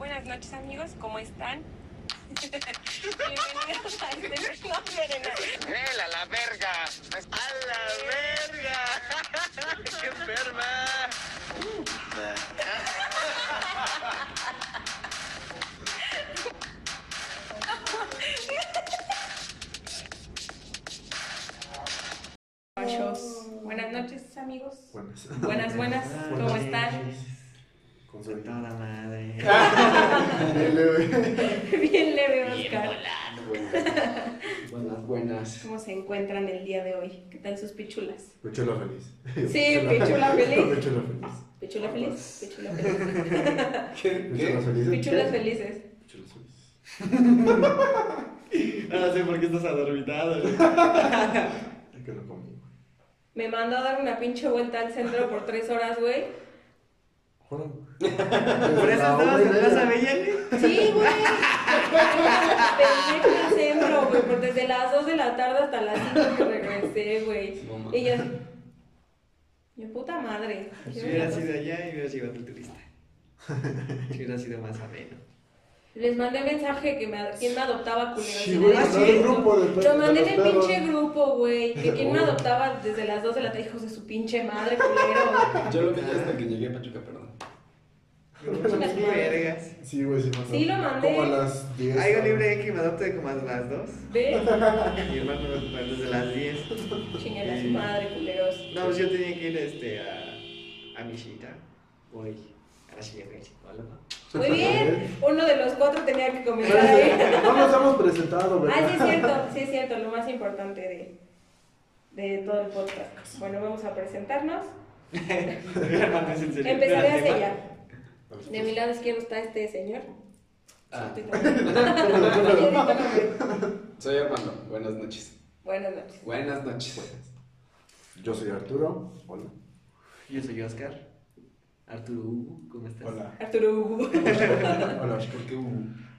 Buenas noches amigos, ¿cómo están? Bienvenidos a este no, Verena. ¡Él a la verga! ¡A la verga! ¡Qué enferma! Buenas noches amigos. Buenas. Buenas, buenas, ¿cómo están? Con. Toda madre. Bien leve, Oscar. Buenas, buenas. ¿Cómo se encuentran el día de hoy? ¿Qué tal sus pichulas? Pichula feliz. Sí, pichula feliz. Pichula feliz. ¿Pichula feliz? Pichula feliz. Pichulas felices. Pichulas felices. Pichulas felices. No sé por qué estás adormitado. Ay, que no comí. Me mandó a dar una pinche vuelta al centro por tres horas, güey. Joder. Por eso estabas en Plaza Bellani. Sí, güey. Pensé que el centro, güey, por desde las 2 de la tarde hasta las 5 que regresé, güey. Y yo, mi puta madre. Si hubiera sido allá y hubieras llevado tu turista. Si hubiera sido más ameno. Les mandé mensaje que me, quién me adoptaba culeros. Sí, Y güey, el grupo de Lo mandé en el pinche grupo, güey. Que quién me adoptaba desde las 2 de la tarde, hijos de su pinche madre, culero. Yo lo vi hasta que llegué a Pachuca, perdón. Vergas. Sí, güey, sí, Sí, lo mandé. Como a las 10. Hay un libre que me adopte como a las 2. Ve, Mi hermano desde las 10. chinguen a su madre, culeros. No, pues yo tenía que ir este, a, a mi cita. Voy a la siguiente psicóloga. Muy bien, uno de los cuatro tenía que comenzar ahí. No nos hemos presentado, ¿verdad? Ah, sí es cierto, sí es cierto, lo más importante de, de todo el podcast. Bueno, vamos a presentarnos. Empezaré a Espérate, sellar. De mi lado izquierdo está este señor. Ah. Soy Armando. Buenas noches. Buenas noches. Buenas noches. Yo soy Arturo. Hola. Yo soy Oscar. Arturo Hugo, ¿cómo estás? Hola. Arturo Hugo. Hola. ¿Por qué hubo?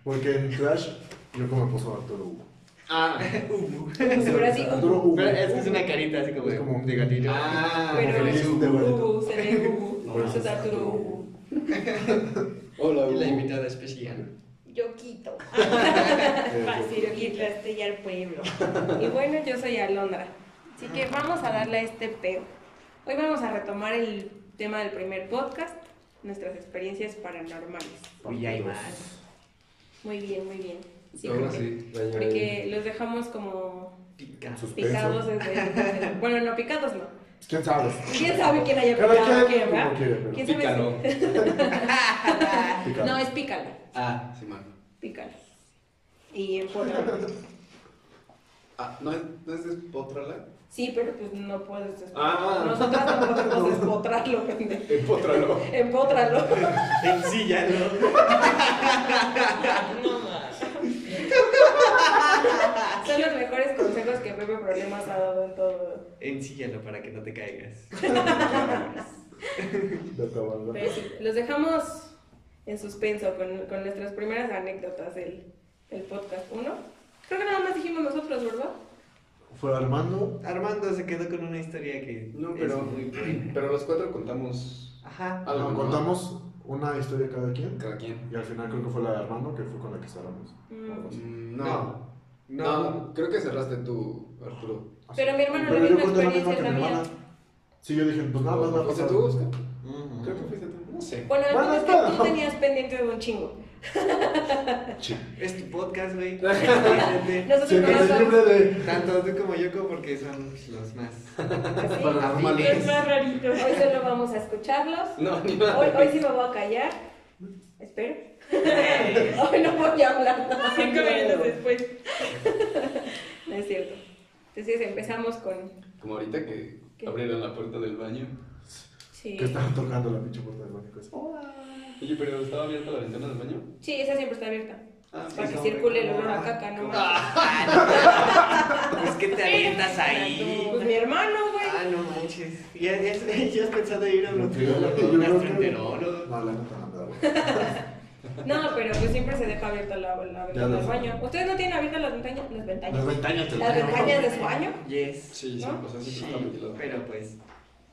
Porque en Clash yo como me puso Arturo Hugo. Ah, Hugo. Pero así, Arturo Hugo. Hugo. Pero es que es una carita así como Es de, como- de gatito. ah, Pero feliz Hugo. Hugo, se ve Hugo. Por eso es es Arturo Hugo. hola, Y la Hugo. invitada especial. Yo quito. Fácil, yo quito este ya el pueblo. Y bueno, yo soy Alondra. Así que vamos a darle a este peo. Hoy vamos a retomar el tema del primer podcast, nuestras experiencias paranormales. Uy, hay más. Muy bien, muy bien. Sí, Ahora porque, sí, vaya, porque los dejamos como Pica. Sus- picados desde, desde- Bueno, no, picados no. ¿Quién sabe? ¿Quién sabe quién haya Cada picado a quien quién, como verdad? quiere, pero- ¿Quién sabe Pícalo. Pícalo. No, es pícala. Ah, sí, man. Pícala. Y en porra. Ah, ¿no es, no es despotrala? Sí, pero pues no puedes despotrarlo. Ah. Nosotras no podemos despotrarlo, pendejo. Empótralo. Empótralo. Ensíllalo. No más. Son los mejores consejos que Pepe Problemas ha dado en todo. Ensíllalo para que no te caigas. Pero sí, los dejamos en suspenso con, con nuestras primeras anécdotas del, del podcast 1. Creo que nada más dijimos nosotros, ¿verdad? Fue Armando. Armando se quedó con una historia que No, es pero, muy buena. pero los cuatro contamos Ajá. algo, ¿no? contamos una historia cada quien. Cada quien. Y al final creo que fue la de Armando, que fue con la que cerramos. Mm. Mm, No. No. No. No, creo que cerraste tú, Arturo. Así. Pero mi hermano, Pero la yo conté que la mi hermana. Sí, yo dije, pues nada más ha ¿Fuiste pasado. tú, Oscar? Creo que fuiste tú. No sé. Bueno, el Bueno, es que tú tenías pendiente de un chingo. Sí. Es tu podcast, güey. Nosotros somos. Tanto tú como Yoko porque son los más. Paranormales. Los más raritos. Hoy solo vamos a escucharlos. No, ni Hoy, nada. hoy sí me voy a callar. Espero. Hoy no voy a hablar. Cinco minutos después. No es cierto. Entonces empezamos con. Como ahorita que ¿Qué? abrieron la puerta del baño. Sí. Que estaban tocando la pinche puerta del baño. pues. Oye, pero ¿estaba abierta la ventana del baño? Sí, esa siempre está abierta. Ah, Para que no, circule el olor a caca, ¿no? Es que te avientas ahí. Pues mi hermano, güey. Ah, no manches. ¿Ya, ya, ya has pensado ir a un gastroenterólogo? No, la neta, no, pero pues siempre se deja abierta la, la ventana del baño. ¿Ustedes no tienen abiertas las ventanas? Las ventanas. Las ventanas del Las ventanas de su baño. Yes. Sí, sí, ¿No? o sea, sí, Sí, está ventilado. pero pues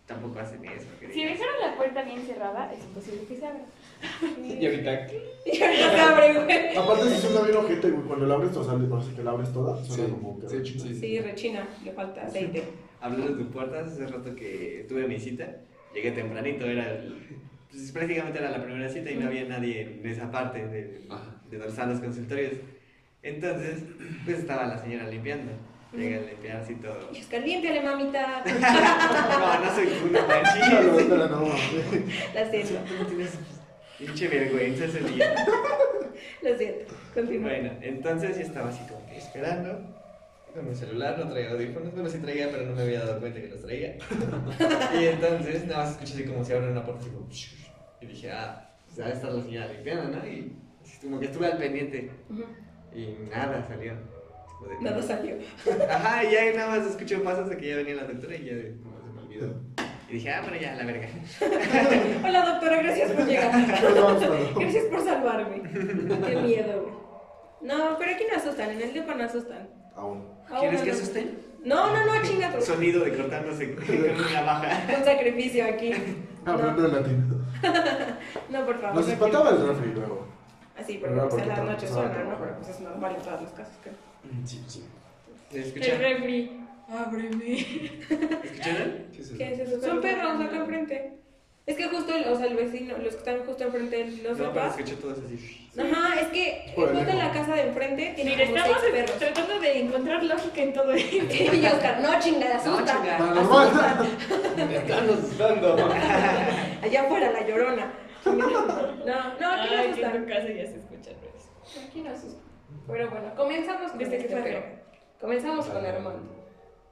tampoco hacen eso. Si dejaron la puerta bien cerrada, es imposible que se abra. Y ahorita, Y ahorita se abre, güey. Aparte, si suena bien ojete, güey. Cuando la abres, o sea, parece que la abres toda. Suena Sí, como que sí, rechina. sí. Sí, rechina, le falta aceite. hablando de puertas, hace rato que tuve mi cita, llegué tempranito, era el- pues, prácticamente era la primera cita y no había nadie en esa parte de, de donde están los consultorios. Entonces, pues estaba la señora limpiando. Llegué a limpiar así todo. Y es que límpiale, mamita. No, no soy una manchilla. no. Lo siento, No tienes pinche vergüenza ese día. lo siento. Continúa. Bueno, entonces yo estaba así como que esperando. Con mi celular, no traía audífonos. Bueno, sí traía, pero no me había dado cuenta que los traía. y entonces nada más escuché así como si abren una puerta así como... Y dije, ah, pues debe estar la señora limpiando, ¿no? Y así como que estuve al pendiente. Y nada salió. Nada salió. Ajá, y ya nada más escuché pasos de que ya venía la doctora y ya como se me olvidó. Y dije, ah, pero ya, la verga. Hola, doctora, gracias por llegar. Gracias por salvarme. Qué miedo, güey. No, pero aquí no asustan, en el depa no asustan. Aún. Aún ¿Quieres que asusten? No, no, no, chinga. Sonido de cortándose con una baja. Un sacrificio aquí. Hablando No, en latín. no, por favor. Nos no espantaba el refri luego. Así, era pues en porque la tra- noche suena, ¿no? Pero pues es normal en todas las casas, creo. Sí, sí. ¿Se El refri. Ábreme. ¿Escucharon? ¿Qué es eso? Son perros acá enfrente. Es que justo, el, o sea, el vecino, los que están justo enfrente de los No, pero escuché todo eso así. Ajá, es que Por justo en la casa de enfrente tiene Mira, como estamos seis perros. tratando de encontrar lógica en todo esto. Y Oscar, no chingada, asusta. chingada. asusta. Me están asustando. Allá afuera, la llorona. No, no, aquí no que en asustan. tu casa ya se escuchan eso. Aquí no asustan. Pero bueno, comenzamos con este fue pedo. Comenzamos con Armando.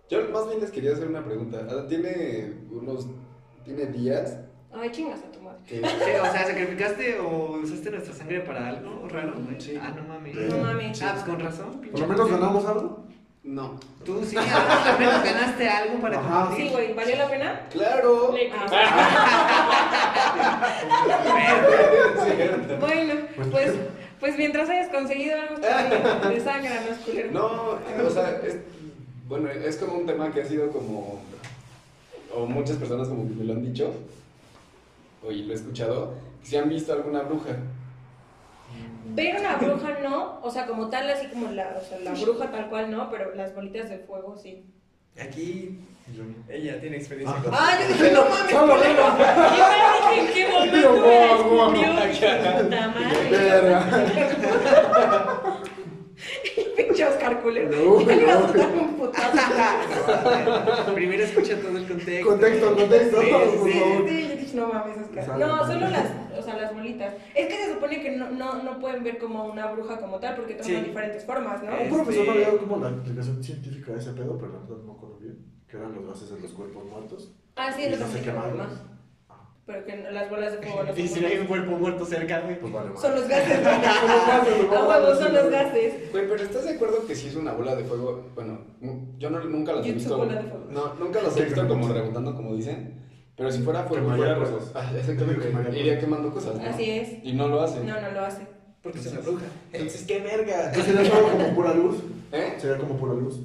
Yo más bien les quería hacer una pregunta. Ah, Tiene unos. Tiene días Ay, chingas a tu madre. que. O sea, ¿sacrificaste o usaste nuestra sangre para algo raro? güey? Sí. Ah, no mames. No mames. Ah, pues con razón. Por lo menos ganamos algo. No. Tú sí, al menos ganaste algo para Ajá. compartir. Sí, güey, ¿valió la pena? ¡Claro! Le- Bueno, pues, pues mientras hayas conseguido algo está bien. de sangre, no es culero. No, o sea, es, bueno, es como un tema que ha sido como, o muchas personas como que me lo han dicho, o y lo he escuchado, que si han visto alguna bruja. Ver una bruja no, o sea, como tal, así como la, o sea, la bruja tal cual no, pero las bolitas de fuego sí. Aquí ella tiene experiencia con. Ah, yo dije, no mames, dije, ¿en qué momento me descubrió? Puta madre. Verga. Pinche Oscar culero. No, no. Putazo. Primero escucha todo el contexto. Contexto, contexto, Sí, por sí, favor. Sí, yo dije, no mames, Oscar. No, solo las, o sea, las bolitas. Es que se supone que no, no, no pueden ver como una bruja como tal, porque toman Sí. diferentes formas, ¿no? Un profesor me Este- había dado como la explicación científica de ese pedo, pero la verdad no me acuerdo bien. Que eran los gases de los cuerpos muertos. Ah, sí, Y eso no Pero que no- las bolas de fuego no Y si no hay un cuerpo muerto cerca, güey. Pues vale, Son los gases. Son los gases, A huevo, son los gases. Güey, pero ¿estás de acuerdo que si es una bola de fuego? Bueno, yo no, nunca las he visto. bola de fuego. No, nunca las he visto como rebotando como dicen. Pero si fuera fuego, fuera cosas. Ah, exactamente. Quemaría Iría quemando cosas, ¿no? Así es. Y no lo hacen. No, no lo hace. Porque es una bruja. Entonces, ¿qué verga? Entonces sería como pura luz. ¿Eh? Sería como pura luz.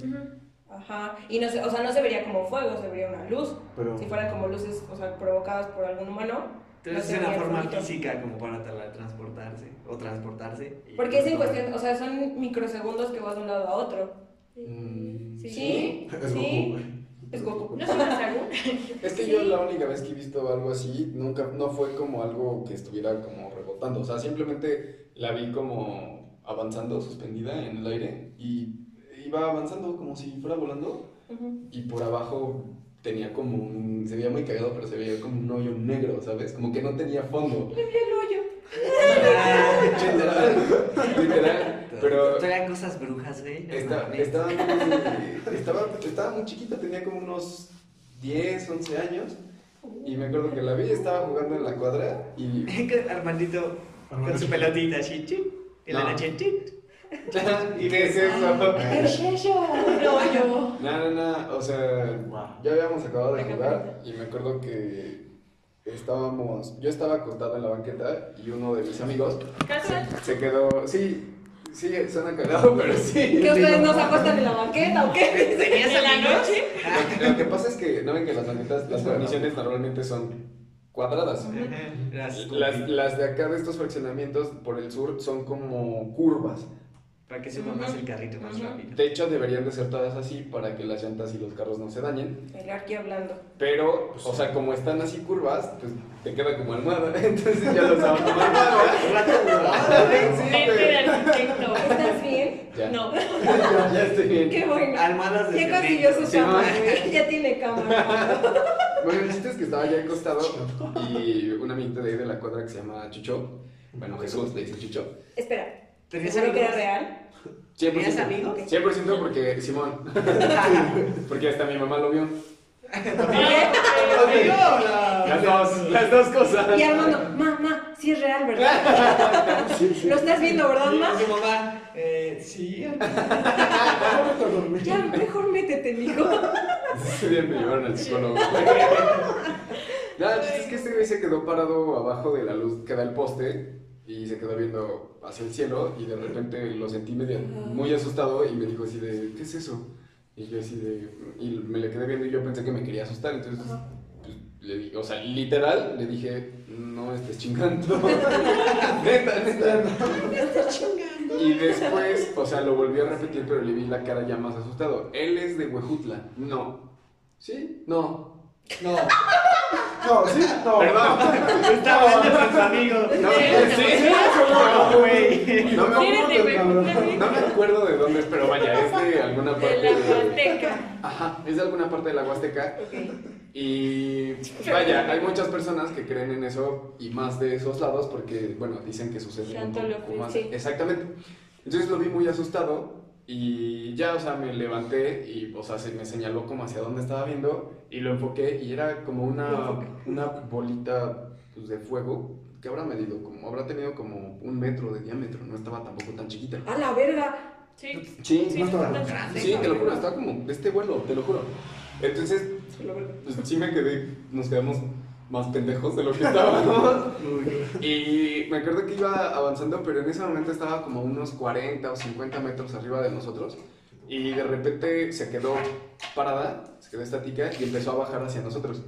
Ajá. Y no se, o sea, no se vería como fuego, se vería una luz. Pero. Si fueran como luces, o sea, provocadas por algún humano. Entonces no es una forma física como para transportarse o transportarse. Porque es en cuestión, o sea, son microsegundos que vas de un lado a otro. Mm, Sí. Es Sí. Goku, güey. Es Goku. ¿No algo? Es que Sí. yo la única vez que he visto algo así, nunca, no fue como algo que estuviera como rebotando. O sea, simplemente la vi como avanzando, suspendida en el aire y iba avanzando como si fuera volando Ujú. y por abajo tenía como un, se veía muy cagado, pero se veía como un hoyo negro, ¿sabes? Como que no tenía fondo. Le vi el hoyo. Literal, literal. Pero Traían cosas brujas, güey. no estaba, muy, estaba, estaba muy chiquita, tenía como unos 10, 11 años. Y me acuerdo que la vi, estaba jugando en la cuadra y. Armandito con su pelotita así. Y la No. noche. ¿Y qué es eso? ¿Qué es eso? Un hoyo. No, no, no, o sea, ya habíamos acabado de jugar y me acuerdo que estábamos, yo estaba acostado en la banqueta y uno de mis amigos se quedó, sí, Sí, suena cagado, pero sí. ¿Que ustedes no se acuestan en la banqueta o qué? ¿Tenías ¿En la noche? Lo, lo que pasa es que, ¿no ven que las banquetas, las guarniciones normalmente son cuadradas? Las, las de acá de estos fraccionamientos por el sur son como curvas. Para que suba más el carrito más rápido. De hecho, deberían de ser todas así para que las llantas y los carros no se dañen. El Arqui hablando. Pero, o sea, como están así curvas, pues te queda como almohada. Entonces ya lo usaban como almohada. Sí, arquitecto. ¿Estás bien? Ya. No. Ya estoy bien. Qué bueno. Almohadas de Ya consiguió su Sí, cama, ¿no? güey. Ya tiene cama. Bueno, el chiste es que estaba ya acostado y un amiguito de ahí de la cuadra que se llama Chucho, bueno, Jesús le dice Chucho, Espera. ¿Tenías ¿Seguro que era real? 100%. ¿Tenías amigos? 100% porque Simón, porque hasta mi mamá lo vio. Las dos, las dos cosas. Y Armando, mamá, sí es real, ¿verdad? Sí, sí. Lo estás viendo, ¿verdad, Y ma? su mamá, eh, sí. Ya, mejor métete, mijo. Ese día me llevaron al psicólogo. El chiste es que este güey se quedó parado abajo de la luz que da el poste y se quedó viendo hacia el cielo y de repente lo sentí medio muy asustado y me dijo así de, ¿qué es eso? Y yo así de, y me le quedé viendo y yo pensé que me quería asustar, entonces, pues, le dije, o sea, literal, le dije, no estés chingando. neta, neta. Y después, o sea, lo volví a repetir, pero le vi la cara ya más asustado. Él es de Huejutla. No. ¿Sí? No. No. No, sí, no. Perdón. Está hablando con su amigo. No, Sí, sí. No, güey. No me, de Huejutla, no me acuerdo de dónde es, pero vaya, es de alguna parte De la. Huasteca. Ajá, es de alguna parte de la Huasteca. Y vaya, hay muchas personas que creen en eso y más de esos lados porque, bueno, dicen que sucede un Santo poco más. sí. Exactamente. Entonces lo vi muy asustado y ya, o sea, me levanté y, o sea, se me señaló como hacia dónde estaba viendo y lo enfoqué y era como una, una bolita pues, de fuego que habrá medido, como habrá tenido como un metro de diámetro, no estaba tampoco tan chiquita. A la verga. Sí. Sí, Sí, no estaba tan grande. Sí, te lo juro, estaba como de este vuelo, te lo juro. Entonces, pues sí me quedé, nos quedamos más pendejos de lo que estábamos. Y me acuerdo que iba avanzando, pero en ese momento estaba como unos 40 o 50 metros arriba de nosotros. Y de repente se quedó parada, se quedó estática y empezó a bajar hacia nosotros.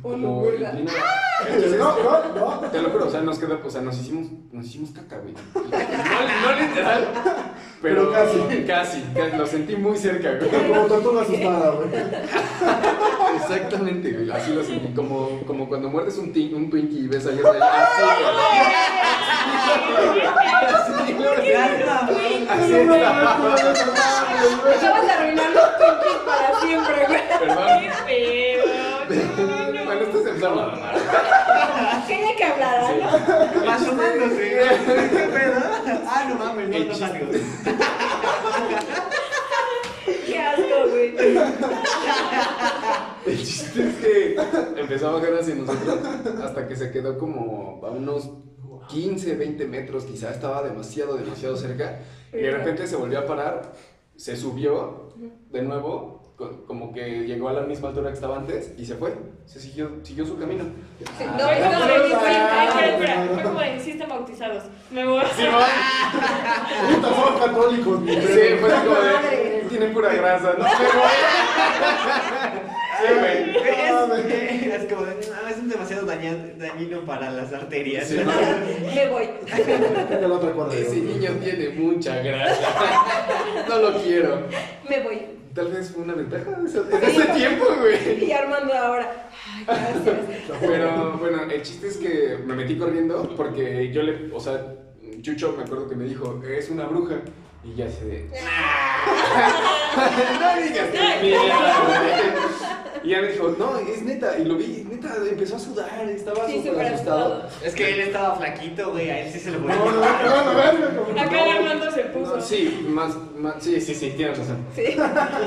Como verga. inclinada. No, Entonces, no, no. te lo juro, o sea, nos quedó, o sea, nos hicimos, nos hicimos caca, güey. No, no literal, pero, Pero casi. casi, casi, lo sentí muy cerca, güey. Como tortuga asustada, güey. Exactamente, güey, así lo sentí, como, como cuando muerdes un, ti- un Twinkie y ves ahí, así, güey. Así, güey. Así estaba. Acabas de arruinar los Twinkies para siempre, güey. Perdón. Bueno, esto a mamar. Quería que hablara, ¿no? Asomándose. ¿Qué pedo? Ah, no mames, no, no chiste. Asco, güey. El chiste es que empezó a bajar hacia nosotros hasta que se quedó como a unos 15, 20 metros, quizá estaba demasiado, demasiado cerca. Y de repente se volvió a parar, se subió de nuevo, co- como que llegó a la misma altura que estaba antes y se fue. Se siguió, siguió su camino. Sí, No, no, no, no, espera. Fue como bautizados. Me voy. Puta, somos católicos, mi Sí, rey. fue como de, Madre. Tiene pura grasa, no me voy. Sí, güey. Es, es como de, no, es un demasiado daña- dañino para las arterias. Sí, Me voy. Otra cuadra. Ese niño tiene mucha grasa. No lo quiero. Me voy. Tal vez fue una ventaja de ese, de ese tiempo, güey. Y Armando ahora. Ay, gracias. Pero bueno, el chiste es que me metí corriendo porque yo le, o sea, Chucho me acuerdo que me dijo, es una bruja. Y ya se de. no digas que. Y ya me dijo, no, es neta. Y lo vi, neta, empezó a sudar, estaba Sí, súper asustado. asustado. Es que él estaba flaquito, güey. A él sí se lo No, voy no, no, no, no, como- Acá Armando se puso. No, sí, más, más, sí, sí, sí, tienes razón. Sí.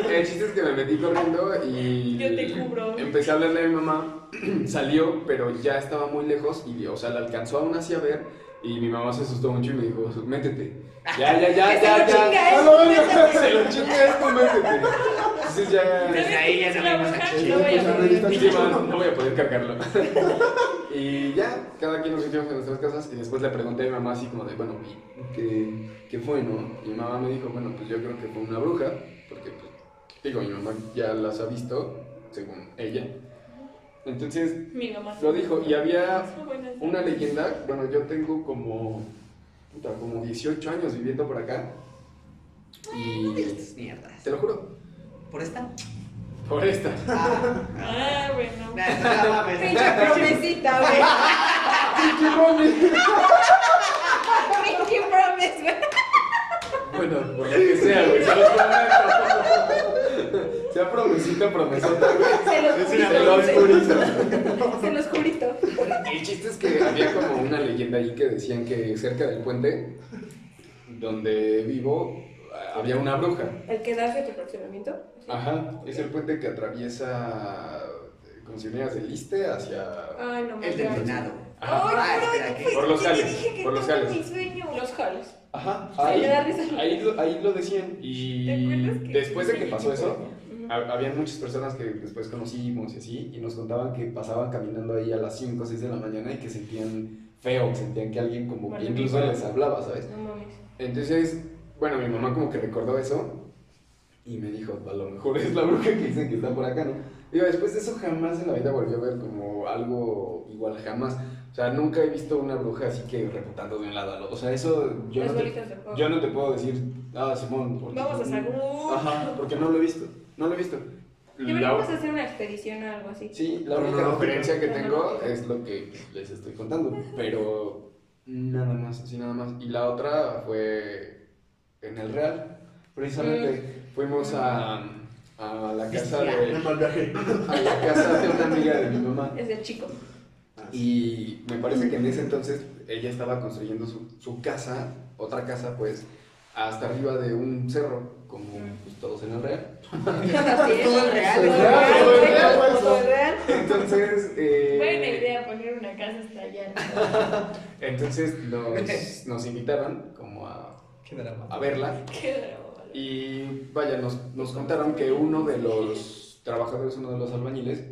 El chiste es que me metí corriendo y. Yo te cubro. Empecé a hablarle a mi mamá, salió, pero ya estaba muy lejos y, o sea, la alcanzó aún así a ver. Y mi mamá se asustó mucho y me dijo, métete. Ya, ya, ya, ya, ya. chinga Ah, él. no. Se lo chinga esto, métete. Entonces ya. Desde ahí ya ¿Sabes sabemos? No voy a poder. No cargarlo. Y ya, cada quien nos sentimos en nuestras casas y después le pregunté a mi mamá así como de, bueno, ¿y ¿qué, qué fue, no? Y mi mamá me dijo, bueno, pues yo creo que fue una bruja, porque, pues, digo, mi mamá ya las ha visto, según ella. Entonces, Mi mamá. lo dijo, y había una leyenda, bueno, yo tengo como, puta, como 18 años viviendo por acá. Y Estas mierdas. te lo juro, ¿Por esta? por esta. Ah, bueno. Nah, no mames. Pinche promesita, güey. Pinche promes, güey. Bueno, por lo que sea, güey, se los prometo. Promesita, promesota. Se los jurito. Se los jurito. El chiste es que había como una leyenda ahí que decían que cerca del puente donde vivo había una bruja. ¿El que da hacia tu fraccionamiento? Ajá, es el puente que atraviesa con Cineas del Liste hacia... Ay, no me El. Ajá. Ah. Por los jales, por los jales. Los jales. Ajá, ahí, lo, ahí lo decían. Y ¿Te acuerdas que- después de que pasó eso, Ujú. ha- había muchas personas que después conocimos y así, y nos contaban que pasaban caminando ahí a las 5 o 6 de la mañana y que sentían feo, que sentían que alguien como que incluso les hablaba, ¿sabes? No mames. Entonces, bueno, mi mamá como que recordó eso y me dijo, a lo mejor es la bruja que dicen que está por acá, ¿no? Digo, después de eso jamás en la vida volvió a ver como algo igual, jamás. O sea, nunca he visto una bruja así que reputando de un lado al otro. O sea, eso yo, Las no te, yo no te puedo decir, ah, Simón, porque... Vamos a Sagún. Ajá, porque no lo he visto, no lo he visto. Deberíamos La- hacer una expedición o algo así. Sí, la única Cronológica. referencia que tengo es lo que les estoy contando, pero nada más, así nada más. Y la otra fue en el Real, precisamente. Fuimos a, a la casa de a la casa de una amiga de mi mamá Es de chico. y me parece que en ese entonces ella estaba construyendo su, su casa, otra casa pues, hasta arriba de un cerro, como pues, todos en el Real. Todo es real. Todo es real, todo es real. Entonces, eh, Buena idea poner una casa hasta allá. entonces nos, nos invitaron como a, Qué drama. a verla Qué drama. y vaya, nos, nos contaron que uno de los trabajadores, uno de los albañiles,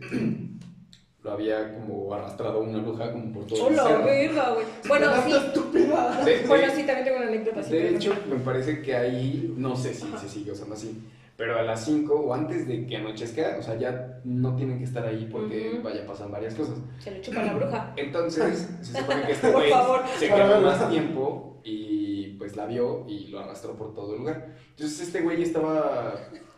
lo había como arrastrado una bruja como por todo el Hola, verga, güey. Bueno, sí. estúpida! De- Bueno, sí, también tengo una anécdota así. De pero- hecho, me parece que ahí, no sé si se sigue usando así, pero a las 5 o antes de que anochezca, o sea, ya no tienen que estar ahí porque, Ujú. vaya, pasan varias cosas. Se lo chupa la bruja. Entonces, se supone que este güey se quedó más tiempo y pues la vio y lo arrastró por todo el lugar. Entonces, este güey estaba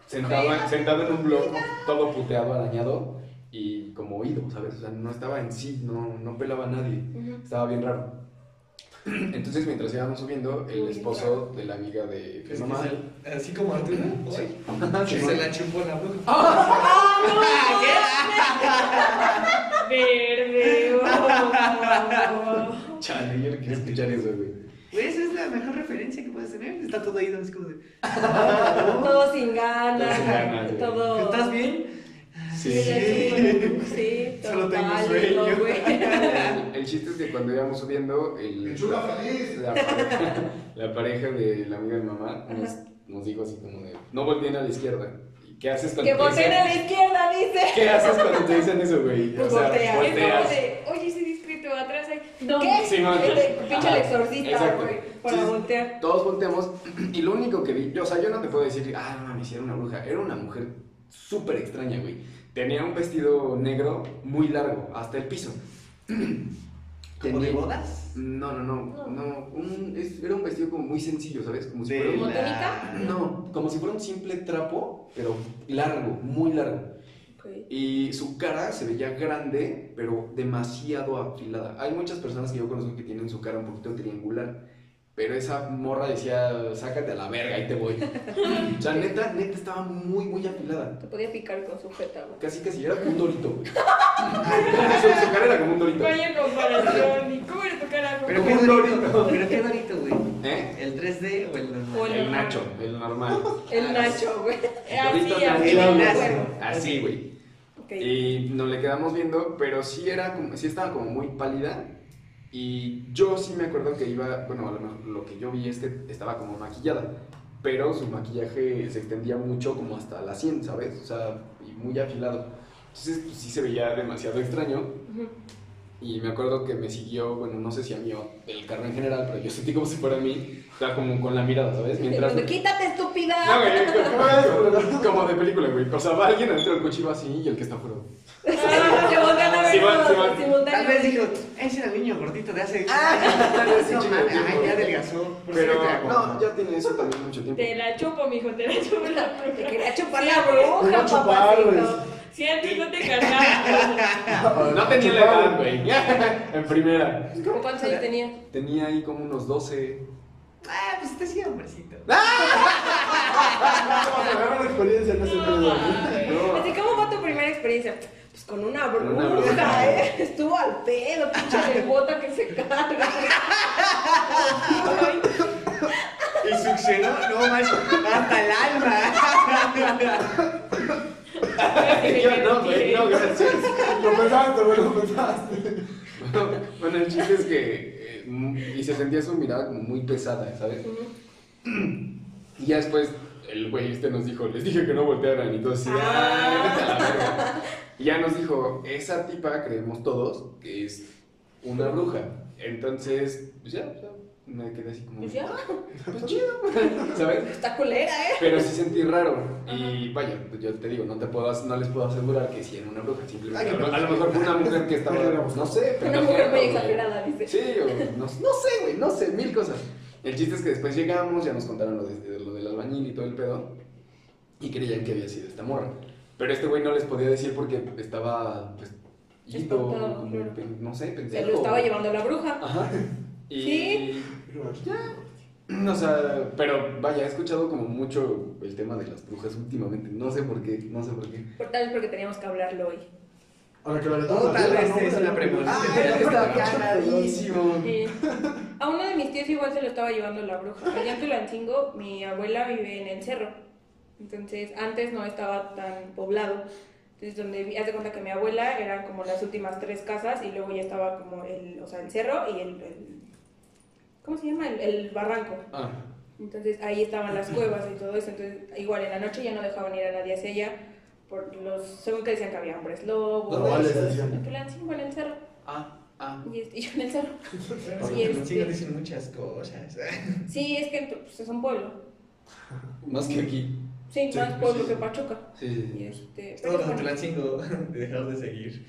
sentado, en- sentado en un bloque, todo puteado, arañado y como oído, ¿sabes? O sea, no estaba en sí, no, no pelaba a nadie. Ujú. Estaba bien raro. Entonces, mientras íbamos subiendo, el esposo de la amiga de Es mamá. así como Arturo, Sí. hoy, que Sí. se la chupó la bruja. Verde. oh. Chale, yo no quiero escuchar eso, güey. Güey, esa es la mejor referencia que puedes tener. Está todo oído, así como de. Todo sin ganas. Todo sin ganas. Todo. ¿Estás bien? Sí, sí. Sí, Solo tengo sueño. El, el chiste es que cuando íbamos subiendo, el, ¡Lechuga feliz! la, pareja, la pareja de la amiga de mi mamá nos, nos dijo así como de, no volteen a la izquierda. ¿Y qué haces cuando Que te volteen a dicen, la izquierda, dice. ¿Qué haces cuando te dicen eso, güey? Pues voltea. Es como volteas. de, oye, ese discreto atrás hay. ¿Qué? Sí, no, el de- pinche el exorcista, güey. Para Sí, voltear. Todos volteamos y lo único que vi, yo, o sea, yo no te puedo decir, ah, no mames, era una bruja. Era una mujer súper extraña, güey. Tenía un vestido negro muy largo, hasta el piso. ¿Como de bodas? No, no, no, no. un- es- era un vestido como muy sencillo, ¿sabes? Como si fuera De un- ¿Como tónica? No, como si fuera un simple trapo, pero largo, muy largo. Y su cara se veía grande, pero demasiado afilada. Hay muchas personas que yo conozco que tienen su cara un poquito triangular. Pero esa morra decía, sácate a la verga, ahí te voy. o sea, neta, neta estaba muy, muy afilada. Te podía picar con su jeta, güey. Casi, casi, era como un dorito, güey. su, su cara era como un dorito. Vaya comparación. ¿Y cómo era tu cara? Pero qué un dorito, dorito. pero qué dorito, güey. ¿Eh? ¿El 3D o el normal? O el- El Nacho, el normal. El Nacho, güey. Así, así. Así, güey. Ok. Y nos le quedamos viendo, pero sí era como, sí estaba como muy pálida. Y yo sí me acuerdo que iba, bueno, a lo, mejor lo que yo vi es que estaba como maquillada, pero su maquillaje se extendía mucho como hasta la 100, ¿sabes? O sea, y muy afilado. Entonces, pues, sí se veía demasiado extraño. Ujú. Y me acuerdo que me siguió, bueno, no sé si a mí o el carro en general, pero yo sentí como si fuera a mí, o sea, como con la mirada, ¿sabes? Mientras... Cuando, Quítate, estúpida. No, güey, como, como de película, güey. O sea, va alguien adentro del coche y va así y el que está afuera. Se voltean a ver todos. Tal vez dijo, ese era el niño gordito de hace. Ah, tal vez no, mames, ay, ya adelgazó. Pero no, ya tiene eso también mucho tiempo. Te la chupo, mijo, te la chupo la Te quería chupar la bruja, papacito. Si antes no te cargaba. No tenía la edad, güey. En primera. ¿Cómo ¿Cuántos años tenía? Tenía ahí como unos 12. Ah, pues te hacía hombrecito. Vamos a ver una experiencia en ese pedo. ¿no? No. Así, ¿cómo fue tu primera experiencia? Pues con una Con una bruja, bruja. ¿eh? Estuvo al pedo, pinche de bota que se carga. Y succionó, no más, hasta el alma. Yo no, güey, no, gracias. Lo pensaste, güey, lo pensaste. Bueno, bueno, el chiste es que. eh, y se sentía su mirada como muy pesada, ¿sabes? Y ya después el güey este nos dijo, les dije que no voltearan y todos así, "Ay, vete a la verga". Y ya nos dijo, esa tipa creemos todos que es una bruja. Entonces, pues ya, ya, me quedé así como, Pues ya. pues chido, ¿sabes? Está culera, ¿eh? Pero sí sentí raro. Y vaya, pues yo te digo, no, te puedo, as- no les puedo asegurar que si era una bruja. Simplemente, Ay, a, lo, a lo mejor fue una mujer que estaba, no sé, Una mujer muy exagerada, dice. Sí, o no, no sé, güey, no sé, mil cosas. El chiste es que después llegamos, ya nos contaron lo, de, lo del albañil y todo el pedo, y creían que había sido esta morra. Pero este güey no les podía decir porque estaba, pues, ido, como, claro. no sé, Se pendejo. lo estaba llevando la bruja. Ajá. Y, Sí. o sea, pero vaya, he escuchado como mucho el tema de las brujas últimamente. No sé por qué, no sé por qué. Por tal vez porque teníamos que hablarlo hoy. Ahora que la O tal vez es una premonición. Ah, está. Sí. A uno de mis tíos igual se lo estaba llevando la bruja. Allá en Tulancingo, mi abuela vive en el cerro. Entonces, antes no estaba tan poblado. Entonces, donde vi- haz de cuenta que mi abuela eran como las últimas tres casas y luego ya estaba como el, o sea, el cerro y el, el- ¿cómo se llama? El, el barranco. Ah, Entonces, ahí estaban las cuevas y todo eso. Entonces, igual en la noche ya no dejaban ir a nadie hacia allá. Por los, según que decían que había hombres lobos. Y todo eso. decían. En en el cerro. ah, ah. Y, este- y yo en el cerro. Sí, Sí, este- sí, dicen muchas cosas. Sí, es que pues, es un pueblo. Más que aquí. Sí, Sí, más pueblo sí. que Pachuca. Sí, sí, este, con bueno. Tulancingo de dejar de seguir.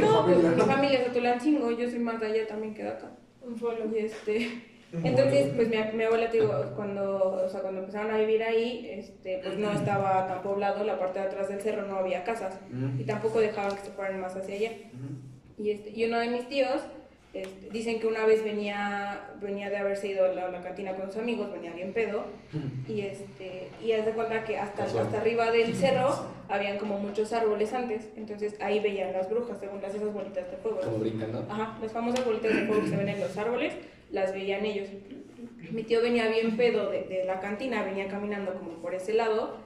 No, pues familia. mi familia es de Tulancingo, yo soy más de allá también que de acá. Un follow. Y este, entonces, pues mi, mi abuela, te digo, cuando, o sea, cuando empezaron a vivir ahí, este, pues no estaba tan poblado, la parte de atrás del cerro no había casas y tampoco dejaban que se fueran más hacia allá. Y, este, y uno de mis tíos este, dicen que una vez venía, venía de haberse ido a la, la cantina con sus amigos, venía bien pedo, y, este, y haz de cuenta que hasta, hasta arriba del cerro habían como muchos árboles antes, entonces ahí veían las brujas, según las esas bolitas de fuego. Como brincan, ¿no? Ajá, las famosas bolitas de fuego que se ven en los árboles, las veían ellos. Mi tío venía bien pedo de, de la cantina, venía caminando como por ese lado,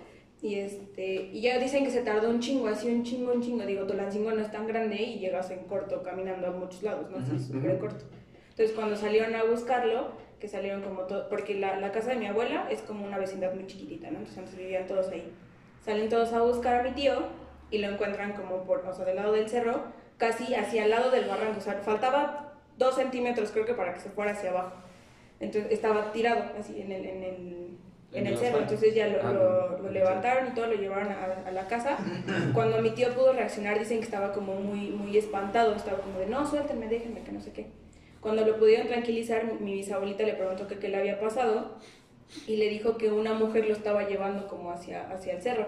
y este y ya dicen que se tardó un chingo, así un chingo, un chingo. Digo, Tolancingo no es tan grande y llegas en corto caminando a muchos lados, ¿no? Así, Ujú, súper ujú. corto. Entonces, cuando salieron a buscarlo, que salieron como todo, porque la, la casa de mi abuela es como una vecindad muy chiquitita, ¿no? Entonces, antes vivían todos ahí. Salen todos a buscar a mi tío y lo encuentran como por, o sea, del lado del cerro, casi hacia el lado del barranco. O sea, faltaba dos centímetros, creo que, para que se fuera hacia abajo. Entonces, estaba tirado así en el, en el, en el cerro. Entonces, ya lo, Ah, lo- lo levantaron y todo, lo llevaron a, a la casa. Cuando mi tío pudo reaccionar, dicen que estaba como muy, muy espantado. Estaba como de, no, suéltenme, déjenme, que no sé qué. Cuando lo pudieron tranquilizar, mi, bisabuelita le preguntó que qué le había pasado y le dijo que una mujer lo estaba llevando como hacia, hacia el cerro.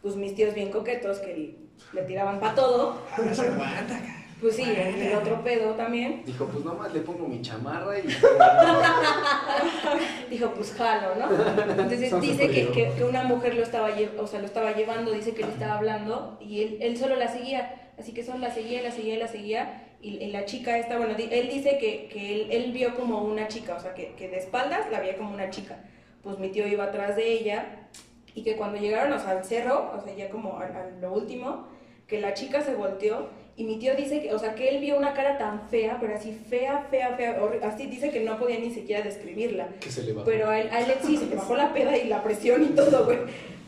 Pues mis tíos bien coquetos que le tiraban para todo, No se aguanta. Pues sí, el, el otro pedo también. Dijo, pues nomás le pongo mi chamarra y. Dijo, pues jalo, ¿no? Entonces dice que, que, que una mujer lo estaba, lle- o sea, lo estaba llevando, dice que le estaba hablando y él, él solo la seguía. Así que solo la seguía, la seguía, la seguía. Y, y la chica esta, bueno, di- él dice que, que él, él vio como una chica, o sea, que, que de espaldas la veía como una chica. Pues mi tío iba atrás de ella y que cuando llegaron o sea, al cerro, o sea, ya como a, a lo último, que la chica se volteó y mi tío dice que, o sea, que él vio una cara tan fea, pero así fea, fea, fea, así dice que no podía ni siquiera describirla. Que se le bajó. Pero a él, a él sí, se le bajó la peda y la presión y todo, güey.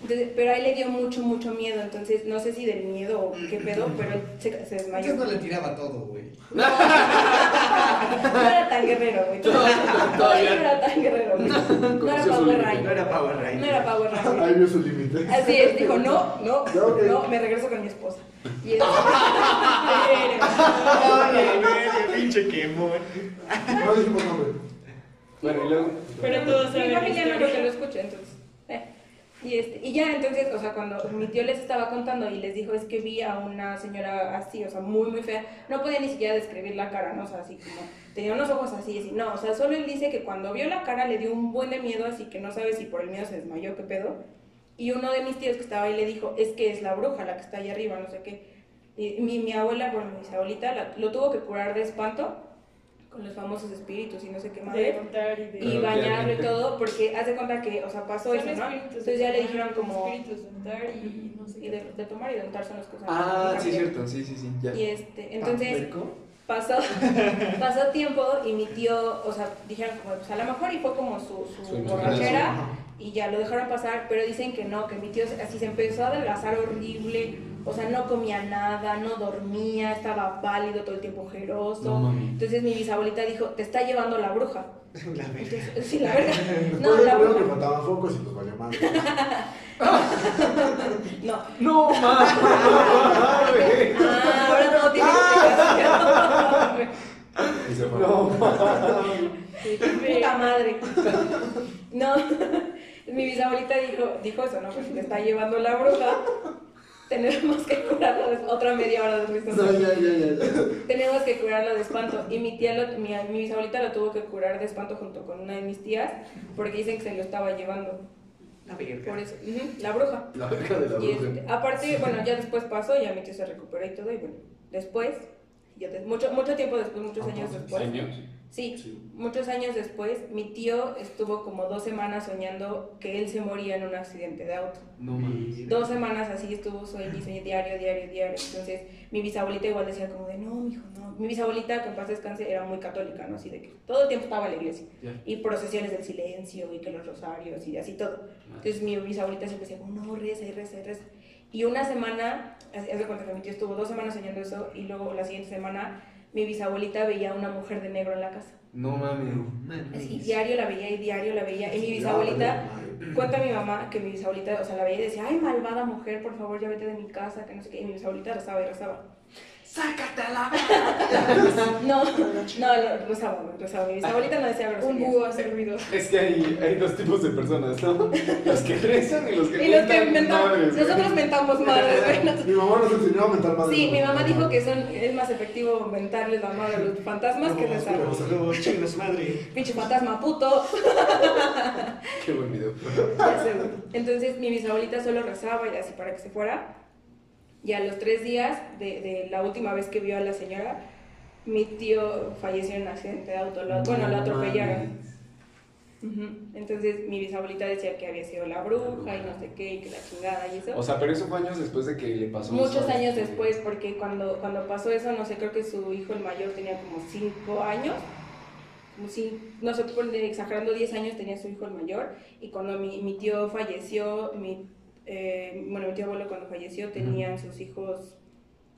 Entonces, pero a él le dio mucho, mucho miedo. Entonces, no sé si del miedo o qué pedo, pero él se, se desmayó. No le tiraba todo, güey. No, no era tan guerrero, güey. Todavía no era tan guerrero, güey. No era Power. Ranger. No era Power Ranger. No era Power Ranger. Ahí vio su límite. Así es, dijo, no, no, no, me regreso con mi esposa. Y pinche quemón. No dijimos nombre. Bueno, y luego. Pero todos saben familia no creo que historia. lo escuche, entonces. Y, este, y ya, entonces, o sea, cuando mi tío les estaba contando y les dijo, es que vi a una señora así, o sea, muy, muy fea, no podía ni siquiera describir la cara, ¿no? O sea, así como, tenía unos ojos así, así, no, o sea, solo él dice que cuando vio la cara le dio un buen de miedo, así que no sabe si por el miedo se desmayó, qué pedo. Y uno de mis tíos que estaba ahí le dijo, es que es la bruja la que está ahí arriba, no sé qué. Y mi, mi abuela, bueno, mi abuelita, la- lo tuvo que curar de espanto con los famosos espíritus y no sé qué más. De contar y de... y Pero bañarlo y todo, porque hace cuenta que, o sea, pasó Son eso, ¿no? Entonces ya le dijeron como... Espíritus de untar y no sé Y de, de tomar y de untar son las cosas. Ah, que sí, cierto, sí, sí, sí. Ya. Y este, entonces pasó, pasó tiempo y mi tío, o sea, dijeron como, pues a lo mejor y fue como su, su, borrachera y ya lo dejaron pasar, pero dicen que no, que mi tío así se empezó a adelgazar horrible, o sea, no comía nada, no dormía, estaba pálido, todo el tiempo ojeroso. No. Entonces mi bisabuelita dijo, te está llevando la bruja. La verga. Entonces, sí, la verdad. Después No, no, la que bruja. faltaban focos y los valió mal. No. No mames. Ah, ahora todo tiene explicación. Y se fue. Puta madre. No. Mi bisabuelita dijo, dijo eso, ¿no? Pues te está llevando la bruja, tenemos que curarla de otra media hora de risa. No, ya, ya, ya. ya. Tenemos que curarla de espanto. Y mi tía, lo- mi, mi bisabuelita lo tuvo que curar de espanto junto con una de mis tías, porque dicen que se lo estaba llevando. La. Por eso, la bruja. La verga de la Y bruja. este, aparte, bueno, ya después pasó, ya mi tío se recuperó y todo, y bueno, después, ya de- mucho, mucho tiempo después, muchos años después. ¿Años? Sí, Sí. muchos años después, mi tío estuvo como dos semanas soñando que él se moría en un accidente de auto. No mames. Dos semanas así estuvo sueño y sueño diario, diario, diario. Entonces, mi bisabuelita igual decía como de, no, mijo, no. Mi bisabuelita, que en paz descanse, era muy católica, ¿no? Así de que todo el tiempo estaba en la iglesia. Ya. Y procesiones del silencio y que los rosarios y así todo. Entonces, mi bisabuelita siempre decía como, no, reza y reza y reza. Y una semana, de cuenta que mi tío estuvo dos semanas soñando eso y luego la siguiente semana mi bisabuelita veía a una mujer de negro en la casa. No mames. Así, diario la veía y diario la veía. Y mi bisabuelita, cuenta mi mamá que mi bisabuelita, o sea, la veía y decía, ay, malvada mujer, por favor, ya vete de mi casa, que no sé qué. Y mi bisabuelita rezaba y rezaba. ¡Sácate a la No, no, lo- rezaba, güey, rezaba. Mi bisabuelita no decía Un groserías. búho hace ruido. Es que hay, hay dos tipos de personas, ¿no? Los que rezan y los que Y los que madres, güey. nosotros mentamos madres, güey. Mi mamá nos enseñó a mentar madre. Sí, mi mamá dijo que son, es más efectivo mentarles la madre a los fantasmas que rezar. Saludos, chingas madre. Pinche fantasma puto. Qué buen video. Ya sé, güey. Entonces mi bisabuelita solo rezaba y así para que se fuera. Y a los tres días de, de la última vez que vio a la señora, mi tío falleció en un accidente de auto. Lo- bueno, lo atropellaron. Entonces mi bisabuelita decía que había sido la bruja y no sé qué, y que la chingada y eso. O sea, pero eso fue años después de que le pasó Muchos eso. años después, porque cuando, cuando pasó eso, no sé, creo que su hijo el mayor tenía como 5 años, como si, no sé, exagerando 10 años tenía su hijo el mayor, y cuando mi, mi tío falleció, mi, eh, bueno, mi tío abuelo cuando falleció tenían sus hijos,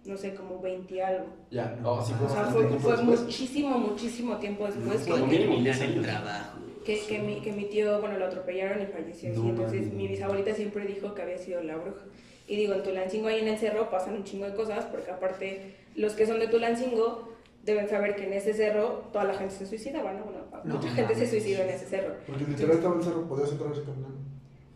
no sé, como 20 y algo. Ya, no, sí fue O sea, fue, fue muchísimo, muchísimo tiempo después que, mínimo le 10 hacen años. trabajo. que, que mi, que mi tío, bueno, lo atropellaron y falleció. sí, No entonces mames. mi bisabuelita siempre dijo que había sido la bruja. Y digo, en Tulancingo ahí en el cerro pasan un chingo de cosas, porque aparte los que son de Tulancingo deben saber que en ese cerro toda la gente se suicidaba, ¿no? Bueno, No mucha gente se suicidó en ese cerro. Porque literal estaba en el cerro, podías entrar así caminando.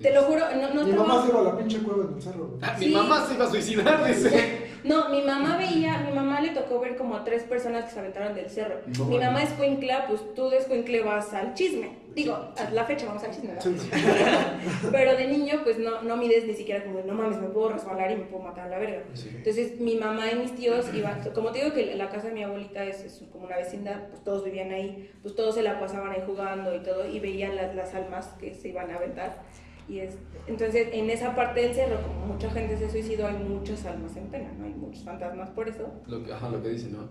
Te lo juro, no, no Mi estaba- mamá se iba a la pinche cueva en el cerro. Ah, Sí. Mi mamá se iba a suicidar, dice. No, mi mamá veía, mi mamá le tocó ver como a tres personas que se aventaron del cerro. No mi mamá es cuincla, pues tú de escuincle vas al chisme. Digo, a la fecha vamos al chisme, ¿verdad? Sí, sí. Pero de niño, pues no, no mides ni siquiera como, de, no mames, me puedo resbalar y me puedo matar a la verga. Entonces, mi mamá y mis tíos iban, como te digo que la casa de mi abuelita es, es como una vecindad, pues todos vivían ahí, pues todos se la pasaban ahí jugando y todo, y veían las, las almas que se iban a aventar. Y es, entonces, en esa parte del cerro, como mucha gente se suicidó, hay muchas almas en pena, ¿no? Hay muchos fantasmas por eso, Lo que, ajá, lo que dice, ¿no?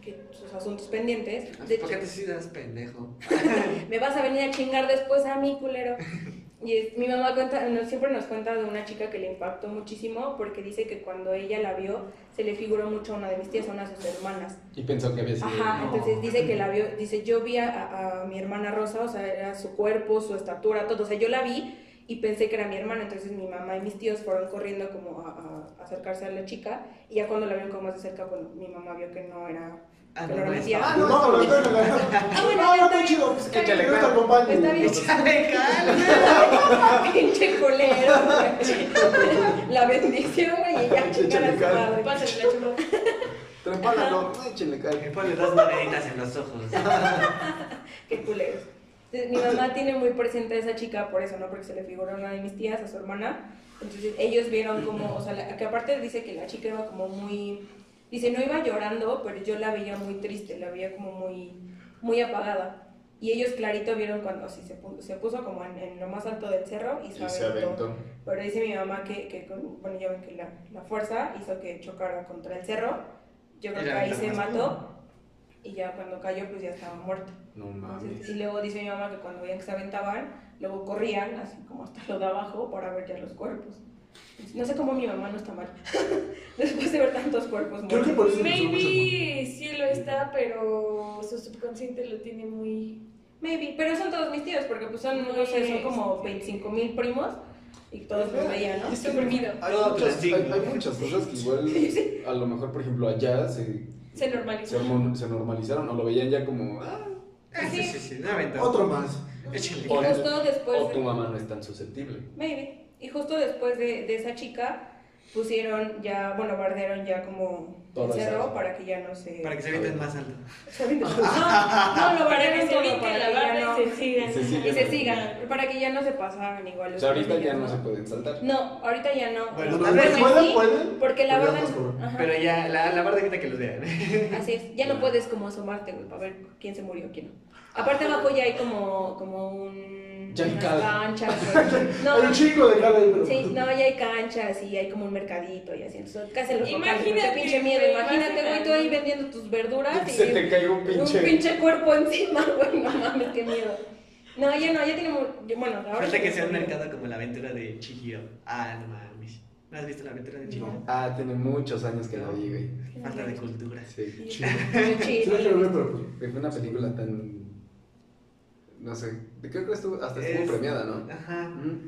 que sus asuntos pendientes. De ¿Por qué te suicidas, pendejo? me vas a venir a chingar después a mí, culero. Y es- mi mamá cuenta, no, siempre nos cuenta de una chica que le impactó muchísimo porque dice que cuando ella la vio se le figuró mucho a una de mis tías, a una de sus hermanas. Y pensó que había sido. Ajá, entonces dice que la vio, dice, yo vi a, a mi hermana Rosa, o sea, era su cuerpo, su estatura, todo, o sea, yo la vi y pensé que era mi hermana, entonces mi mamá y mis tíos fueron corriendo como a, a acercarse a la chica y ya cuando la vieron como más de cerca, bueno, mi mamá vio que no era, Ah, que no, no era no mi tía. Ah, no, no, no, no, no, no. Ah, bueno, No, no, chido. pues, te acompaño. Está bien. Échale cal. Pinche culero, güey. La bendición, güey, y ya Échale cal. madre. Pásale la chula. Trempálalo, échenle Y cal. ponle dos moneditas en los ojos. Qué culeros. Entonces, mi mamá tiene muy presente a esa chica por eso, ¿no? Porque se le figuró a una de mis tías, a su hermana. Entonces ellos vieron como, o sea, la- que aparte dice que la chica iba como muy, dice, no iba llorando, pero yo la veía muy triste, la veía como muy, muy apagada. Y ellos clarito vieron cuando así se puso, se puso como en, en lo más alto del cerro y se Y se aventó. Pero dice mi mamá que, que con- bueno, ya ven que la, la fuerza hizo que chocara contra el cerro. Yo creo que ahí se mató y ya cuando cayó pues ya estaba muerta. No Entonces, mames. y luego dice mi mamá que cuando veían que se aventaban, luego corrían, así como hasta lo de abajo, para ver ya los cuerpos. No sé cómo mi mamá no está mal. Después de ver tantos cuerpos Creo que por eso Maybe sí lo está, pero su subconsciente lo tiene muy. Maybe, pero son todos mis tíos, porque pues son, no sé, son como 25 mil primos y todos los veían, ¿no? Hay Todo muchas, hay, hay muchas cosas que igual, a lo mejor, por ejemplo, allá se, Se hormon- se normalizaron o lo veían ya como. Ah, sí, sí, sí. Otro más. Y justo después... o tu mamá no es tan susceptible. Maybe. Y justo después de, de esa chica pusieron ya, bueno, bardearon ya como el Todas cerro esas. para que ya no se... Para que se avienten más alto. se avienten- No, no, lo Para que bardearon todo, para la que ya no... y se sigan. Se sigan. Y se sigan, para que ya no se pasaran igual. O sea, ahorita ya no se pueden saltar. No, ahorita ya no. Bueno, tal vez pueden, sí, pueden. Porque la Ajá, Pero ya, la, la barra quita que los vean. Así es, ya no puedes como asomarte, güey, para ver quién se murió, quién no. Aparte abajo ya hay como, como un... Ya hay canchas. No, Hay un chico de pero. Sí, no, ya hay canchas y hay como un mercadito y así. Entonces, casi los Imagínate, pinche miedo. güey, Imagínate, güey, tú ahí vendiendo tus verduras Y y se te caiga un un pinche. pinche cuerpo encima, güey. No mames, qué miedo. No, ya no, ya yo- Bueno, ahora. Falta que sea un mercado como la aventura de Chihiro. Ah, no mames. ¿No has visto la aventura de Chihiro? Ah, tiene muchos años que la vi, güey. Falta de cultura. Sí. Chido. Sí, chido. la quiero ver, pero pues. Fue una película tan. No sé. Creo que estuvo, hasta estuvo Es- premiada, ¿no? Ajá. Ujú.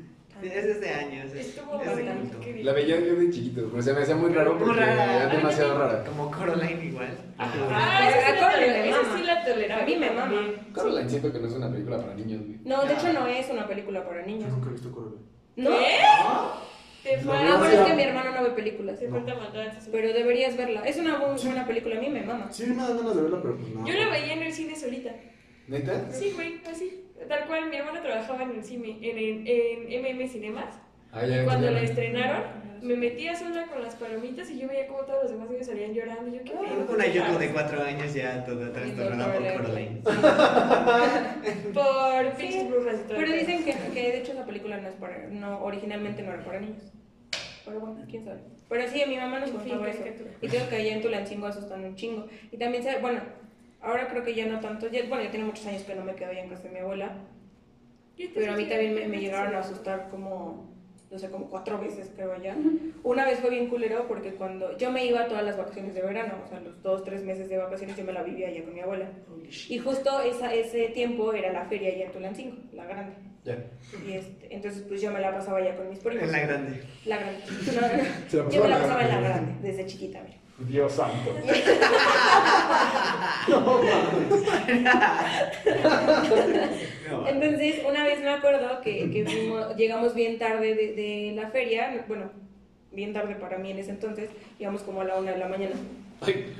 Sí, Es desde años. Es, Estuvo es de. La veía yo de chiquito, pero se me hacía muy raro porque rara. era demasiado rara. Como Coraline igual. Ah, esa sí la Coraline esa sí la toleraba. A mí me mama. Coraline siento que no es una película para niños, güey. No, de hecho no es una película para Yo niños. nunca he visto Coraline. ¿No? ¿Qué? Te No, Ah, bueno, es que mi hermano no ve películas. Te falta matar a tus- Pero deberías verla. Es una muy buena película, a mí me mama. Sí, me dan ganas de verla, pero pues no. Yo la veía en el cine solita. ¿Neta? Sí, güey, así. Tal cual, mi hermano trabajaba en el cine, en, en, en MM Cinemas. Ah, ya, Cuando ya. la estrenaron, me metía sola con las palomitas y yo veía como todos los demás niños salían llorando. Y yo, ¿qué pedo? Una Yoko de 4 años ya toda trastornada por Coraline. Por Pinches Brujas y todo. Pero dicen que, que de hecho esa película no es para, no, originalmente no era para niños. Pero bueno, quién sabe. Pero sí, mi mamá nos contaba eso. Y tengo que allá en Tulancingo asustan un chingo. Y también, bueno, ahora creo que ya no tanto. Ya, bueno, ya tiene muchos años que no me quedo allá en casa de mi abuela. Pero a mí también me, me llegaron a asustar como, no sé, como cuatro veces creo allá. Una vez fue bien culero porque cuando yo me iba todas las vacaciones de verano, o sea, los dos, tres meses de vacaciones yo me la vivía allá con mi abuela. Y justo esa, ese tiempo era la feria allá en Tulancingo, la grande. Ya. Y este, entonces pues yo me la pasaba allá con mis primos. En la grande. La grande. No, Yo me la pasaba en la grande, desde chiquita, mira. Dios santo. No, Entonces, una vez me acuerdo que, que fuimos- llegamos bien tarde de, de la feria, bueno, bien tarde para mí en ese entonces, íbamos como a la una de la mañana. Ay,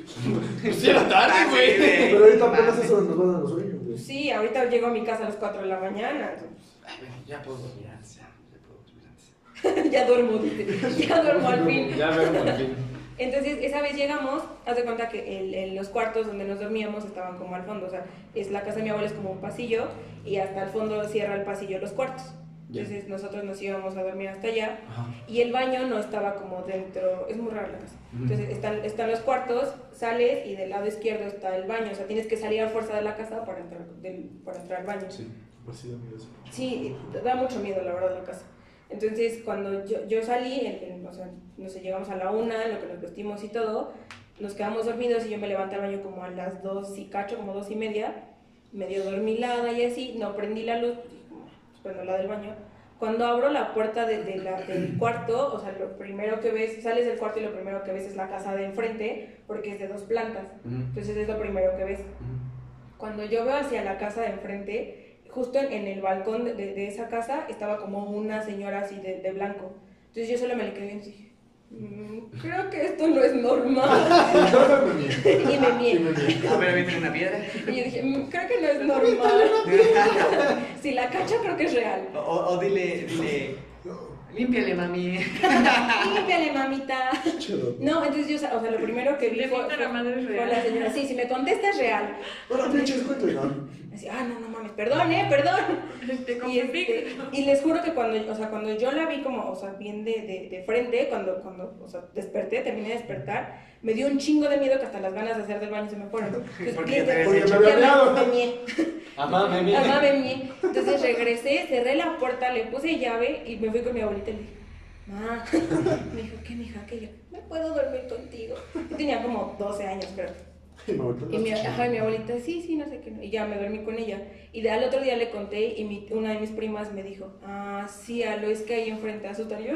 pues ya era tarde, güey. Pero ahorita apenas eso nos van a los sueños, güey. Sí, ahorita llego a mi casa a las 4 de la mañana, entonces, Ay, ya puedo dormir antes, ya, ya puedo dormir antes. ya duermo, dice, ya duermo al fin. Ya veo al fin. Entonces, esa vez llegamos, haz de cuenta que el- el- los cuartos donde nos dormíamos estaban como al fondo, o sea, es la casa de mi abuela es como un pasillo y hasta el fondo cierra el pasillo los cuartos. Entonces, nosotros nos íbamos a dormir hasta allá Ajá. y el baño no estaba como dentro, es muy rara la casa. Entonces, están, están los cuartos, sales y del lado izquierdo está el baño, o sea, tienes que salir a fuerza de la casa para entrar, del- para entrar al baño. Sí. Pues sí, da miedo eso. Sí, da mucho miedo, la verdad, la casa. Entonces, cuando yo, yo salí, o sea, no sé, llegamos a la una, en lo que nos vestimos y todo, nos quedamos dormidos y yo me levanté al baño como a las dos y cacho, como dos y media, medio dormilada y así, no prendí la luz, pues, pues, prendo la del baño. Cuando abro la puerta de, de la- del cuarto, o sea, lo primero que ves, sales del cuarto y lo primero que ves es la casa de enfrente, porque es de dos plantas. Entonces es lo primero que ves. Cuando yo veo hacia la casa de enfrente, justo en, en el balcón de, de- esa casa estaba como una señora así de, de blanco. Entonces yo solo me le quedé y dije, "Mm, creo que esto no es normal. y me Y mié. A ver, avienten una piedra. Y yo dije, "Mm, creo que no es normal. si la cacha, creo que es real. O, o dile, dile, límpiale, mami. Límpiale, mamita. No, entonces yo, o sea, lo primero que vi fue, pinta la madre fue real. la señora. Sí, si me contesta es real. Ahora pinches cuento, ¿no? Así, ah, no, no mames, perdón, eh, perdón. Y, este, y les juro que cuando, o sea, cuando yo la vi como, o sea, bien de, de, de frente, cuando, cuando, o sea, desperté, terminé de despertar, me dio un chingo de miedo que hasta las ganas de hacer del baño se me fueron. Entonces. Entonces regresé, cerré la puerta, le puse llave y me fui con mi abuelita y le dije, ma, me dijo, ¿qué, mija? Que yo, ¿me puedo dormir contigo? Yo tenía como 12 años, creo. Y mi, ajá, y mi abuelita, sí, sí, no sé qué. no. Y ya me dormí con ella. Y de, al otro día le conté y mi- una de mis primas me dijo, ah, sí, Alo, es que ahí enfrente asustan. Y yo,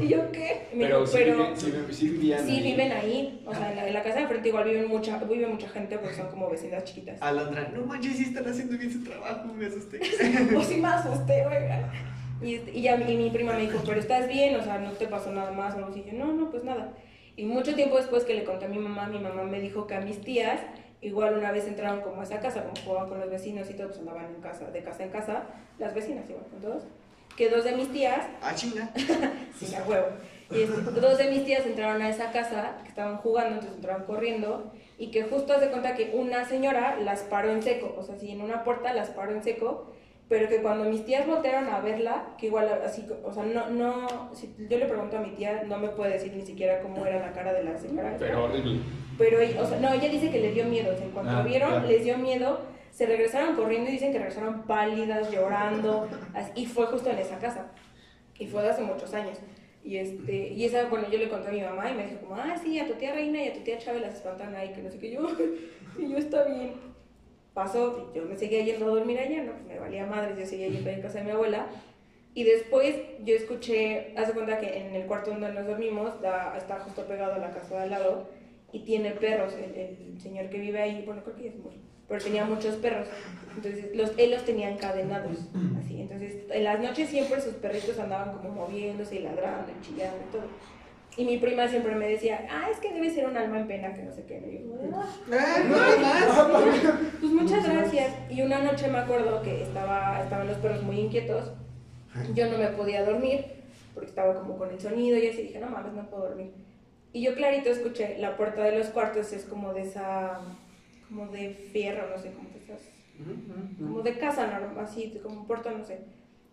¿y yo qué? Me Pero, dijo, sí, pero viven- sí, vi- sí vivían sí ahí. viven ahí. O sea, en la, en la casa de enfrente igual viven mucha, vive mucha gente porque son como vecinas chiquitas. Alondra, no manches, sí están haciendo bien su trabajo, me asusté. Pues sí me asusté, oiga. Y, y ya mi, y mi prima me dijo, pero estás bien, o sea, no te pasó nada más o algo así. Y yo, no, no, pues nada. Y mucho tiempo después que le conté a mi mamá, mi mamá me dijo que a mis tías, igual una vez entraron como a esa casa, como jugaban con los vecinos y todo, pues andaban en casa, de casa en casa, las vecinas igual con todos, que dos de mis tías, Ah, chinga. sin a huevo, y este, dos de mis tías entraron a esa casa, que estaban jugando, entonces entraron corriendo, y que justo hace cuenta que una señora las paró en seco, o sea, si en una puerta las paró en seco, pero que cuando mis tías voltearon a verla, que igual así, o sea, no, no, si yo le pregunto a mi tía, no me puede decir ni siquiera cómo era la cara de la señora. Pero horrible. Pero, o sea, no, ella dice que le dio miedo, o sea, en cuanto Ah, vieron, claro. les dio miedo, se regresaron corriendo y dicen que regresaron pálidas, llorando, así, y fue justo en esa casa, y fue de hace muchos años. Y, este, y esa, bueno, yo le conté a mi mamá y me dijo como, ah, sí, a tu tía Reina y a tu tía Chávez las espantan ahí, que no sé qué, yo, y yo está bien. Pasó, yo me seguía yendo a dormir allá, ¿no? Me valía madres, yo seguía yendo a casa de mi abuela. Y después yo escuché, hace cuenta que en el cuarto donde nos dormimos, da- está justo pegado a la casa de al lado, y tiene perros, el, el señor que vive ahí, bueno, creo que se murió, pero tenía muchos perros. Entonces, los, él los tenía encadenados, así. Entonces, en las noches siempre sus perritos andaban como moviéndose y ladrando y chillando y todo. Y mi prima siempre me decía, ah, es que debe ser un alma en pena, que no sé qué. Y yo, "Ah, Ah, no más. pues muchas gracias. Y una noche me acuerdo que estaba, estaban los perros muy inquietos. Yo no me podía dormir porque estaba como con el sonido y así dije, no mames, no puedo dormir. Y yo clarito escuché la puerta de los cuartos es como de esa, como de fierro, no sé, como de esas, como de casa normal, así, como puerta, no sé.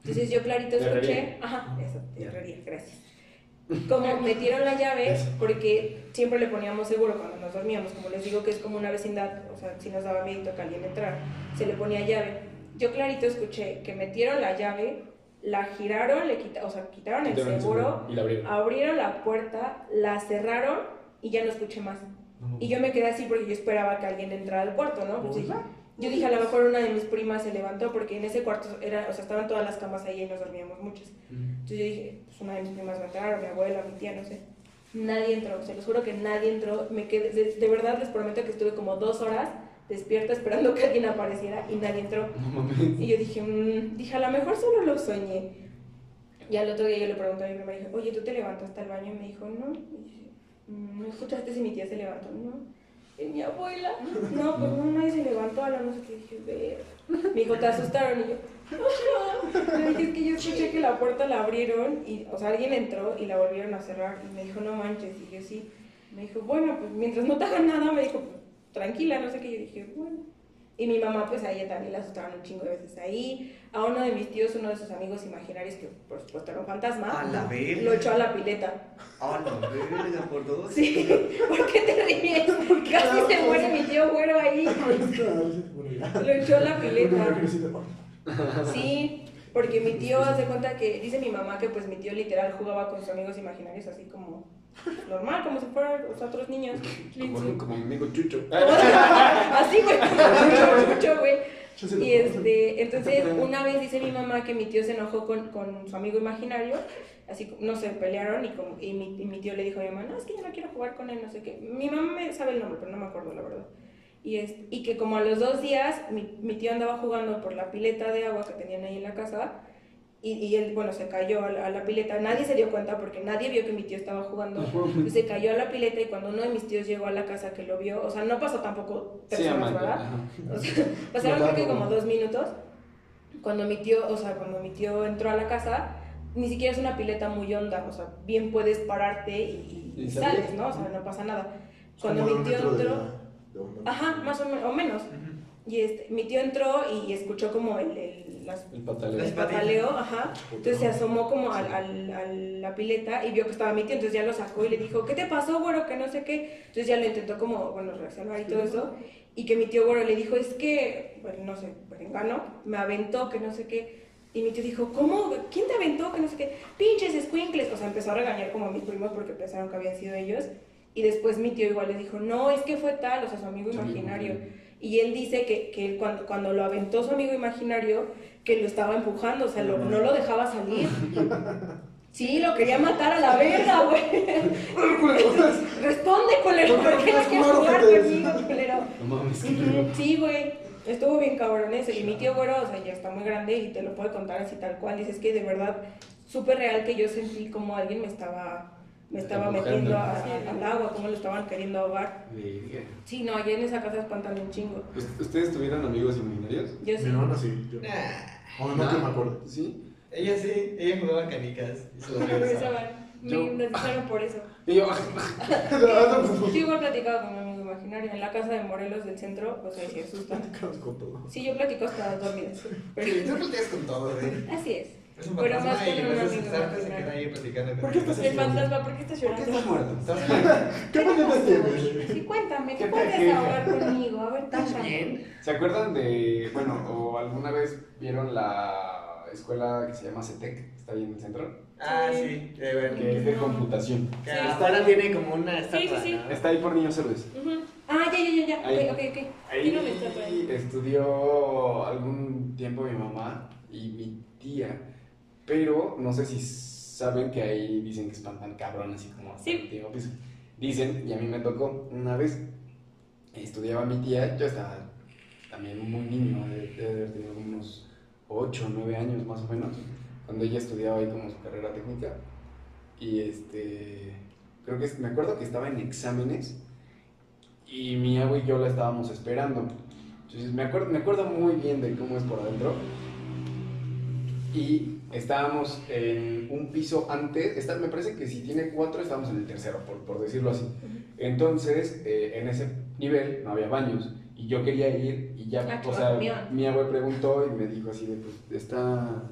Entonces yo clarito escuché, ajá, eso, de herrería, gracias. Como metieron la llave, porque siempre le poníamos seguro cuando nos dormíamos, como les digo que es como una vecindad, o sea, si nos daba miedo que alguien entrara, se le ponía llave. Yo clarito escuché que metieron la llave, la giraron, le quita, o sea, quitaron el Quitaron el seguro, seguro y la abrieron. la puerta, la cerraron y ya no escuché más. Y yo me quedé así porque yo esperaba que alguien entrara al cuarto, ¿no? Pues dije, yo dije, a lo mejor una de mis primas se levantó porque en ese cuarto era, o sea, estaban todas las camas ahí y nos dormíamos muchas. Entonces yo dije, una de mis primas va a entrar, mi abuela, mi tía, no sé. Nadie entró, se los juro que nadie entró. Me quedé, de, de verdad les prometo que estuve como dos horas despierta esperando que alguien apareciera y nadie entró. No. Y yo dije, "Mm", dije, a lo mejor solo lo soñé. Y al otro día yo le pregunté a mi mamá, dije, oye, ¿tú te levantaste al baño? Y me dijo, no. Y dije, "Mm, ¿no escuchaste si mi tía se levantó? No. ¿Y mi abuela? No, pues no, nadie se levantó a la no sé qué. Dije, ver. Me dijo, ¿te asustaron? Y yo. Le dije, es que yo escuché que la puerta la abrieron y, o sea, alguien entró y la volvieron a cerrar. Y me dijo, no manches. Y yo, sí. Me dijo, bueno, pues mientras no te hagan nada, me dijo, tranquila, no sé qué. Yo dije, bueno. Y mi mamá, pues a ella también la asustaron un chingo de veces ahí. A uno de mis tíos, uno de sus amigos imaginarios, que por supuesto era un fantasma, A la lo echó a la pileta. A la verga, por dos. Sí, ¿por qué te ríes? Casi se muere mi tío güero ahí. Lo echó a la pileta. Sí, porque mi tío hace cuenta que, dice mi mamá que pues mi tío literal jugaba con sus amigos imaginarios así como normal, como si fueran los otros niños. Como, como mi amigo Chucho. Así, güey, como mucho, güey. Y este, entonces una vez dice mi mamá que mi tío se enojó con, con su amigo imaginario, así, no sé, pelearon y, como, y, mi, y mi tío le dijo a mi mamá, no, es que yo no quiero jugar con él, no sé qué. Mi mamá me sabe el nombre, pero no me acuerdo la verdad. Y, es, y que como a los dos días mi, mi tío andaba jugando por la pileta de agua que tenían ahí en la casa y, y él, bueno, se cayó a la, a la pileta. Nadie se dio cuenta porque nadie vio que mi tío estaba jugando. Entonces, se cayó a la pileta y cuando uno de mis tíos llegó a la casa que lo vio, o sea, no pasó tampoco Sí, personas, Amanda. ¿verdad? ajá. O sea, pasaron creo que como dos minutos. Cuando mi tío, o sea, cuando mi tío entró a la casa, ni siquiera es una pileta muy honda, o sea, bien puedes pararte y, y Y sales. ¿no? O sea, no pasa nada. Cuando mi tío entró, de ajá, más o, men- o menos. Y este, mi tío entró y escuchó como el, el, las El pataleo. el pataleo, ajá. Entonces se asomó como al, al- a la pileta y vio que estaba mi tío, entonces ya lo sacó y le dijo, ¿qué te pasó, güero? Que no sé qué. Entonces ya lo intentó como, bueno, reaccionar y todo eso. Y que mi tío, güero, le dijo, es que, bueno, no sé, perengano, me aventó, que no sé qué. Y mi tío dijo, ¿cómo? ¿Quién te aventó? Que no sé qué. Pinches escuincles. O sea, empezó a regañar como a mis primos porque pensaron que habían sido ellos. Y después mi tío igual le dijo, no, es que fue tal, o sea, su amigo imaginario. Y él dice que, que cuando, cuando lo aventó su amigo imaginario, que lo estaba empujando, o sea, lo- no lo dejaba salir. Sí, lo quería matar a la verga, güey. Responde, culero, ¿Por qué ¿por qué no quieres jugar, conmigo, culero? No mames. Sí, güey. Estuvo bien cabrón eso. Y mi tío, güero, o sea, ya está muy grande y te lo puede contar así tal cual. Dices que de verdad, súper real que yo sentí como alguien me estaba, me estaba metiendo a- a- al agua, como lo estaban queriendo ahogar. Verga. Sí, no, allá en esa casa espantan un chingo. ¿Ust- ¿Ustedes tuvieron amigos imaginarios? Yo Mi sí. hermana sí. Yo. Nah, O no, que me acuerdo. ¿Sí? ella sí, ella jugaba canicas. y se. Me Yo- hipnotizaron por eso. Y yo, Sí, igual platicaba con mi amigo imaginario en la casa de Morelos del centro, pues ahí se asustan. Con todo. Sí, yo platico hasta dormidas. Pero, Tú platicas con todo, güey. así es. Es un Pero fantasma más y con en un vez de amigo asustarte se imaginario. queda ahí platicando ¿Por qué estás El fantasma, ¿por qué estás ¿por qué llorando? estás muerto? Estás muerto. ¿Qué mañana tienes? Sí, cuéntame, ¿qué ¿Qué puedes te- desahogar conmigo? A ver, táchame. ¿Se acuerdan de, bueno, o alguna vez vieron la escuela que se llama CETEC? Está ahí en el centro. Ah, sí, de ver. Que es de computación. Que Sí. afuera tiene como una Sí, estatua. sí, sí. ¿no? Está ahí por niños héroes. Ujú. Ah, ya, ya, ya, ya. Ahí. Ok, ok, ok. Tiene una estatua Ahí ahí. estudió algún tiempo mi mamá y mi tía, pero no sé si saben que ahí dicen que espantan cabrón, así como Sí. Dicen, y a mí me tocó una vez, estudiaba mi tía, yo estaba también muy niño, de- debe haber tenido unos 8 o 9 años más o menos, cuando ella estudiaba ahí como su carrera técnica. Y este, creo que me acuerdo que estaba en exámenes y mi abuelo y yo la estábamos esperando. Entonces me acuerdo, me acuerdo muy bien de cómo es por adentro. Y estábamos en un piso antes, está, me parece que si tiene cuatro, estábamos en el tercero, por, por decirlo así. Entonces, eh, en ese nivel no había baños. Y yo quería ir y ya, Ah, o sea, mi abuelo preguntó y me dijo así de, pues, está,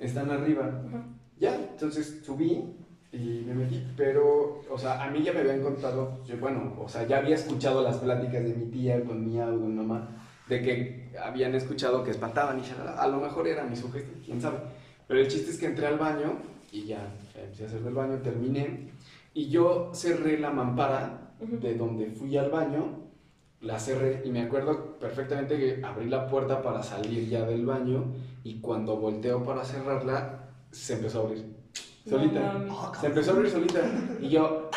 están arriba. Ajá. Ya, entonces subí y me metí, pero, o sea, a mí ya me habían contado, yo, bueno, o sea, ya había escuchado las pláticas de mi tía con mi abuelo, con mamá, de que habían escuchado que espantaban y a lo mejor era mi sugestión, quién sabe. Pero el chiste es que entré al baño y ya empecé a hacer del baño, terminé y yo cerré la mampara de donde fui al baño, la cerré y me acuerdo perfectamente que abrí la puerta para salir ya del baño y cuando volteo para cerrarla, se empezó a abrir. Solita. No se empezó a abrir solita. Y yo.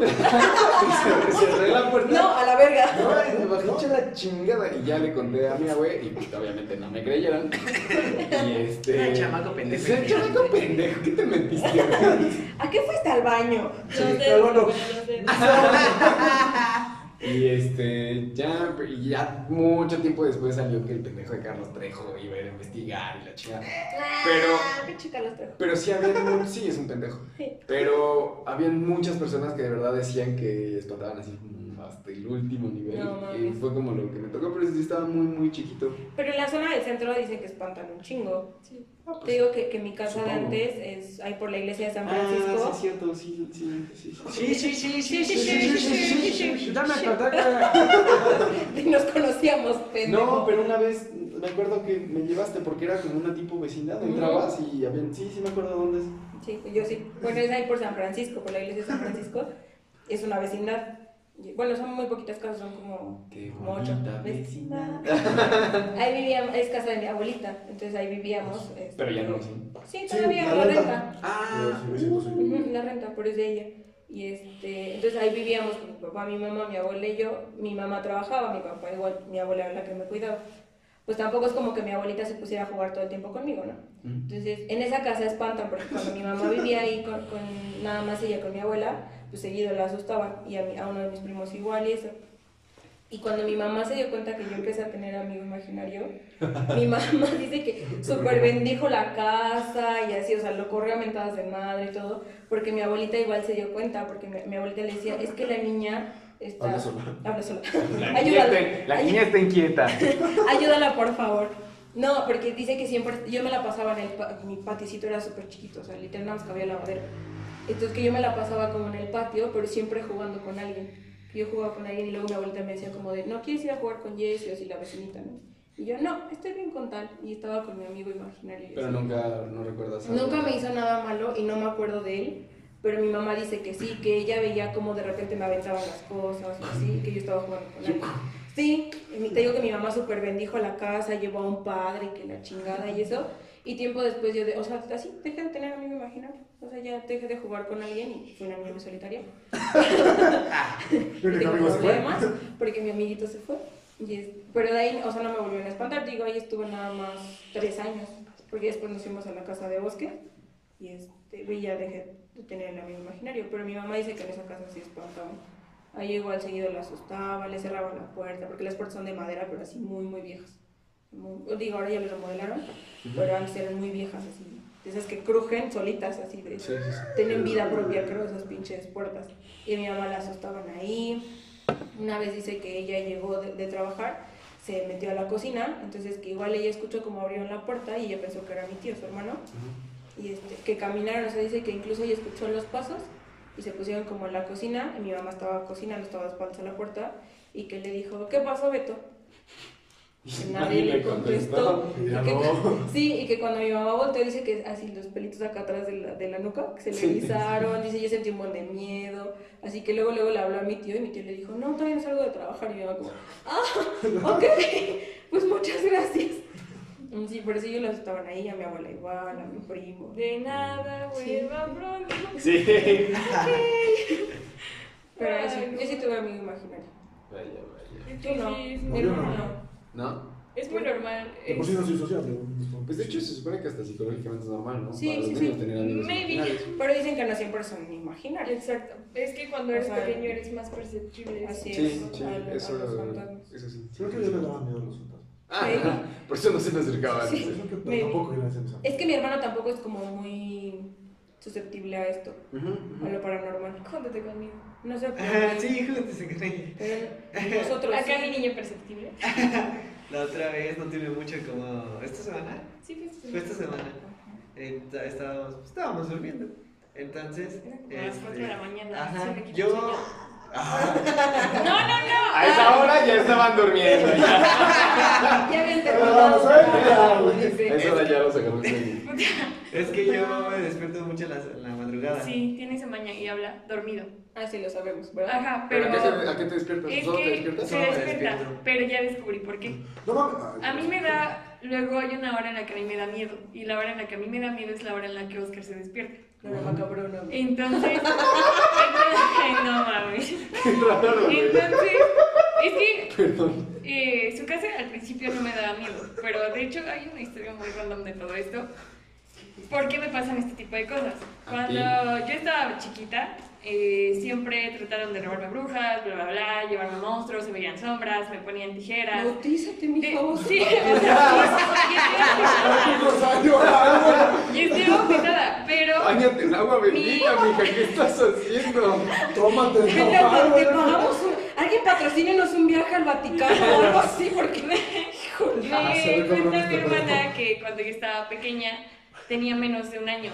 Y cer- cerré la puerta. No, a la verga. No, y me bajé hecha la chingada. Y ya le conté a mi abue y pues, obviamente no me creyeron. Y este. Ay, chamaco pendejo. Sí, chamaco pendejo. ¿Qué te mentiste? güey? ¿A qué fuiste al baño? Los dedos, pero no. Y este, ya, ya mucho tiempo después salió que el pendejo de Carlos Trejo iba a ir a investigar y la chingada. Pero- Ah. Pero sí había, sí es un pendejo. Pero habían muchas personas que de verdad decían que espantaban así como hasta el último nivel. No, y fue como lo que me tocó, pero sí estaba muy, muy chiquito. Pero en la zona del centro dicen que espantan un chingo. Sí. Te digo que, que mi casa de Supongo. antes es ahí por la iglesia de San Ah, sí, Francisco. es cierto, sí, sí, sí. sí. Sí, sí, sí, Sí, sí, sí, sí, sí, sí, sí. Ya me acordé nos conocíamos, pendejo. No, pero una vez, me acuerdo que me llevaste porque era como una tipo vecindad. Entrabas y había. Sí, sí, me acuerdo dónde es. Sí, yo sí. Bueno, es ahí por San Francisco, por la iglesia de San Francisco. Es una vecindad. Bueno, son muy poquitas casas, son como, Qué como ocho. Vecindad. Ahí vivíamos, es casa de mi abuelita, entonces ahí vivíamos. este, Pero ya no, sí. Sí, Sí, todavía la la renta. renta. Ah, Sí, sí. Ujú, La renta, pero es de ella. Y este, entonces ahí vivíamos con mi papá, mi mamá, mi abuela y yo. Mi mamá trabajaba, mi papá igual, mi abuela era la que me cuidaba. Pues tampoco es como que mi abuelita se pusiera a jugar todo el tiempo conmigo, ¿no? Entonces, en esa casa espantan, porque cuando mi mamá vivía ahí con, con nada más ella con mi abuela, pues seguido la asustaban, y a, mi- a uno de mis primos igual y eso. Y cuando mi mamá se dio cuenta que yo empecé a tener amigo imaginario, mi mamá dice que súper bendijo la casa y así, o sea, lo corrió a mentadas de madre y todo, porque mi abuelita igual se dio cuenta, porque mi, mi abuelita le decía, es que la niña está... Habla sola. Habla sola. La niña, está, la niña está inquieta. Ayúdala, por favor. No, porque dice que siempre, yo me la pasaba en el, mi paticito era súper chiquito, o sea, literal nada más cabía lavadero. Entonces que yo me la pasaba como en el patio, pero siempre jugando con alguien. Yo jugaba con alguien y luego mi abuelita me decía como de, no, ¿quieres ir a jugar con Jessie o si la vecinita, no? Y yo, no, estoy bien con tal. Y estaba con mi amigo imaginario. Pero nunca, no recuerdas. algo. Nunca me hizo nada malo y no me acuerdo de él, pero mi mamá dice que sí, que ella veía como de repente me aventaban las cosas, o así, que yo estaba jugando con él. Sí, te digo que mi mamá súper bendijo la casa, llevó a un padre, que la chingada y eso. Y tiempo después yo, de, o sea, así, dejé de tener amigo imaginario. O sea, ya dejé de jugar con alguien y fui una niña muy solitaria. El único Tengo problemas porque mi amiguito se fue. Y es- pero de ahí, o sea, no me volvieron a espantar. Digo, ahí estuve nada más tres años. Porque después nos fuimos a la casa de bosque. Y este, y ya dejé de tener el amigo imaginario. Pero mi mamá dice que en esa casa sí espantaban. Ahí igual seguido la asustaba, le cerraban la puerta. Porque las puertas son de madera, pero así muy, muy viejas. Muy- digo, ahora ya las remodelaron. Pero antes eran muy viejas, así. Esas que crujen solitas, así de Sí, sí, sí. tienen vida propia, creo, esas pinches puertas. Y mi mamá la asustaban ahí. Una vez dice que ella llegó de, de trabajar, se metió a la cocina, entonces que igual ella escuchó como abrieron la puerta y ella pensó que era mi tío, su hermano. Y este, que caminaron, o sea, dice que incluso ella escuchó los pasos y se pusieron como en la cocina. Y mi mamá estaba cocinando, estaba de espaldas a la puerta y que le dijo, ¿qué pasó, Beto? Y nadie le contestó. Y ya Y que- no. Sí, y que cuando mi mamá volteó dice que así los pelitos acá atrás de la, de la nuca, que se le Sí. erizaron, dice yo sentí un buen de miedo, así que luego luego le habló a mi tío y mi tío le dijo, no, todavía no salgo de trabajar, y mi mamá como, ah, ok, pues muchas gracias. Y Sí, por eso ellos los estaban ahí, a mi abuela igual, a mi primo. De nada, Sí. vuelva pronto. Sí. Pero Ay, sí, no. yo sí tuve amigo imaginario. Vaya, vaya. Tú no, Sí, mi yo hermano no. ¿No? Es muy normal. De por sí es- no soy sociable. Pues de hecho se supone que hasta psicológicamente es normal, ¿no? Sí, Para los sí, niños sí. tener amigos Maybe. Pero dicen que no siempre son imaginarios. Exacto. Es que cuando eres O sea, pequeño eres más perceptible. así Sí, es, sí, los- a eso, los fantasmas. eso sí. Creo que yo le daba miedo a los fantasmas. Ah, Sí. por eso no se me acercaba. Sí. que tampoco eso. Es que mi hermano tampoco es como muy susceptible a esto, ujú. a lo paranormal. Júntate conmigo. No sé por Ah, qué. sí, con ella. Pero nosotros Acá sí. mi niño perceptible. La otra vez no tuve mucho como. ¿Esta semana? Sí, fue esta Fue esta semana. Estábamos, estábamos durmiendo. Entonces. Era a las este, 4 de la mañana. Ajá. se Yo. sueño. No, no, no. A esa hora ya estaban durmiendo. Ya. Ya habían Ah, terminado. A hora ya el sueño. Es que yo me despierto mucho en la, en la madrugada. Sí, tiene esa maña y habla dormido. Ah, sí, lo sabemos, ¿verdad? Ajá, ¿Pero pero. a qué, te, a qué te despiertas? Es ¿Solo te que despiertas? se No, despierta, despierto. pero ya descubrí por qué. No mames. A mí me da, luego hay una hora en la que a mí me da miedo, y la hora en la que a mí me da miedo es la hora en la que Oscar se despierta. No, no, macabrona. Entonces, entonces no mames. Qué raro, güey. Entonces, es que Perdón. eh, su casa al principio no me daba miedo, pero de hecho hay una historia muy random de todo esto. ¿Por qué me pasan este tipo de cosas? Cuando yo estaba chiquita, eh, siempre trataron de robarme brujas, bla, bla, bla, llevarme monstruos, se veían sombras, me ponían tijeras. Bautízate, mi De- favor. sí, o sea, y estoy bautizada, pero Báñate en agua bendita, mija. ¿Qué estás haciendo? tómate el te agua. pagamos un- Alguien patrocínenos un viaje al Vaticano o algo así, porque híjole. Ah, se ve Me cabrón cuenta mi hermana que cuando yo estaba pequeña tenía menos de un año.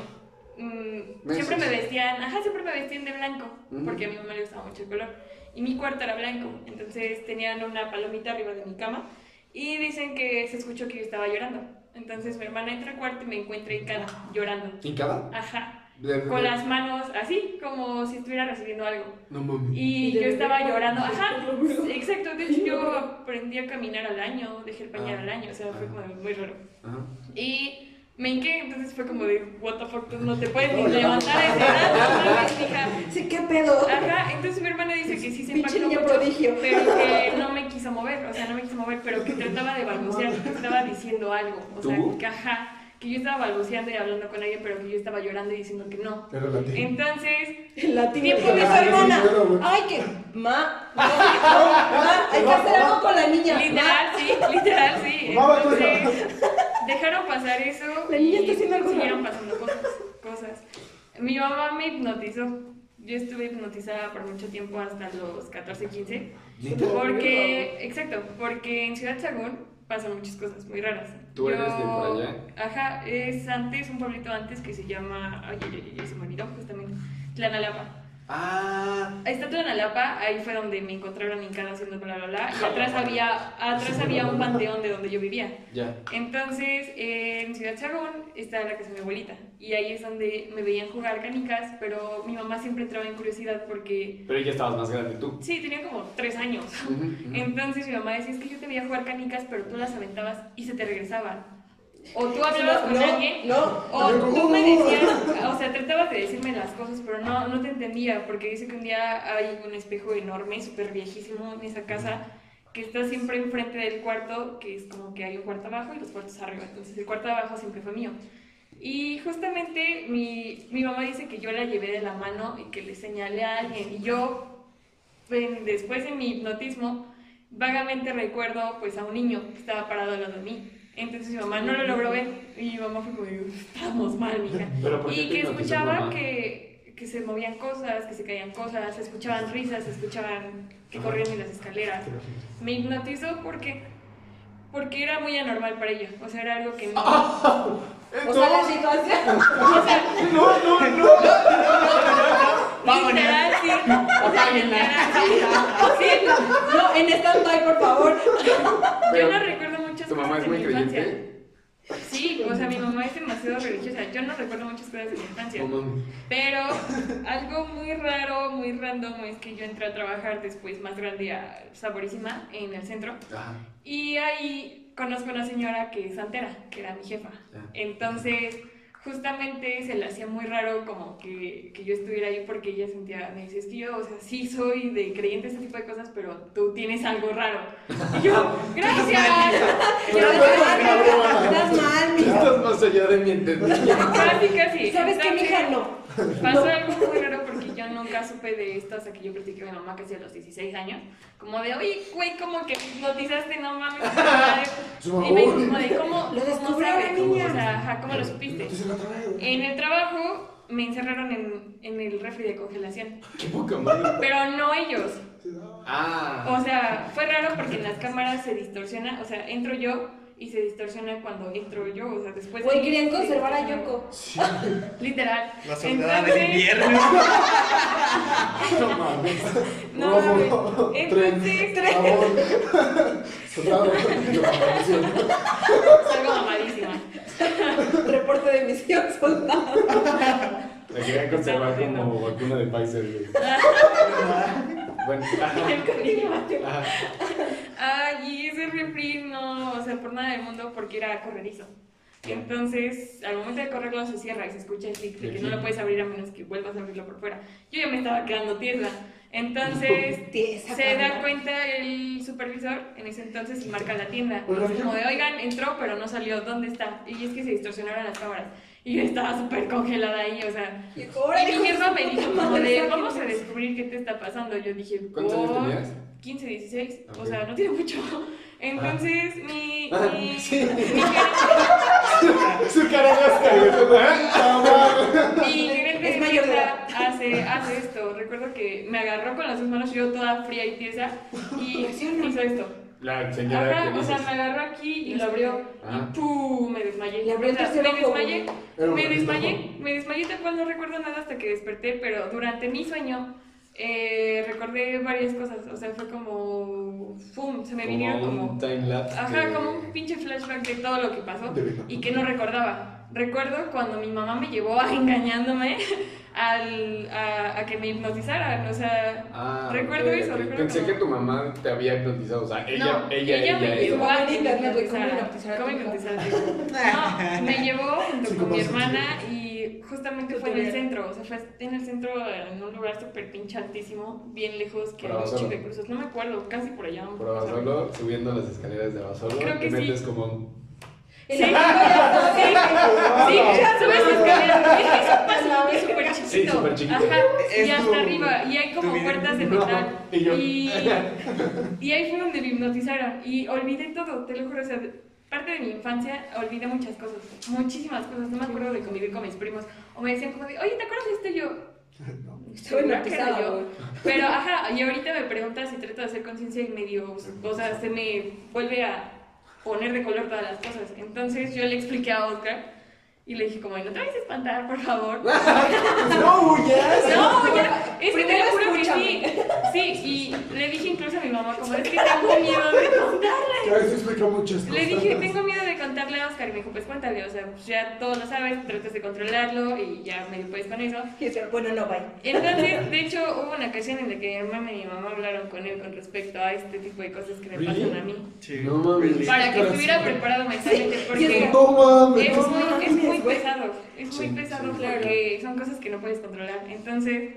Mm, siempre me vestían, ajá, siempre me vestían de blanco, Ujú. porque a mi mamá le gustaba mucho el color. Y mi cuarto era blanco, entonces tenían una palomita arriba de mi cama y dicen que se escuchó que yo estaba llorando. Entonces mi hermana entra al cuarto y me encuentra hincada, llorando. ¿Hincada? Ajá. Con las manos así, como si estuviera recibiendo algo. No mames. Y yo estaba llorando, ajá, exacto, de hecho yo aprendí a caminar al año, dejé el pañal Ah. al año, o sea, fue Ah. como muy raro. Ajá. Y me hinqué, entonces fue como de, what the fuck, tú no te puedes ni levantar a edad. Sí, qué pedo. Ajá, entonces mi hermana dice que sí se impactó mucho, prodigio. pero que no me quiso mover, o sea, no me quiso mover, pero que trataba de balbucear, que estaba diciendo algo, o sea, ¿Tú? que ajá, que yo estaba balbuceando y hablando con ella, pero que yo estaba llorando y diciendo que no. Era la tía. Entonces, El latino Tiempo de de su hermana. Ay, que. Ma, no, ma, hay que hacer algo con la niña. Literal, sí, literal, sí. Entonces, dejaron pasar eso La niña y está haciendo algo siguieron raro. pasando cosas, cosas. Mi mamá me hipnotizó. Yo estuve hipnotizada por mucho tiempo hasta los 14, 15. ¿Neta? Porque, exacto, porque en Ciudad Sagún pasan muchas cosas muy raras. ¿Tú eres de por allá? Ajá, es antes, un pueblito antes que se llama, ay, ay, ay, ay, se me olvidó justamente, Tlanalapa. Ah. Ahí está Tlanalapa, ahí fue donde me encontraron hincada haciendo bla bla bla. Y atrás había, atrás había un panteón de donde yo vivía. Ya. Entonces, en Ciudad Sagún está la casa de mi abuelita. Y ahí es donde me veían jugar canicas, pero mi mamá siempre entraba en curiosidad porque, Pero ya estabas más grande tú. sí, tenía como tres años. Entonces mi mamá decía, es que yo te veía jugar canicas, pero tú las aventabas y se te regresaban. O tú hablabas con no, alguien, No, o tú me decías, o sea, tratabas de decirme las cosas, pero no, no te entendía, porque dice que un día hay un espejo enorme, súper viejísimo en esa casa, que está siempre enfrente del cuarto, que es como que hay un cuarto abajo y los cuartos arriba. Entonces el cuarto abajo siempre fue mío. Y justamente mi, mi mamá dice que yo la llevé de la mano y que le señalé a alguien. Y yo, en- después de mi hipnotismo, vagamente recuerdo pues a un niño que estaba parado al lado de mí. Entonces mi mamá no lo logró ver y mi mamá fue como, estamos mal, mija. Pero ¿por qué Y que escuchaba que, que se movían cosas, que se caían cosas, se escuchaban risas, se escuchaban que corrían en las escaleras. Me hipnotizó porque, porque era muy anormal para ella. O sea, era algo que no... O sea, la situación. O sea, No, no, no. literal, sí. O sea, literal, sí. Sí, No, en stand-by, por favor. Yo no recuerdo muchas ¿Tu cosas mamá es muy creyente? Sí, o sea, mi mamá es demasiado religiosa. Yo no recuerdo muchas cosas de mi infancia. Mames. Pero algo muy raro, muy random es que yo entré a trabajar después más grande a Saborísima en el centro. Ajá. Y ahí conozco a una señora que es santera, que era mi jefa. Entonces, justamente se le hacía muy raro como que, que yo estuviera ahí porque ella sentía, me dice, es que yo, o sea, sí soy de creyente ese tipo de cosas, pero tú tienes algo raro. Y yo, gracias. Yo, Estás mal, mija. Estás más allá de mi entendimiento. Casi, casi. ¿Sabes qué, mija? No. Pasó algo muy raro yo nunca supe de esto hasta que yo platiqué con mi mamá casi a los 16 años. Como de, oye, güey, como que hipnotizaste, no mames. Y me dijo como de, ¿cómo, Lo la niña. O sea, ajá, ¿cómo lo supiste? En el trabajo me encerraron en, en el refri de congelación. Qué poca madre. Pero no ellos. Ah. O sea, fue raro porque en las cámaras se distorsiona. O sea, entro yo y se distorsiona cuando entro yo. O sea, después. de Güey, querían se conservar a. Yoko. Literal. La soldada del Entonces- invierno. No mames. No, Robo, mames. Entonces, Jabón. Soldado. salgo mamadísima. Reporte de misión soldado. La querían conservar como vacuna de Pfizer. Bueno, ajá. El. Ay, y ese refri no, o sea, por nada del mundo porque era corredizo. Entonces, al momento de correrlo se cierra y se escucha el de que no lo puedes abrir a menos que vuelvas a abrirlo por fuera. Yo ya me estaba quedando tiesa. Entonces, Tiesa, se da cuenta el supervisor en ese entonces y marca la tienda. Oigan, Es como de, oigan, entró, pero no salió, ¿dónde está? Y es que se distorsionaron las cámaras. Y yo estaba súper congelada ahí, o sea. Y mi jefa me dijo como de, vamos a descubrir qué te está pasando. Yo dije, ¿Cuántos años tenías? 15, 16, o Ok. sea, no tiene mucho. Entonces, mi, Ah, mi, sí. mi gerente, Su cara hasta, güey. mi gerente Es de mayor hace, hace esto. Recuerdo que me agarró con las dos manos, yo toda fría y tiesa, y hizo esto. La señora Ajá, que o sea, me agarró aquí y lo abrió, Ah. y ¡pum! me desmayé. Le abrió el O tercer me ojo, desmayé, Era un me desmayé, me desmayé tal cual no recuerdo nada hasta que desperté, pero durante mi sueño eh, recordé varias cosas. O sea, fue como. ¡Fum! Se me vinieron Como como. un time lapse. Ajá, de- como un pinche flashback de todo lo que pasó y que no recordaba. Recuerdo cuando mi mamá me llevó a engañándome al, a, a que me hipnotizaran. O sea, Ah, recuerdo ok, eso. Recuerdo Pensé como- que tu mamá te había hipnotizado. O sea, ella, no, ella, ella. me ella. llevó a En internet, güey, ¿cómo hipnotizar. No, me llevó junto Sí, con ¿cómo mi hermana y justamente fue en el centro. O sea, fue en el centro, en un lugar súper pinche altísimo, bien lejos, que de cruces. No me acuerdo, casi por allá. Por Abasolo, subiendo las escaleras de Abasolo, Creo que te metes sí. como un... Sí, la- sí, subes escaleras. Es un pasillo súper chiquito. Sí, súper chiquito. Ajá, y hasta arriba. Y hay como puertas de No, metal. Y, y ahí fue donde me hipnotizaron. Y olvidé todo, te lo juro. O sea, parte de mi infancia olvidé muchas cosas. Muchísimas cosas. No me acuerdo de convivir con mis primos. O me decían como de, oye, ¿te acuerdas de esto? Y yo, No. Estoy segura que era yo. Pero, ajá, y ahorita me preguntas si trato de hacer conciencia y medio, o sea, se me vuelve a poner de color todas las cosas. Entonces yo le expliqué a Oscar y le dije como, no te vayas a espantar, por favor. ¡No huyas! No, ya, es que te Primero lo juro que sí. Sí, y le dije incluso a mi mamá como, es que tengo miedo de contarle. Explica muchas cosas. Le dije, tengo miedo de contarle a Oscar y me dijo, pues cuéntale, o sea, pues ya todo lo sabes, tratas de controlarlo y ya me puedes con eso. Y Bueno, no, bye. Entonces, de hecho, hubo una ocasión en la que mi hermana y mi mamá hablaron con él con respecto a este tipo de cosas que me ¿Really? pasan a mí. No mames. Para que estuviera preparado mentalmente, porque No mames. es no muy, muy pesado. Es muy Sí, pesado sí, claro. son cosas que no puedes controlar. Entonces,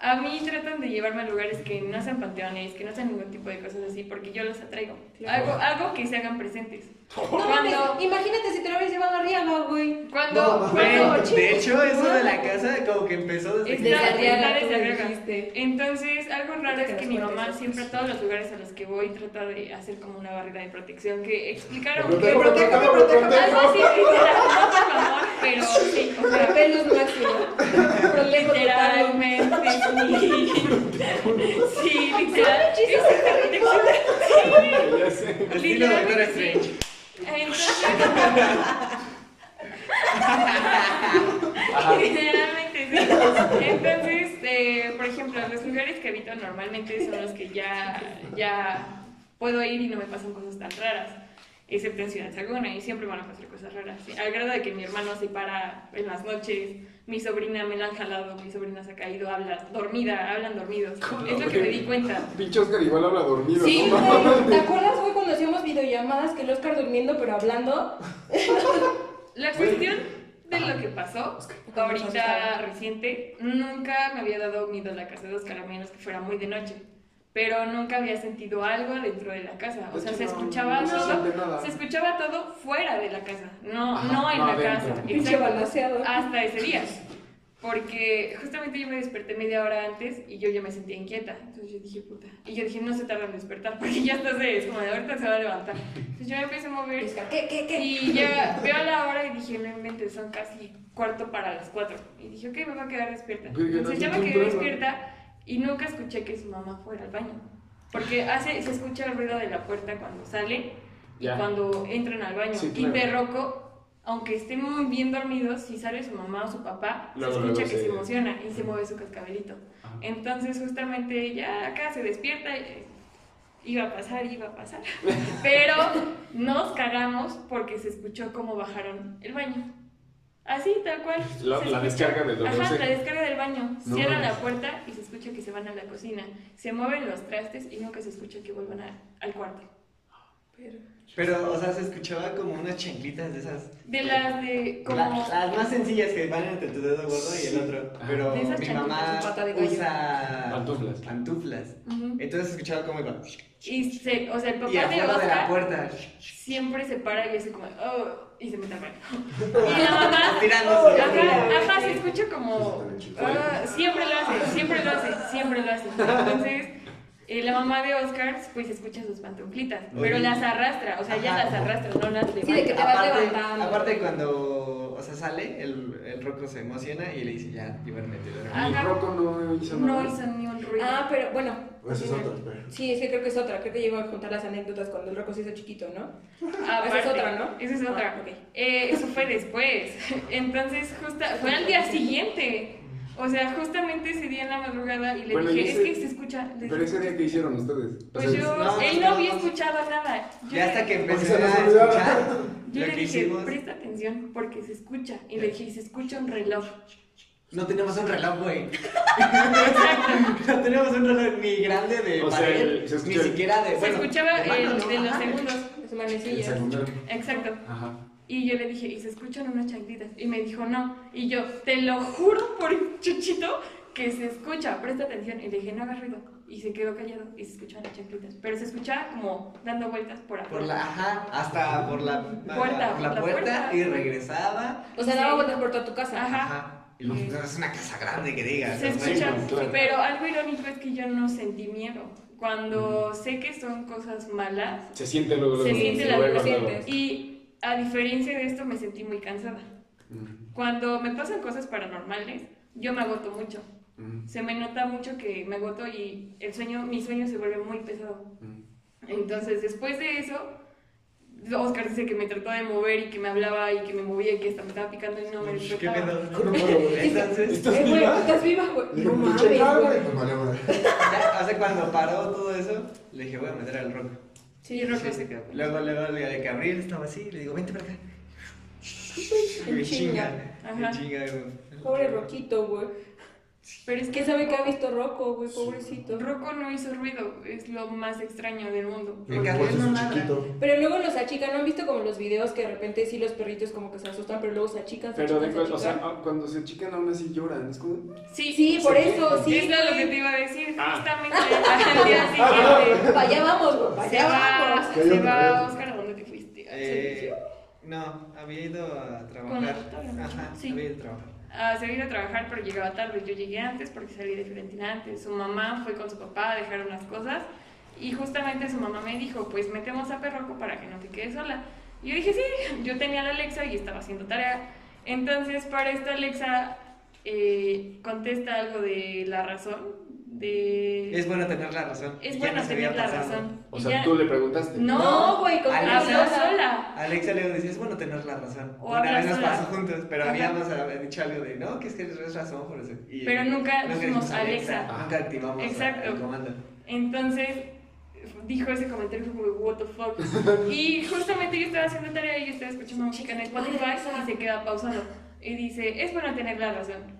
a mí tratan de llevarme a lugares que no sean panteones, que no sean ningún tipo de cosas así, porque yo los atraigo. Algo, algo que se hagan presentes. No mames, Cuando, imagínate si te lo habrías llevado a Riaga, güey. cuando, No, cuando de hecho, eso de la casa como que empezó desde que... Está- Desde está tú desde me Arriaga. dijiste. Entonces, algo raro es que mi mamá eso. siempre a todos los lugares a los que voy trata de hacer como una barrera de protección que explicaron que protejo, me protejo, me protejo. algo así, literal, no por favor, pero sí, o sea, Pelus máximo. Literalmente sí. Literal. Sí. Entonces, Literalmente, sí. Entonces, eh, por ejemplo, los lugares que habito normalmente son los que ya, ya puedo ir y no me pasan cosas tan raras, excepto en Ciudad Saguna, y siempre van a pasar cosas raras. sí. Al grado de que mi hermano se para en las noches, mi sobrina me la han jalado, mi sobrina se ha caído, habla dormida, hablan dormidos. Es lo que me di cuenta. Pinche Oscar igual habla dormido. Sí, ¿no? güey. ¿Te acuerdas, güey, cuando hacíamos videollamadas que el Oscar durmiendo pero hablando? La cuestión de lo que pasó ahorita reciente, nunca me había dado miedo la casa de Oscar, a menos que fuera muy de noche. Pero nunca había sentido algo dentro de la casa. O sea, se escuchaba no se todo. Se escuchaba todo fuera de la casa, no, Ajá, no en no la adentro. casa. Exacto. Hasta ese día. Porque justamente yo me desperté media hora antes y yo ya me sentía inquieta. Entonces yo dije, puta. Y yo dije, no se tarda en despertar porque ya estás de, es como de ahorita se va a levantar. Entonces yo me empecé a mover ¿Qué, qué, qué? y ya veo la hora y dije, no inventes, son casi cuarto para las cuatro. Y dije, ok, me voy a quedar despierta. Entonces ya me quedé despierta y nunca escuché que su mamá fuera al baño. Porque hace, se escucha el ruido de la puerta cuando sale y cuando entran al baño. Sí, Y claro. Berroco, aunque estén muy bien dormidos, si sale su mamá o su papá, Luego, se escucha luego que se- se emociona y se mueve su cascabelito. Ajá. Entonces justamente ya acá se despierta, eh, iba a pasar, iba a pasar. Pero nos cagamos porque se escuchó cómo bajaron el baño. Así, tal cual. La- Se la descarga del Ajá, WC. la descarga del baño. No Cierran la mames. puerta y se escucha que se van a la cocina. Se mueven los trastes y nunca se escucha que vuelvan a- al cuarto. Pero, o sea, se escuchaba como unas chanclitas de esas. De las de como... La- las más sencillas que van entre tu dedo gordo y el otro. Ajá. Pero De esas mi mamá pata de gallo. usa Pantuflas. pantuflas. Ujú. Entonces se escuchaba como iba. Y se, o sea, el papá Y de afuera de la Oscar puerta. siempre se para y hace como, oh, y se mete al baño. Y la mamá, Tirándose. ajá, ajá, se escucha como, ah, siempre lo hace, siempre lo hace, siempre lo hace. Entonces, eh, la mamá de Oscar, pues escucha sus pantuflitas, pero las arrastra, o sea, ya las arrastra, no las Sí, de que levanta. te vas Aparte, levantando. aparte cuando, o sea, sale, el, el roco se emociona y le dice, ya, duérmete. Ah. Ajá. Rocco no hizo nada. No hizo ni un ruido. Ah, pero bueno. Esa es otra, espera. Sí, es que creo que es otra. Creo que llego a contar las anécdotas cuando el roco se hizo chiquito, ¿no? Aparte, esa es otra, ¿no? Esa es otra. Ah, ok. Eh, eso fue después. Entonces, justo, fue al día siguiente. O sea, justamente ese día en la madrugada y le Bueno, dije, y es que se escucha. Pero ese día que hicieron ustedes. O Pues sea, yo, no, él no, no había no. escuchado nada. Yo Ya hasta le- que empecé a escuchar Yo le dije, hicimos. presta atención porque se escucha. Y le dije, y se escucha un reloj. No teníamos un reloj, güey. no teníamos un reloj ni grande de O sea, pared, se escucha ni siquiera de. Se bueno, escuchaba de mano, el ¿no? de los Ajá. segundos. El manecillas. secundario. Exacto. Ajá. Y yo le dije, y se escuchan unas chanclitas. Y me dijo, no. Y yo, te lo juro por chuchito que se escucha, presta atención. Y le dije, no hagas ruido. Y se quedó callado y se escuchan las chanclitas. Pero se escuchaba como dando vueltas por afuera. Por la, ajá, hasta por la Puerta, por la la puerta, puerta. y regresaba. O sea, daba vueltas por toda tu casa. Ajá. Ajá. Y luego, no, es una casa grande que digas. Se escucha, claro. pero algo irónico es que yo no sentí miedo. Cuando sé que son cosas malas Se siente luego. Se luego, siente luego, la luego, y a diferencia de esto me sentí muy cansada. Mm, Cuando me pasan cosas paranormales, yo me agoto mucho. mm, Se me nota mucho que me agoto y el sueño, mi sueño se vuelve muy pesado. mm. Entonces, después de eso, Oscar dice que me trató de mover y que me hablaba y que me movía y que hasta me estaba picando y no me ¿Qué despertaba. pedo? Güey. Entonces, ¿Estás viva? ¿estás viva, güey? No me mames, pues vale, hace cuando paró todo eso, le dije, voy a meter al rock. Sí, Rocco Sí, se quedó. Luego, luego, de que Abril estaba así, le digo, vente para acá. En chinga. Me Ajá. chinga, güey. Pobre Roquito, güey. Pero es que ¿Quién sabe qué ha visto Rocco, güey? Pobrecito. Rocco no hizo ruido, es lo más extraño del mundo. Me Por cagué eso en es mamada. chiquito. Pero luego los achican, ¿no han visto como los videos que de repente sí los perritos como que se asustan, pero luego se achican, se Pero de achican, se cual- o sea, achican? cuando se chican aún así lloran. Es como. Sí, Sí, por eso, sí. es lo que te iba a decir, Ah. justamente al día siguiente. Para allá vamos, güey, para Se allá va, vamos. Que hay se va. Oscar, ¿a dónde te fuiste? ¿Al Eh, no, había ido a Con trabajar. ¿no? Ajá, Sí. había ido a trabajar. Había ido a trabajar, pero llegaba tarde. Yo llegué antes porque salí de Fiorentina antes. Su mamá fue con su papá a dejar unas cosas y justamente su mamá me dijo, pues metemos a Perroco para que no te quedes sola. Y yo dije, sí, yo tenía la Alexa y estaba haciendo tarea. Entonces, para esto Alexa eh, contesta algo de la razón, de... Es bueno tener la razón. Es Ya bueno tener la pasado. razón. O sea, ya- tú le preguntaste. No, güey, Alexa. una Habló sola. Alexa le decía, es bueno tener la razón. O Una vez nos sola. pasó juntos, pero Ajá. habíamos eh, dicho algo de, no, que es que tienes razón por eso. Y- Pero nunca dijimos dijimos Alexa. Nunca activamos Exacto. el comando. Entonces dijo ese comentario y fue como, what the fuck. Y justamente yo estaba haciendo tarea y yo estaba escuchando música en Spotify y se queda pausado. Y dice, es bueno tener la razón.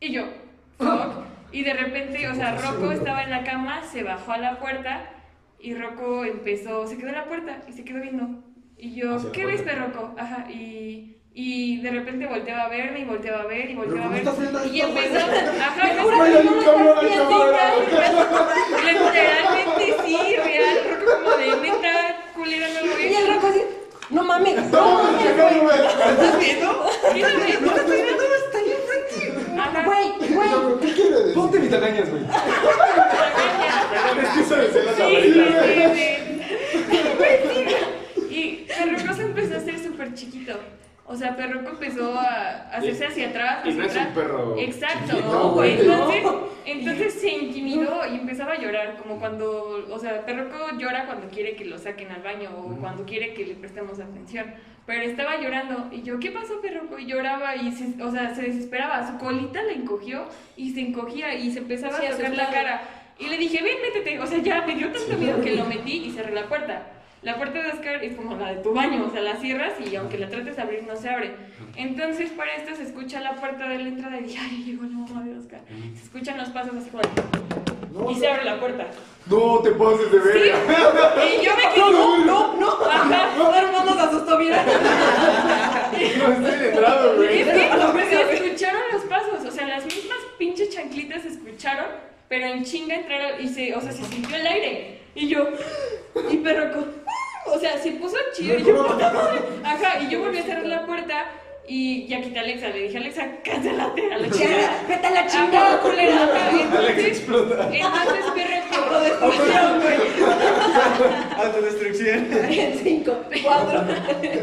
Y yo, fuck. Y de repente, o sea, Rocco estaba en la cama, se bajó a la puerta y Rocco empezó, se quedó en la puerta y se quedó viendo. Y yo, ¿qué ves. Rocco? Ajá, y... Y de repente volteaba a verme y volteaba a ver y volteaba a ver. ¿cómo estás viendo Y empezó, ajá, empezó Sí, Literalmente sí, real, Rocco como de neta, culera no lo Y es. el Rocco así, no mames, no No, mames, que güey. no, güey. ¿Estás viendo? Mírame, No te estoy viendo, está ahí enfrente. Ajá, Güey, güey. ¿Qué quieres? Ponte mis arañas, güey. regaña. Es que se me las Sí, sí, sí. Y se empezó a hacer súper chiquito. O sea, Perroco empezó a hacerse hacia atrás. Y hacia no es atrás. un perro. Exacto, chiquito, No, güey, entonces, no. entonces se intimidó y empezaba a llorar, como cuando, o sea, Perroco llora cuando quiere que lo saquen al baño o cuando quiere que le prestemos atención. Pero estaba llorando y yo, ¿qué pasó, Perroco? Y lloraba y, se, o sea, se desesperaba, su colita le encogió y se encogía y se empezaba Sí, a tocar la cara. Y le dije, ven, métete, o sea, ya me dio tanto miedo que lo metí y cerré la puerta. La puerta de Oscar es como la de tu baño, o sea, la cierras y aunque la trates de abrir no se abre. Entonces para esto se escucha la puerta de la entrada y dije, ay, llegó la mamá de Oscar. Se escuchan los pasos así como No, y se abre la puerta. No te pases de Sí, verga. y yo me quedé, no, no, no, ajá. No, hermano, se asustó, mira. No estoy entrado, güey. Es que se escucharon los pasos, o sea, las mismas pinches chanclitas se escucharon, pero en chinga entraron y se, o sea, se sintió el aire. Y yo, y perroco, o sea, se puso chido. Y yo. Ajá, y yo volví a cerrar la puerta y ya quité a Alexa. Le dije, Alexa, cáncélate a la chingada. vete a la chingada, culera. Ajá, Alex entonces, explota. entonces perroco, Autodestrucción. En cinco, cuatro. Güey.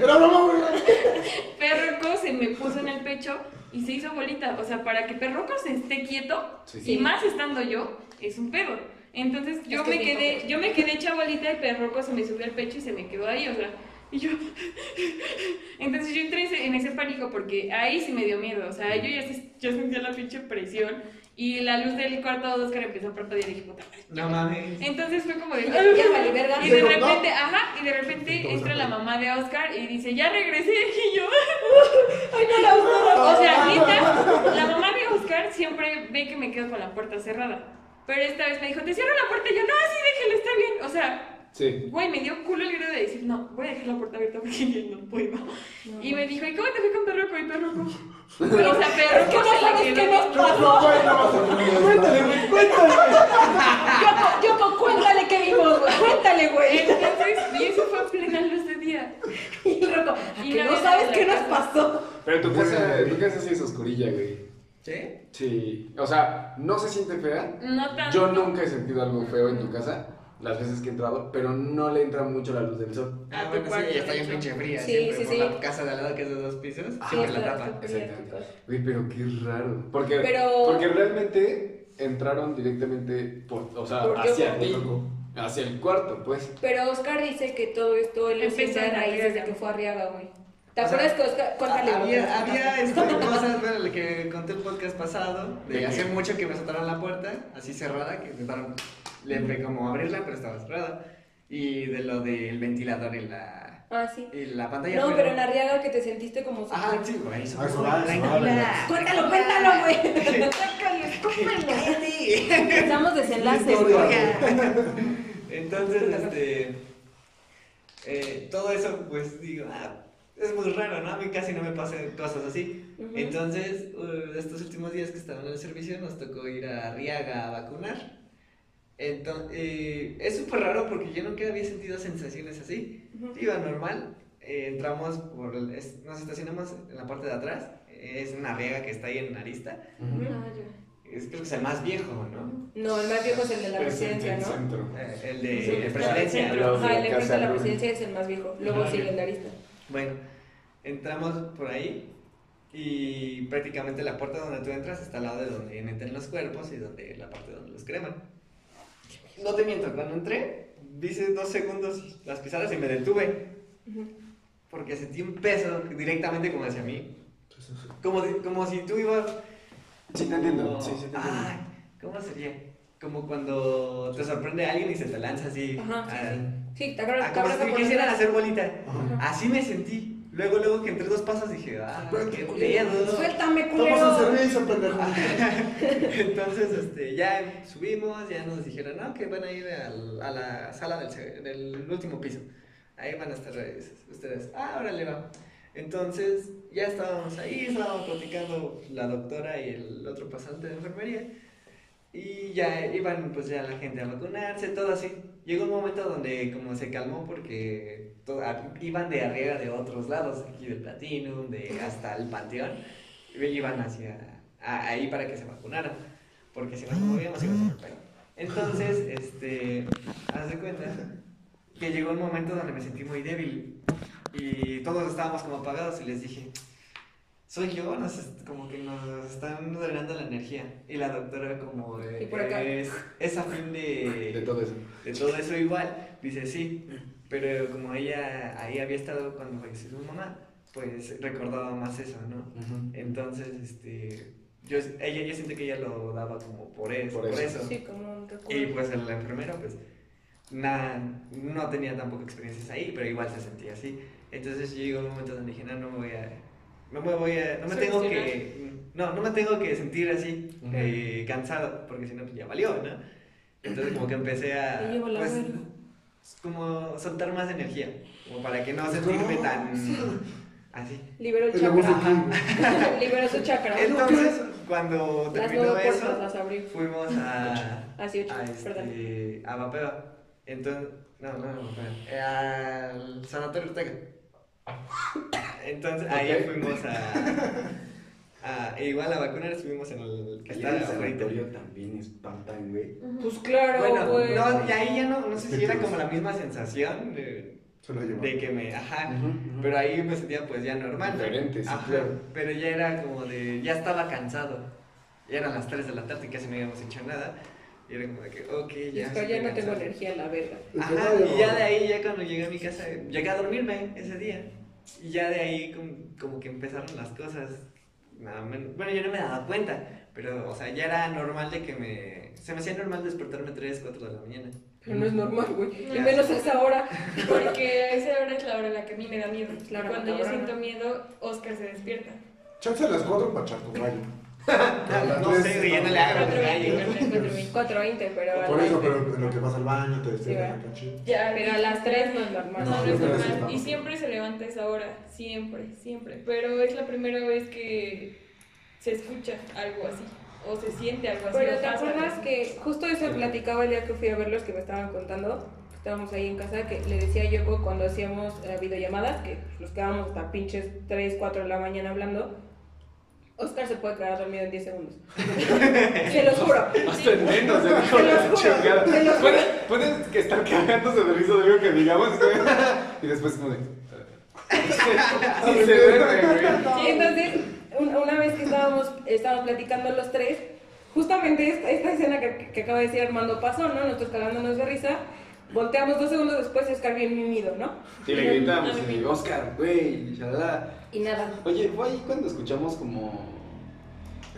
Perroco se me puso en el pecho y se hizo bolita. O sea, para que Perroco se esté quieto, y más estando yo, es un pedo. Entonces yo Es que me quedé, yo me quedé hecha bolita y Perroco se me subió al pecho y se me quedó ahí. O sea, Y yo. Entonces yo entré ese- en ese pánico porque ahí sí me dio miedo. O sea, yo ya, se- yo sentía la pinche presión. Y la luz del cuarto de Oscar empezó a parpadear y dije, puta madre. No mames. Entonces fue como de. Ya, ya valí verga. Y de repente, no. ajá, y de repente entra la mamá de Oscar y dice, ya regresé. Y yo, Ay, no la uso. o sea, neta, la mamá de Oscar siempre ve que me quedo con la puerta cerrada. Pero esta vez me dijo, te cierro la puerta. Y yo, no, sí, déjela, está bien. O sea, Sí. güey, me dio culo el idea de decir, no, voy a dejar la puerta abierta porque yo no puedo. Y me dijo, ¿y cómo te fui con Perroco? Y Perroco. O sea, Perroco ¿Qué no sabes qué nos pasó? Cuéntale, güey, cuéntale. Yoko, Yoko, cuéntale qué vimos, güey. Cuéntale, güey. Entonces, y eso fue a plena luz de día. Y el Rocco, Y que no no sabes qué en nos pasó. Pero tu casa, tu casa sí es oscurilla, güey. ¿Sí? Sí. O sea, no se siente fea. No tanto. Yo nunca he sentido algo feo en tu casa, las veces que he entrado, pero no le entra mucho la luz del sol. A Ah, tu bueno, cuarto, sí, está bien pinche fría. Sí, siempre sí, por sí. la casa de al lado que es de dos pisos, siempre la tapa. Exactamente. Güey, pero qué raro. Porque, Pero- porque realmente entraron directamente por, o sea, Por hacia Yoko. ti. Hacia el cuarto, pues. Pero Oscar dice que todo esto él lo Empezó a raíz desde que fue a Riaga, güey. ¿Te O sea, acuerdas que Oscar, cuéntale. Había, había este, cosas, bueno, que conté el podcast pasado, ¿De de qué? hace mucho que me soltaron la puerta, así cerrada, que intentaron le como abrirla, pero estaba cerrada. Y de lo del ventilador y la, Ah, sí. y la pantalla. No, pero en Arriaga que te sentiste como Ah, sí, güey, eso Ah, fue eso tranquila. Cuéntalo, cuéntalo, güey. Cállate. Estamos desenlaces, Historia. güey. Entonces, este. eh, todo eso, pues digo, ah, es muy raro, ¿no? A mí casi no me pasan cosas así. Ujú. Entonces, uh, estos últimos días que estaban en el servicio, nos tocó ir a Riaga a vacunar. Entonces, es súper raro porque yo nunca había sentido sensaciones así. Ujú. Iba normal, eh, entramos por el- es- nos estacionamos en la parte de atrás. Es una riega que está ahí en Arista. Ya. Es, creo que es el más viejo, ¿no? No, el más viejo es el de la Es el presidencia, del ¿no? centro. Eh, el Sí, de está presidencia. el el de de la Luna. presidencia es el más viejo. Luego sigue el de Arista. Bueno, entramos por ahí y prácticamente la puerta donde tú entras está al lado de donde meten los cuerpos y donde la parte donde los creman. No te miento, cuando entré, hice dos segundos las pisadas y me detuve Ujú. porque sentí un peso directamente como hacia mí. Como, si- como si tú ibas... Sí, te entiendo. como- Sí, sí, te Ay, entiendo. ¿cómo sería? Como cuando te sorprende alguien y se te lanza así. Ajá, sí, ah, Sí, te acuerdas Ah, te como acuerdas si quisieran hacer bolita. Ajá. Así me sentí. Luego, luego que entré dos pasos dije, ah, qué pedo. Suéltame, culero. en servicio, pendejo. Entonces, este, ya subimos, ya nos dijeron, no, que van a ir al- a la sala del, del último piso. Ahí van a estar ustedes. Ah, órale, va. Entonces, ya estábamos ahí, estábamos platicando la doctora y el otro pasante de enfermería. Y ya iban, pues, ya la gente a vacunarse, todo así. Llegó un momento donde como se calmó porque iban de arriba de otros lados, aquí del Platinum, de hasta el Panteón. Iban hacia ahí para que se vacunaran. Porque si nos movíamos iba a ser pedo. Entonces, este, haz de cuenta que llegó un momento donde me sentí muy débil y todos estábamos como apagados y les dije, soy yo, nos como que nos están drenando la energía. Y la doctora como, eh, Y por acá. es, es a fin de, De todo eso. de todo eso igual, dice sí, pero como ella ahí había estado cuando falleció su mamá, pues recordaba más eso, ¿no? Ujú. Entonces, este, yo, ella, yo siento que ella lo daba como por eso, Por por eso. eso. Sí, como un recuerdo. Y pues el enfermero, pues, nada, no tenía tampoco experiencias ahí, pero igual se sentía así. Entonces llegó un momento donde dije, no, no me voy a, no me voy a, no me tengo que, no, no me tengo que sentir así, eh, cansado, porque si no, pues ya valió, ¿no? Entonces como que empecé a, pues, como soltar más energía, como para que no sentirme tan, así. Liberó el chakra. Liberó su chakra. Entonces, cuando Las terminó puertas eso, las fuimos a, Así ocho, a, perdón. este, a Vapeo. Entonces, no, no, no, eh, al Sanatorio Ortega. Entonces, ahí fuimos a, a- e igual a vacunar, estuvimos en el que está en el sanatorio también espantan, güey. Pues claro, Bueno, güey. no, y ahí ya no, no sé si era como la misma sensación de, que me, ajá, pero ahí me sentía pues ya normal. ¿no? Diferente, sí, Ajá, claro. Pero ya era como de, ya estaba cansado. Ya eran las 3 de la tarde y casi no habíamos hecho nada. Y era como de que, ok, ya. Estoy ya no tengo energía en la verga. Ajá, y ya de ahí, ya cuando llegué a mi casa, llegué a dormirme ese día. Y ya de ahí como, como que empezaron las cosas. Nada menos- bueno, yo no me daba cuenta, pero, o sea, ya era normal de que me... Se me hacía normal despertarme 3, 4 de la mañana. Pero no es normal, güey. Y menos a esa hora. Porque esa hora es la hora en la que a mí me da miedo. La hora Cuando yo siento miedo, Oscar se despierta. Chance a las 4 para echar tu rayo. No sé, güey, ya no le hago. 4.20, 4.20. 4.20, pero Por eso, pero en lo que vas al baño, te despiertas Sí, acá chido. Ya, Pero a las 3 no es normal. No, No, es normal. Y siempre se levanta esa hora. Siempre, siempre. Pero es la primera vez que se escucha algo así. O se siente algo así. Pero te pasa acuerdas que justo eso platicaba el día que fui a verlos que me estaban contando, estábamos ahí en casa, que le decía yo cuando hacíamos eh, videollamadas, que nos quedábamos hasta pinches 3, 4 de la mañana hablando, Oscar se puede quedar dormido en 10 segundos. se los juro. Hasta en menos, se dijo la chingada. Pueden, que estar cagándose de risa de algo que digamos. Y después como de... Y se duerme, güey. Y entonces, un- una vez que estábamos, estábamos platicando los tres, justamente esta, esta escena que, que acaba de decir Armando pasó, ¿no? Nosotros cagándonos de risa, volteamos dos segundos después y Oscar bien mimido, ¿no? Y le gritamos, y digo, Oscar, güey, y. Y nada. Oye, fue ahí cuando escuchamos como...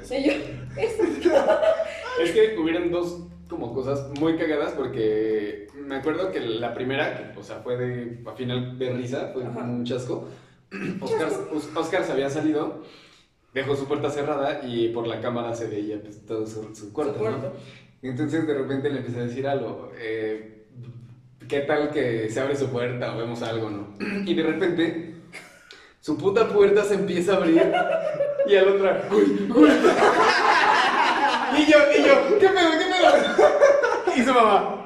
Y yo, eso. Es que hubieron dos como cosas muy cagadas porque me acuerdo que la primera, que o sea, fue de, a final de risa, fue Ajá. un chasco. Oscar, Os- Oscar se había salido, dejó su puerta cerrada y por la cámara se veía pues, todo su, su cuarto, Su cuarto. ¿no? Entonces de repente le empecé a decir algo, eh, ¿qué tal que se abre su puerta o vemos algo, no? Y de repente su puta puerta se empieza a abrir y al otra, uy, uy. Y yo, y yo, ¿qué pedo, qué pedo? Y su mamá,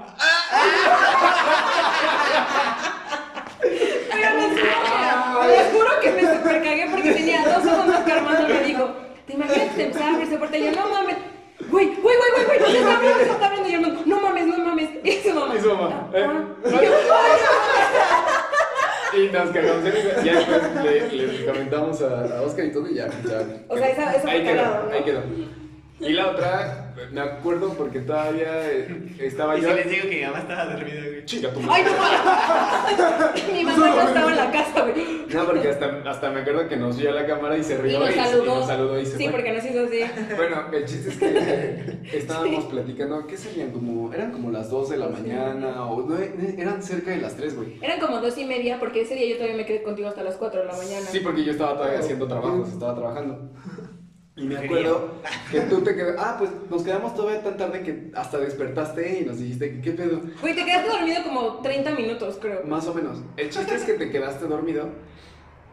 Pero les juro, les juro que me super cagué porque tenía dos segundos que Armando me dijo, ¿te imaginas que te empezaba a abrir esa puerta? Y yo, no mames, güey, güey, güey, güey, güey, se está abriendo, se está abriendo. Y yo, no, mames, no mames. Y su mamá. y su mamá. Y nos cagamos risa. Ya después le, le comentamos a, a Oscar y todo y ya, ya. O sea, esa- esa ahí fue quedó, cagado, ¿no? ahí quedó. Y la otra, me acuerdo porque todavía eh, estaba Y yo. si les digo que mi mamá estaba dormida, güey. Chica, tu Ay, no mames. Mi mamá no estaba en la casa, güey. No, porque hasta, hasta me acuerdo que nos vio a la cámara y se Y rió nos y, saludó. y nos saludó y se Sí, fue. porque nos hizo así. Bueno, el chiste es que estábamos platicando, ¿qué serían? Como, eran como las 2 de la mañana o no, eran cerca de las 3, güey. Eran como dos y media porque ese día yo todavía me quedé contigo hasta las 4 de la mañana. Sí, porque yo estaba todavía haciendo trabajos, estaba trabajando. Y me acuerdo que tú te quedaste, ah, pues nos quedamos todavía tan tarde que hasta despertaste y nos dijiste, ¿qué pedo? Güey, te quedaste dormido como 30 minutos, creo. Más o menos. El chiste es que te quedaste dormido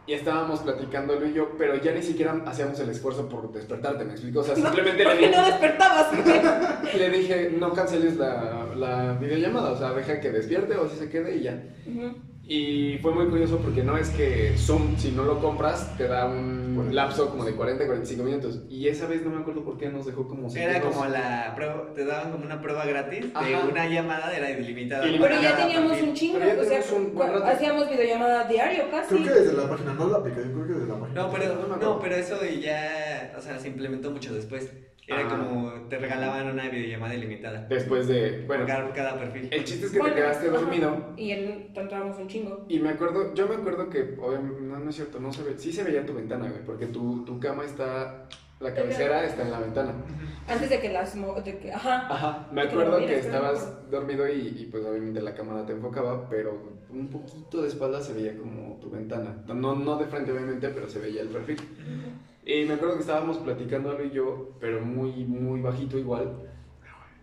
y estábamos platicando Lu y yo, pero ya ni siquiera hacíamos el esfuerzo por despertarte, ¿me explico? O sea, simplemente le Porque dije, no despertabas, güey. le dije, no canceles la, la videollamada, o sea, deja que despierte o así se quede y ya. Ujú. Y fue muy curioso porque no es que Zoom, si no lo compras, te da un lapso como de 40, 45 minutos. Y esa vez no me acuerdo por qué nos dejó como Era como la prueba, te daban como una prueba gratis de Ajá. una llamada, era ilimitada. Ilimitada. Pero ya teníamos un chingo, o sea, un hacíamos videollamada diario casi. Creo que desde la página, no la yo creo que desde la página. No, pero, no, pero eso ya, o sea, se implementó mucho después. Era Ah. como, te regalaban una videollamada ilimitada. Después de, bueno, cada, cada perfil. el chiste es que Bueno, te quedaste dormido. Y en, entrábamos un chingo. Y me acuerdo, yo me acuerdo que, obviamente, no, no es cierto, no se ve, sí se veía tu ventana, güey, porque tu, tu cama está, la cabecera está en la ventana. Antes de que las... De que, ajá. Ajá, me Que acuerdo que me estabas dormido y, y, pues obviamente la cámara te enfocaba, pero un poquito de espalda se veía como tu ventana. No, no de frente obviamente, pero se veía el perfil. Y me acuerdo que estábamos platicando Lu y yo, pero muy, muy bajito igual.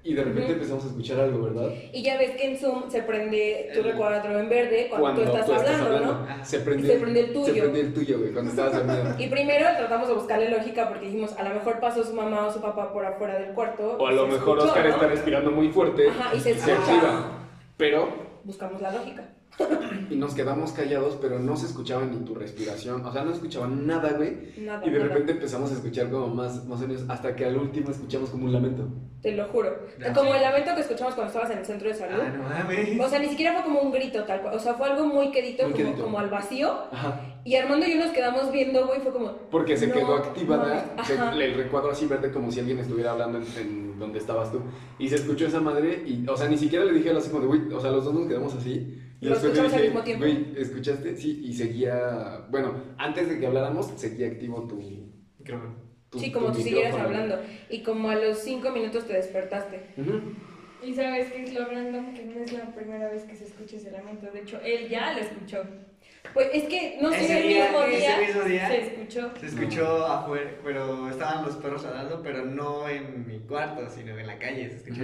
Y de repente Ujú. empezamos a escuchar algo, ¿verdad? Y ya ves que en Zoom se prende tu recuadro en verde cuando, tú estás hablando, ¿no? Ah, Se prende, se prende el tuyo. Se prende el tuyo, güey, cuando estabas dormido. Y primero tratamos de buscarle lógica porque dijimos, a lo mejor pasó su mamá o su papá por afuera del cuarto. O a y lo se mejor escuchó, Oscar ¿no? está respirando muy fuerte Ajá, y se se escucha. activa. Pero, Buscamos la lógica. Y nos quedamos callados, pero no se escuchaba ni tu respiración. O sea, no escuchaban nada, güey. Nada, Y de nada. repente empezamos a escuchar como más, más sonidos, hasta que al último escuchamos como un lamento. Te lo juro. Ya. Como el lamento que escuchamos cuando estabas en el centro de salud. Ah, no mames. O sea, ni siquiera fue como un grito tal cual. O sea, fue algo muy quedito, Muy como, quedito. como al vacío. Ajá. Y Armando y yo nos quedamos viendo, güey, fue como. Porque se no, quedó activada no, el recuadro así verde como si alguien estuviera hablando en, en donde estabas tú. Y se escuchó esa madre y, o sea, ni siquiera le dije algo así como de, güey, o sea, los dos nos quedamos así. Y Lo escuchamos al mismo tiempo. güey, ¿escuchaste? Sí, y seguía, bueno, antes de que habláramos, seguía activo tu... Micrófono. tu Sí, como tú siguieras hablando. Y como a los cinco minutos te despertaste. Y sabes que es lo random que no es la primera vez que se escucha ese lamento. De hecho, él ya lo escuchó. Pues es que no sé el día- mismo ese día. mismo día. Se escuchó. Se escuchó afuera, pero estaban los perros ladrando, pero no en mi cuarto, sino en la calle, se escuchó.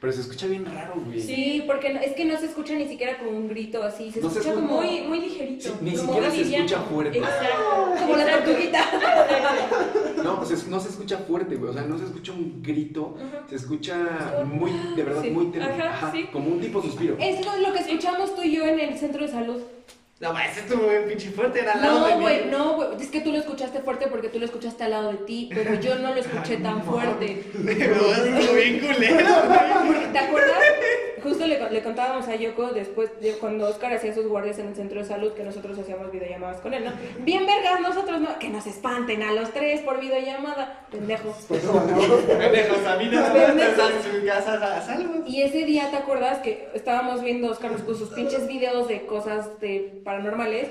Pero se escucha bien raro, güey. Sí, porque no- es que no se escucha ni siquiera como un grito así. Se No escucha como. Muy, muy ligerito. Sí, ni como siquiera se liviano. escucha fuerte. Exacto. Como la tortuguita. No, se- no se escucha fuerte, güey. O sea, no se escucha un grito. Ajá. Se escucha muy, de verdad, Sí. muy tenue. Ajá, sí. Como un tipo suspiro. Es lo, lo que escuchamos tú y yo en el centro de salud. No, ma, ese estuvo bien pinche fuerte, era al lado de No, mí. güey, no, güey. Es que tú lo escuchaste fuerte porque tú lo escuchaste al lado de ti, pero yo no lo escuché tan fuerte. No, estuvo bien culero, güey. ¿Te acuerdas? Justo le, le contábamos a Yoko después de cuando Oscar hacía sus guardias en el centro de salud que nosotros hacíamos videollamadas con él, ¿no? Bien vergas, nosotros no, que nos espanten a los tres por videollamada, pendejos. Pendejos, a mí no en su casa a salvo. Y ese día, ¿te acuerdas que estábamos viendo Oscar nos puso sus pinches videos de cosas de paranormales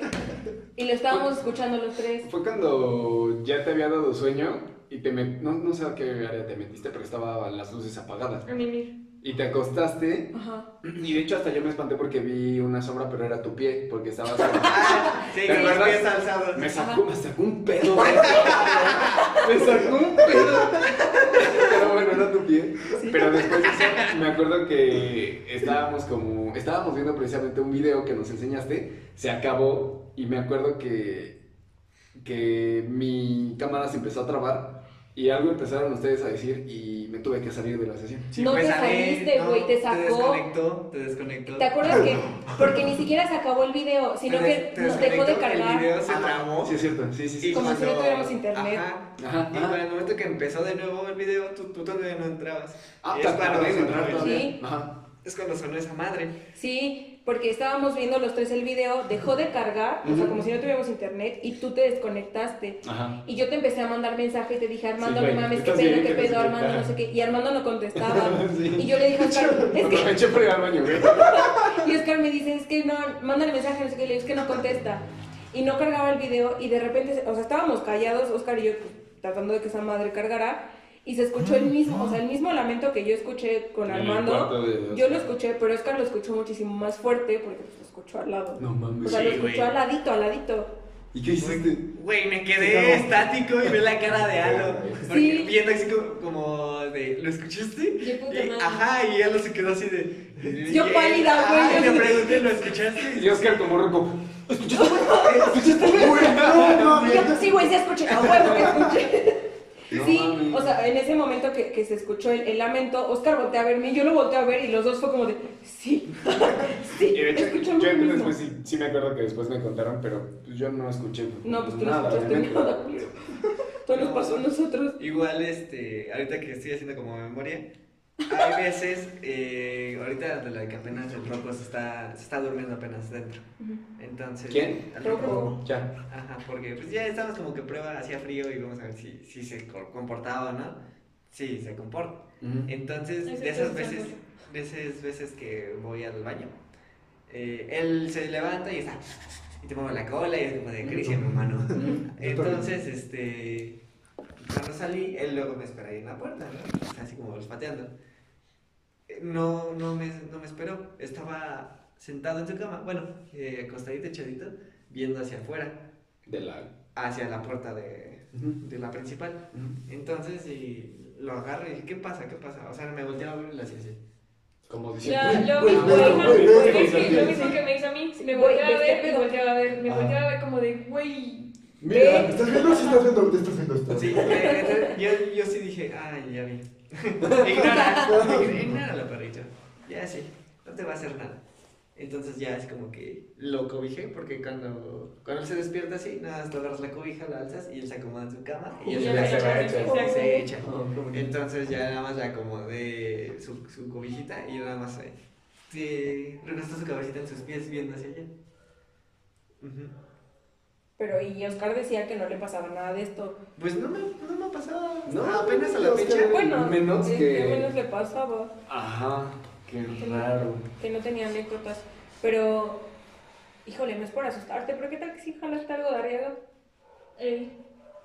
y lo estábamos escuchando los tres? Fue cuando ya te había dado sueño y te met- no, no sé a qué área te metiste, pero estaban las luces apagadas. A mimir. Y te acostaste Ajá. y de hecho hasta yo me espanté porque vi una sombra, pero era tu pie, porque estabas... Ah, sí, ¿Te con los pies alzados. Me sacó, me sacó un pedo. güey. me sacó un pedo. Pero bueno, era tu pie. Pero después de eso, me acuerdo que estábamos como, estábamos viendo precisamente un video que nos enseñaste, se acabó y me acuerdo que, que mi cámara se empezó a trabar y algo empezaron ustedes a decir y me tuve que salir de la sesión. No me te saliste, güey, te sacó. Te desconectó, te desconectó. ¿Te acuerdas que? Porque ni siquiera se acabó el video, sino Te que nos dejó de desconectó, El cargar. video se Ah, trabó. Sí, es cierto, sí, sí, sí. Como si no cuando- tuviéramos internet. Ajá. Ajá, Y ajá. para el momento que empezó de nuevo el video, tú, tú todavía no entrabas. Ah, es cuando sonó entrar todavía. Sí. Ajá. Es cuando sonó esa madre. Sí, porque estábamos viendo los tres el video, dejó de cargar, o sea, como si no tuviéramos internet, y tú te desconectaste. Ajá. Y yo te empecé a mandar mensaje y te dije, Armando, Sí, no mames, qué ¿estás pedo, bien? qué pedo. Armando, no sé qué. Y Armando no contestaba. Sí. Y yo le dije Oscar, es que ir al baño. Y Oscar me dice, es que no, mándale mensaje, no sé qué, le digo, es que no contesta. Y no cargaba el video y de repente, o sea, estábamos callados, Oscar y yo pues, tratando de que esa madre cargara. Y se escuchó el mismo, o sea, el mismo lamento que yo escuché con Armando. de. Yo lo escuché, pero Oscar lo escuchó muchísimo más fuerte porque pues, lo escuchó al lado. No mames. O sea, lo escuchó al ladito, al ladito. ¿Y qué hiciste? Güey, me quedé estático y vi la cara de Alo. Porque Sí. viendo así como, como de, ¿lo escuchaste? Puta Y- madre. ajá, y Alo se quedó así de. Yo pálida, güey, Y yo pregunté, ¿lo escuchaste? Y Oscar como roco. ¿Escuchaste? ¿Escuchaste? Güey, no Y yo, sí, güey, sí escuché, a huevo que escuché. No sí, mames. o sea, en ese momento que, que se escuchó el, el lamento, Oscar volteó a verme, yo lo volteé a ver y los dos fue como de, sí, sí, Y de hecho, escuchamos yo mismo. después sí, sí me acuerdo que después me contaron, pero pues yo no escuché. No, pues tú no escuchaste nada. Todo nos No. pasó a nosotros. Igual, este, ahorita que estoy haciendo como memoria, hay veces, eh, ahorita de la que apenas el roco se está, se está durmiendo apenas dentro. Entonces. ¿Quién? El Rocco. roco. Ya. Ajá, porque pues ya estamos como que prueba, hacía frío y vamos a ver si, si se co- comportaba o no. Sí, se comporta. Entonces, de esas es veces, de esas veces que voy al baño, eh, él se levanta y está, y te mueve la cola y es como de Cristian, mi mano. Entonces, este, cuando salí, él luego me espera ahí en la puerta, ¿no? O sea, así como olfateando. Eh, No, no me, no me esperó, estaba sentado en su cama, bueno, eh, acostadito, echadito, viendo hacia afuera, De la. hacia la puerta de, de la principal. Entonces, y lo agarro y dije, ¿qué pasa? ¿Qué pasa? O sea, me volteé a ver y le hacía así. Como Ya, diciendo. lo lo mismo que me hizo a mí, me volteaba a ¿de ver, me volteaba a ver, me Ah. volteaba a ver como de, güey, Mira, ¿estás viendo? Sí, estás viendo, estás viendo esto. Sí, eh, entonces, yo, yo sí dije, ay, ya vi. Ignora, ignóralo, perrito. Ya sí, no te va a hacer nada. Entonces ya es como que lo cobijé, porque cuando, cuando él se despierta así, nada, más tú agarras la cobija, la alzas y él se acomoda en su cama y Y él ya se, se echa, echa, se- se echa. Oh. Entonces ya nada más le acomodé su, su cobijita y nada más eh, recostó su cabecita en sus pies viendo hacia allá. Pero y Oscar decía que no le pasaba nada de esto. Pues no me, no me ha pasado. No, apenas a la que- fecha. Bueno, menos eh, que- menos le pasaba, Ajá, qué raro. que no tenía anécdotas. Pero, híjole, no es por asustarte, pero ¿qué tal que si jalaste algo de arriaga? Eh,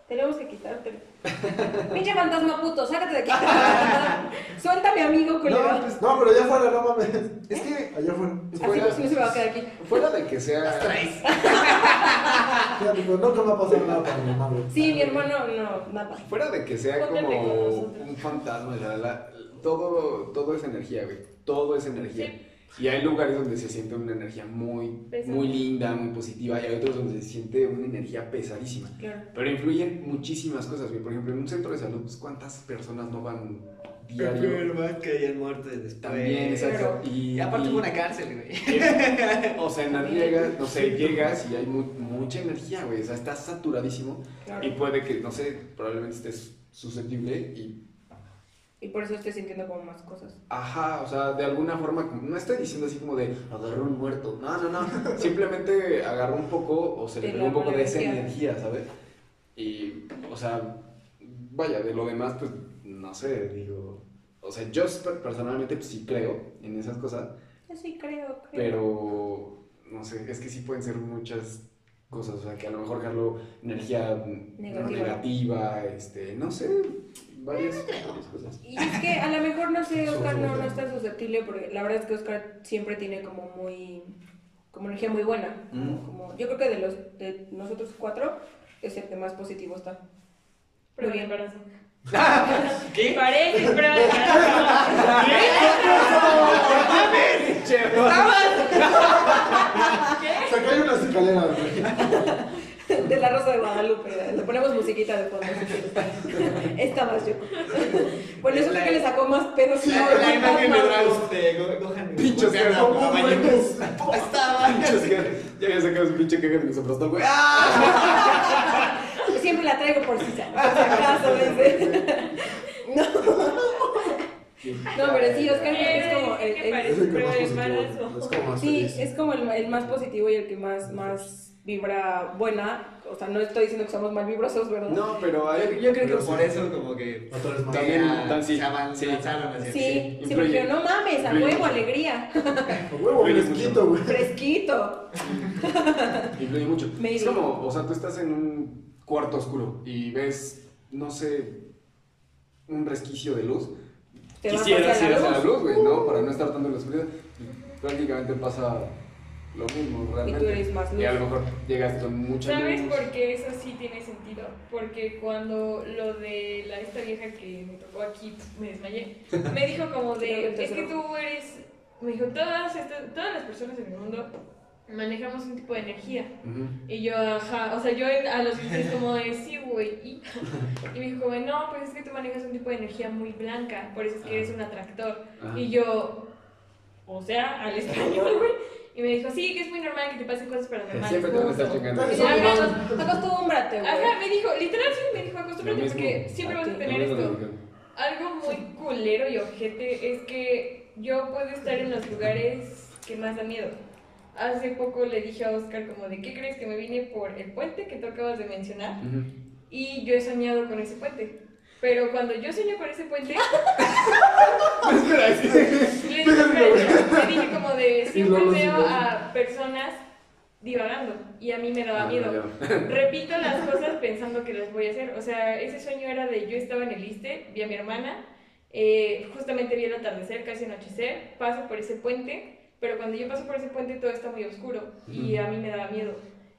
Tenemos que quitártelo. Pinche fantasma puto, sácate de aquí. Suelta a mi amigo, culero. No, pues, No, pero allá afuera, no mames. es que Allá afuera. Así fuera, pues no se me va a quedar aquí. fuera de que sea... Fíjate, pues nunca me ha pasado nada para mi hermano. Sí, mi hermano, no, nada. Fuera de que sea como un fantasma, la, la- todo, todo es energía, güey. Todo es energía. Sí. Y hay lugares donde se siente una energía muy, muy linda, muy positiva, y hay otros donde se siente una energía pesadísima. Claro. Pero influyen muchísimas cosas. Por ejemplo, en un centro de salud, pues, ¿cuántas personas no van diario? Enfermas que hayan muerto después. También, exacto. Pero- Y, Y aparte y- fue una cárcel, güey. o sea, en la llegas, no sé, llegas y hay mu- mucha energía, güey. O sea, estás saturadísimo. Claro. Y puede que, no sé, probablemente estés susceptible y Y por eso estoy sintiendo como más cosas. Ajá, o sea, de alguna forma, no estoy diciendo así como de agarró un muerto. No, no, no. Simplemente agarró un poco o se le la un poco de esa energía, ¿sabes? Y, o sea, vaya, de lo demás, pues, no sé, digo. O sea, yo per- personalmente pues, sí creo en esas cosas, Yo sí creo, creo. pero, no sé, es que sí pueden ser muchas cosas. O sea, que a lo mejor Carlos, energía Negativa. negativa, este, no sé, varias, varias cosas. Y es que a lo mejor, no sé, Oscar no, no está susceptible porque la verdad es que Oscar siempre tiene como muy, como energía muy buena. Mm. Como, yo creo que de los, de nosotros cuatro es el que más positivo está. Pero Muy bien, bien. embarazo. ¿Qué? Parece prueba de embarazo. O sea, que hay una escalera. De la Rosa de Guadalupe. Le ponemos musiquita de fondo. Esta más yo. Bueno, eso fue que le sacó más pedos. que La, imagen de. Dragon de Go- Gohan. Pincho Gohan, Oscar, no, estaba. Pinches que- Ya había sacado su pinche caja de misoprostol, güey. ¡Ah! Siempre la traigo por si, por si acaso. ¿ves? No. No, pero sí, Oscar es como el, que el- parece Es el que más positivo. Es como más Sí, feliz. es como el, el más positivo y el que más, más vibra buena. O sea, no estoy diciendo que somos mal vibrosos, ¿verdad? No, pero hay. Yo, yo creo que Pero por sí. eso como que vez más. También- ya tan- sí, se avanzaron hacia Sí, sí, influye. porque no mames, a huevo, alegría. A huevo, fresquito, güey. Fresquito. Influye mucho. Maybe. Es como, o sea, tú estás en un cuarto oscuro y ves, no sé, un resquicio de luz. Quisieras ir la hacia la luz. güey, ¿no? Para no estar tanto en la oscuridad. Prácticamente pasa lo mismo, Y realmente. tú eres más luz. Y a lo mejor llegas con mucha ¿Sabes luz. por qué eso sí tiene sentido? Porque cuando lo de la, esta vieja que me tocó aquí, me desmayé, me dijo como de, es que tú eres, me dijo, todas, estas, todas las personas en el mundo manejamos un tipo de energía. Ujú. Y yo, ajá, o sea, yo a los es como de, sí, güey, y, y me dijo, como, no, pues es que tú manejas un tipo de energía muy blanca, por eso es que eres un atractor. Y yo, o sea, al español, güey. Y me dijo, sí, que es muy normal que te pasen cosas paranormales. Siempre te van a estar justo". chingando. Acostúmbrate, güey. Ajá, me dijo, literal sí, me dijo, acostúmbrate mismo. porque siempre vas a tener esto. Algo muy culero y ojete es que yo puedo estar en los lugares que más da miedo. Hace poco le dije a Oscar como de, ¿qué crees que me vine por el puente que tú acabas de mencionar? Ujú. Y yo he soñado con ese puente. Pero cuando yo sueño con ese puente, Espera, le dije, le dije como de, siempre veo a personas divagando y a mí me daba Ah, miedo. Repito las cosas pensando que las voy a hacer. O sea, ese sueño era de yo estaba en el ISTE, vi a mi hermana, eh, justamente vi el atardecer, casi anochecer, paso por ese puente, pero cuando yo paso por ese puente todo está muy oscuro y a mí me daba miedo.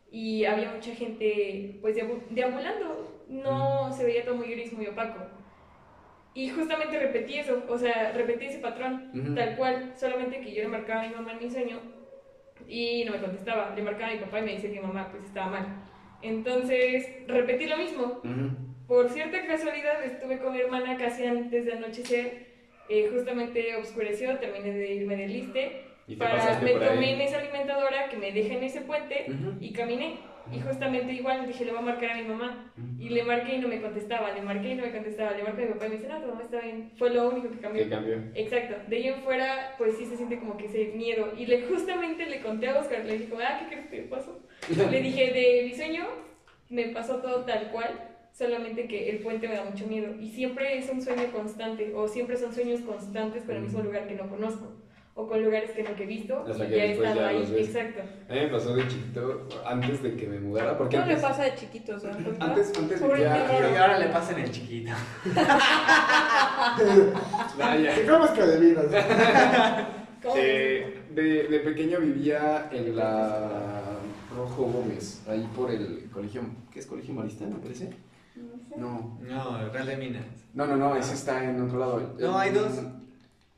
Y había mucha gente pues deambu- deambulando, no se veía todo muy gris, muy opaco. Y justamente repetí eso, o sea, repetí ese patrón, Ujú. tal cual, solamente que yo le marcaba a mi mamá en mi sueño y no me contestaba. Le marcaba a mi papá y me dice que mi mamá pues estaba mal. Entonces repetí lo mismo. Ujú. Por cierta casualidad estuve con mi hermana casi antes de anochecer. eh, justamente oscureció, terminé de irme del liste. Y Para, me tomé en esa alimentadora que me deja en ese puente Ujú. y caminé. Y justamente igual dije, le voy a marcar a mi mamá. Y le marqué y no me contestaba, le marqué y no me contestaba, le marqué a mi papá y me dice, no, tu mamá está bien. Fue lo único que cambió. ¿Qué cambió? Exacto, de ahí en fuera, pues sí se siente como que ese miedo. Y le, justamente le conté a Oscar, le dije, como, ah, ¿qué crees que pasó? Le dije, de mi sueño me pasó todo tal cual, solamente que el puente me da mucho miedo. Y siempre es un sueño constante, o siempre son sueños constantes con el mismo lugar que no conozco, o con lugares que no que he visto, Hasta y que ya he estado ya ahí. Exacto. A mí me pasó de chiquito, antes de que me mudara, porque ¿Cómo le antes, pasa de chiquitos? ¿no? antes, antes vivía... niño. Y ahora le pasa en el chiquito. Vaya. ¿Qué que adivinas? ¿Cómo? Eh, de, de pequeño vivía en la Rojo Gómez, ahí por el colegio, ¿qué es colegio marista, me parece? No, No, el Real de Minas. no, no, no, ese está en otro lado. No, hay dos.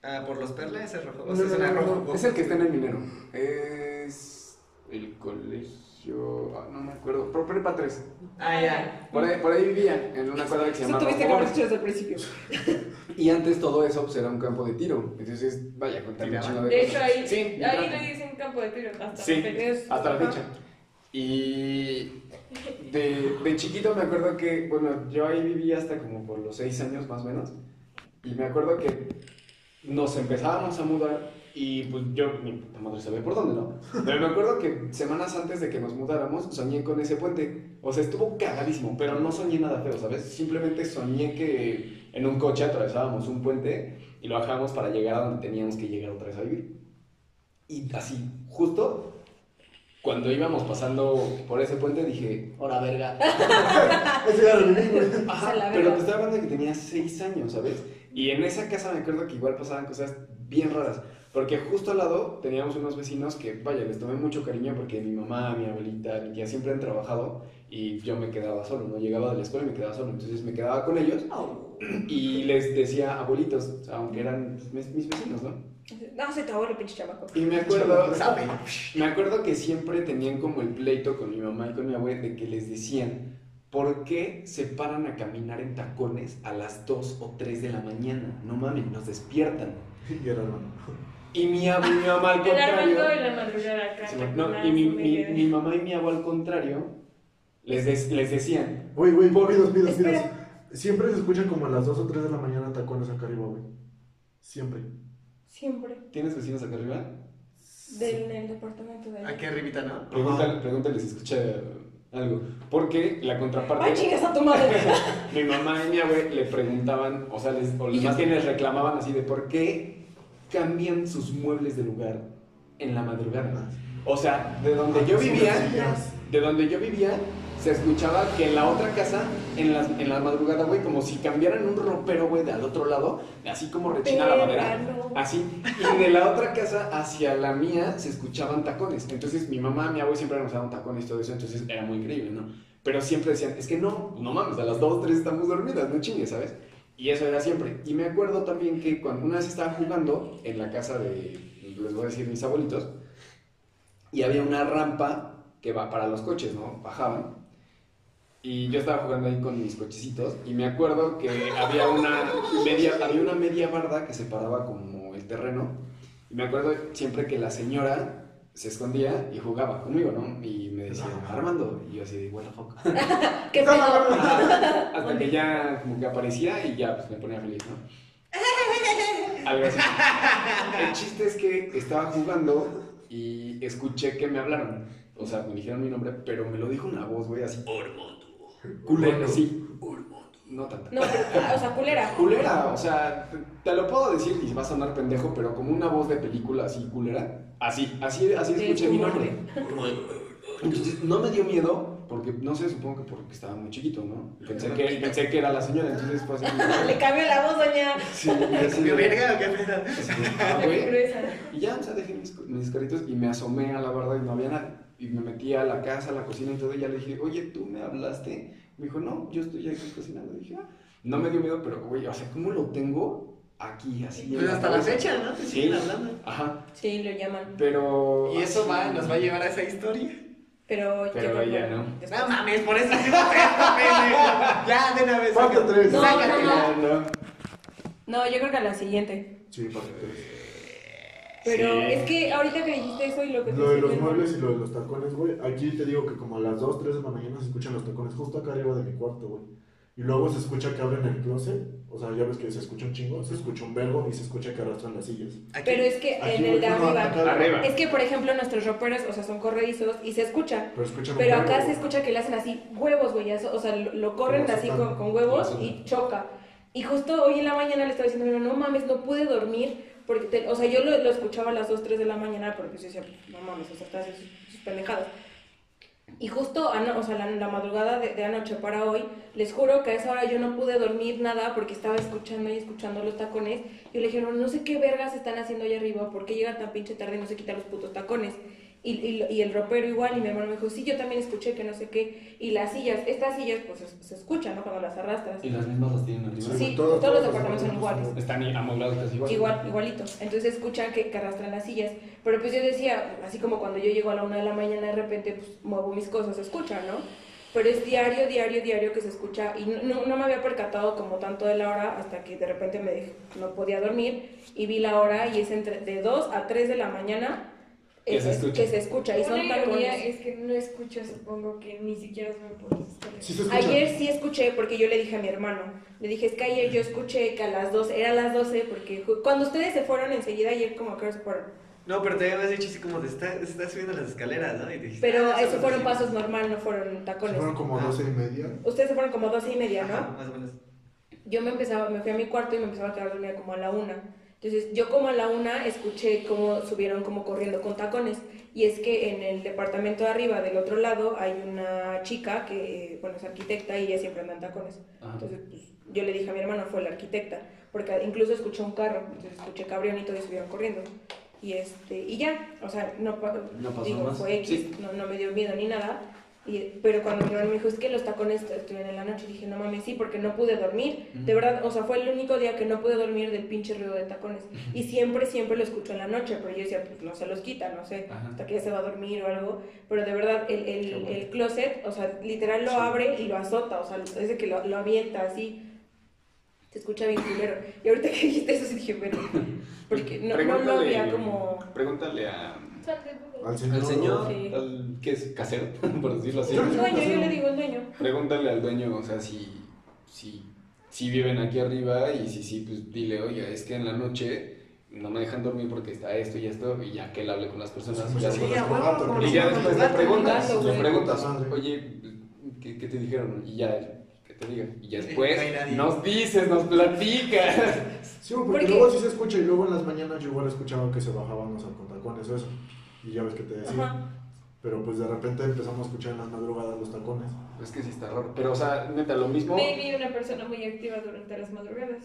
Ah, por los perlas es rojo. O sea, no, es no, no, rojo. no, es el que está en el minero. Es el colegio, ah, no me acuerdo, pero prepa 3. Ah, ya. Por ahí, por ahí vivía, en una cuadra que se Eso llama tuviste que desde el principio. Y antes todo eso pues, era un campo de tiro. Entonces, vaya, Tiraban. chingo De de hecho, ahí, Sí, ahí literal. le dicen campo de tiro hasta Sí, la hasta la fecha. Y de, de chiquito me acuerdo que, bueno, yo ahí viví hasta como por los seis años más o menos. Y me acuerdo que nos empezábamos a mudar y pues yo, mi puta madre sabe por dónde, ¿no? Pero me acuerdo que semanas antes de que nos mudáramos soñé con ese puente. O sea, estuvo cagadísimo, pero no soñé nada feo, ¿sabes? Simplemente soñé que en un coche atravesábamos un puente y lo bajábamos para llegar a donde teníamos que llegar otra vez a vivir. Y así, justo cuando íbamos pasando por ese puente dije, ¡hora verga! Ajá, pero te estaba hablando de que tenía 6 años, ¿sabes? Y en esa casa me acuerdo que igual pasaban cosas bien raras. Porque justo al lado teníamos unos vecinos que, vaya, les tomé mucho cariño porque mi mamá, mi abuelita, mi tía siempre han trabajado y yo me quedaba solo, ¿no? Llegaba de la escuela y me quedaba solo. Entonces me quedaba con ellos y les decía abuelitos, aunque eran mis, mis vecinos, ¿no? No, se te ahorra el pinche chamaco. Y me acuerdo, Sabe. me acuerdo que siempre tenían como el pleito con mi mamá y con mi abuela de que les decían, ¿por qué se paran a caminar en tacones a las 2 o 3 de la mañana? No mames, nos despiertan. Y era hermano. Y mi, ab- mi mamá al El contrario... en la madrugada acá. Sí, no, y mi, me mi, mi mamá y mi abuelo al contrario les, des- les decían, Güey, güey, Por- pidos, pidos, pidos. Siempre se escuchan como a las 2 o 3 de la mañana tacones acá arriba, güey. Siempre. Siempre. ¿tienes vecinos acá arriba? Del, del departamento de Aquí arribita, ¿no? Pregúntale, pregúntale si escucha algo. Porque la contraparte... ¡Ay, chingas a tu madre! Mi mamá y mi abue le preguntaban, o sea, les, o más bien les reclamaban así de por qué cambian sus muebles de lugar en la madrugada. O sea, de donde yo vivía, de donde yo vivía, se escuchaba que en la otra casa, en la, en la madrugada, güey, como si cambiaran un ropero, güey, de al otro lado, así como rechina la madera. Así. Y de la otra casa hacia la mía se escuchaban tacones. Entonces mi mamá, mi abuelo siempre nos daban tacones y todo eso, entonces era muy increíble, ¿no? Pero siempre decían, es que no, no mames, a las 2, 3 estamos dormidas, no chingues, ¿sabes? Y eso era siempre. Y me acuerdo también que cuando una vez estaba jugando en la casa de, les voy a decir, mis abuelitos, y había una rampa que va para los coches, ¿no? Bajaban. Y yo estaba jugando ahí con mis cochecitos y me acuerdo que había una media, había una media barda que separaba como el terreno. Y me acuerdo siempre que la señora se escondía y jugaba conmigo, ¿no? Y me decía, Armando. Y yo así de, what the fuck. ¿Qué pedo? Hasta que ya como que aparecía y ya pues me ponía feliz, ¿no? Algo así. El chiste es que estaba jugando y escuché que me hablaron. O sea, me dijeron mi nombre, pero me lo dijo una voz, güey, así. Culera, sí. No tanto. No, pero, o sea, culera. Culera, o sea, te, te lo puedo decir y va a sonar pendejo, pero como una voz de película así, culera. Así, así, así escuché mi nombre. Entonces, no me dio miedo, porque, no sé, supongo que porque estaba muy chiquito, ¿no? Pensé que, pensé que era la señora, entonces fue así. Le cambió la voz, doña. Sí, y así ¿Comió de- verga qué? Ah. Y ya, o sea, dejé mis, mis carritos y me asomé a la barda y no había nadie. Y me metí a la casa, a la cocina y todo, y ya le dije, oye, ¿tú me hablaste? Me dijo, no, yo estoy aquí cocinando. Y dije, ah, no me dio miedo, pero, güey, o sea, ¿cómo lo tengo aquí, así? en Pues hasta la fecha, ¿no? Te Sí. siguen hablando. Ajá, Sí, lo llaman. pero... Y eso así- va, nos va a llevar a esa historia. Pero, Pero ella no. después. No mames, por eso sí. Ya, de una vez. Tres. No, no. No, yo creo que a la siguiente. Sí, parte 3. Pero Sí. es que ahorita que dijiste eso y lo que te Lo de los viendo- muebles y lo de los tacones, güey. Aquí te digo que como a las 2, 3 de la mañana se escuchan los tacones justo acá arriba de mi cuarto, güey. Y luego se escucha que abren el closet, o sea, ya ves que se escucha un chingo, se escucha un verbo y se escucha que arrastran las sillas. Aquí. Pero es que Aquí, en el de arriba. Arriba. Es que, por ejemplo, nuestros roperos, o sea, son corredizos y se escucha. Pero escuchan un Pero verbo. acá se escucha que le hacen así huevos, güey. O sea, lo, lo corren así con, con huevos y choca. Y justo hoy en la mañana le estaba diciendo, "Mira, no mames, no pude dormir. Porque, te- o sea, yo lo, escuchaba a las 2, 3 de la mañana, pero pues yo decía, no mames, o sea, estás sus, pendejadas. Y justo, o sea, la, madrugada de, anoche para hoy, les juro que a esa hora yo no pude dormir nada porque estaba escuchando y escuchando los tacones. Y le dijeron, no sé qué vergas están haciendo allá arriba, ¿por qué llegan tan pinche tarde y no se quitan los putos tacones? Y, y, y el ropero igual, y mi hermano me dijo, sí, yo también escuché que no sé qué. Y las sillas, estas sillas, pues se, se escuchan, ¿no? Cuando las arrastras. ¿Y las mismas las tienen arriba? Sí, todo- todos los todos los departamentos son iguales. Están amoblados casi igual. Igual, igualito. Entonces escuchan que, que arrastran las sillas. Pero pues yo decía, así como cuando yo llego a la una de la mañana de repente pues muevo mis cosas, se escucha, ¿no? Pero es diario, diario, diario que se escucha y no, no, no me había percatado como tanto de la hora hasta que de repente me dejé- no podía dormir y vi la hora y es entre de 2 a 3 de la mañana Que se escucha. que se escucha y son Una tacones. es que no escucho, supongo que ni siquiera se me por. Sí se. Ayer sí escuché, porque yo le dije a mi hermano, le dije, es que ayer yo escuché que a las 12, era las 12, porque cuando ustedes se fueron enseguida, ayer como que se fueron. No, pero te habías dicho así como te está, está subiendo las escaleras, ¿no? Y te dijiste, Pero ah, eso fueron pasos normal, no fueron Se tacones. fueron como Ah. 12 y media. Ustedes se fueron como 12 y media, Ajá, ¿no? más o menos. Yo me empezaba, me fui a mi cuarto y me empezaba a quedar dormida como a la una. Entonces, yo como a la una escuché cómo subieron como corriendo con tacones. Y es que en el departamento de arriba, del otro lado, hay una chica que, bueno, es arquitecta y ella siempre anda en tacones. Ajá. Entonces, pues, yo le dije a mi hermano, fue la arquitecta, porque incluso escuché un carro, entonces escuché cabrión y todos subieron corriendo. Y, este, y ya, o sea, no, No pasó digo, más. fue X, Sí. no, no me dio miedo ni nada. Y, pero cuando mi hermano me dijo, es que los tacones estuvieron en la noche, dije, no mames, sí, porque no pude dormir. De verdad, o sea, fue el único día que no pude dormir del pinche ruido de tacones. Y siempre, siempre lo escucho en la noche, pero yo decía, pues no se los quita, no sé, Ajá. hasta que ya se va a dormir o algo. Pero de verdad, el, el, bueno. el closet, o sea, literal lo abre y lo azota, o sea, es de que lo, lo avienta así. Se escucha bien culero. Y ahorita que dijiste eso, sí dije, bueno, porque no, no lo había como... Pregúntale a. Al señor. al señor, Sí. al, ¿qué es? Casero, por decirlo así. Yo El dueño, yo le digo el dueño. Pregúntale al dueño, o sea, si, si, si viven aquí arriba y si sí, pues dile, oye, es que en la noche no me dejan dormir porque está esto y esto, y ya que él hable con las personas. Sí, ya sí, como y ya gatos, después le preguntas, le preguntas, oye, ¿qué, qué te dijeron? Y ya, que te diga. Y ya después nos dices, nos platicas. Sí, porque Porque- luego sí se escucha y luego en las mañanas yo igual escuchaba que se bajaban los con tacones o eso. Y ya ves que te decía. Ajá. Pero pues de repente empezamos a escuchar en las madrugadas los tacones. Es que sí está raro. Pero, o sea, neta, lo mismo. Maybe una persona muy activa durante las madrugadas.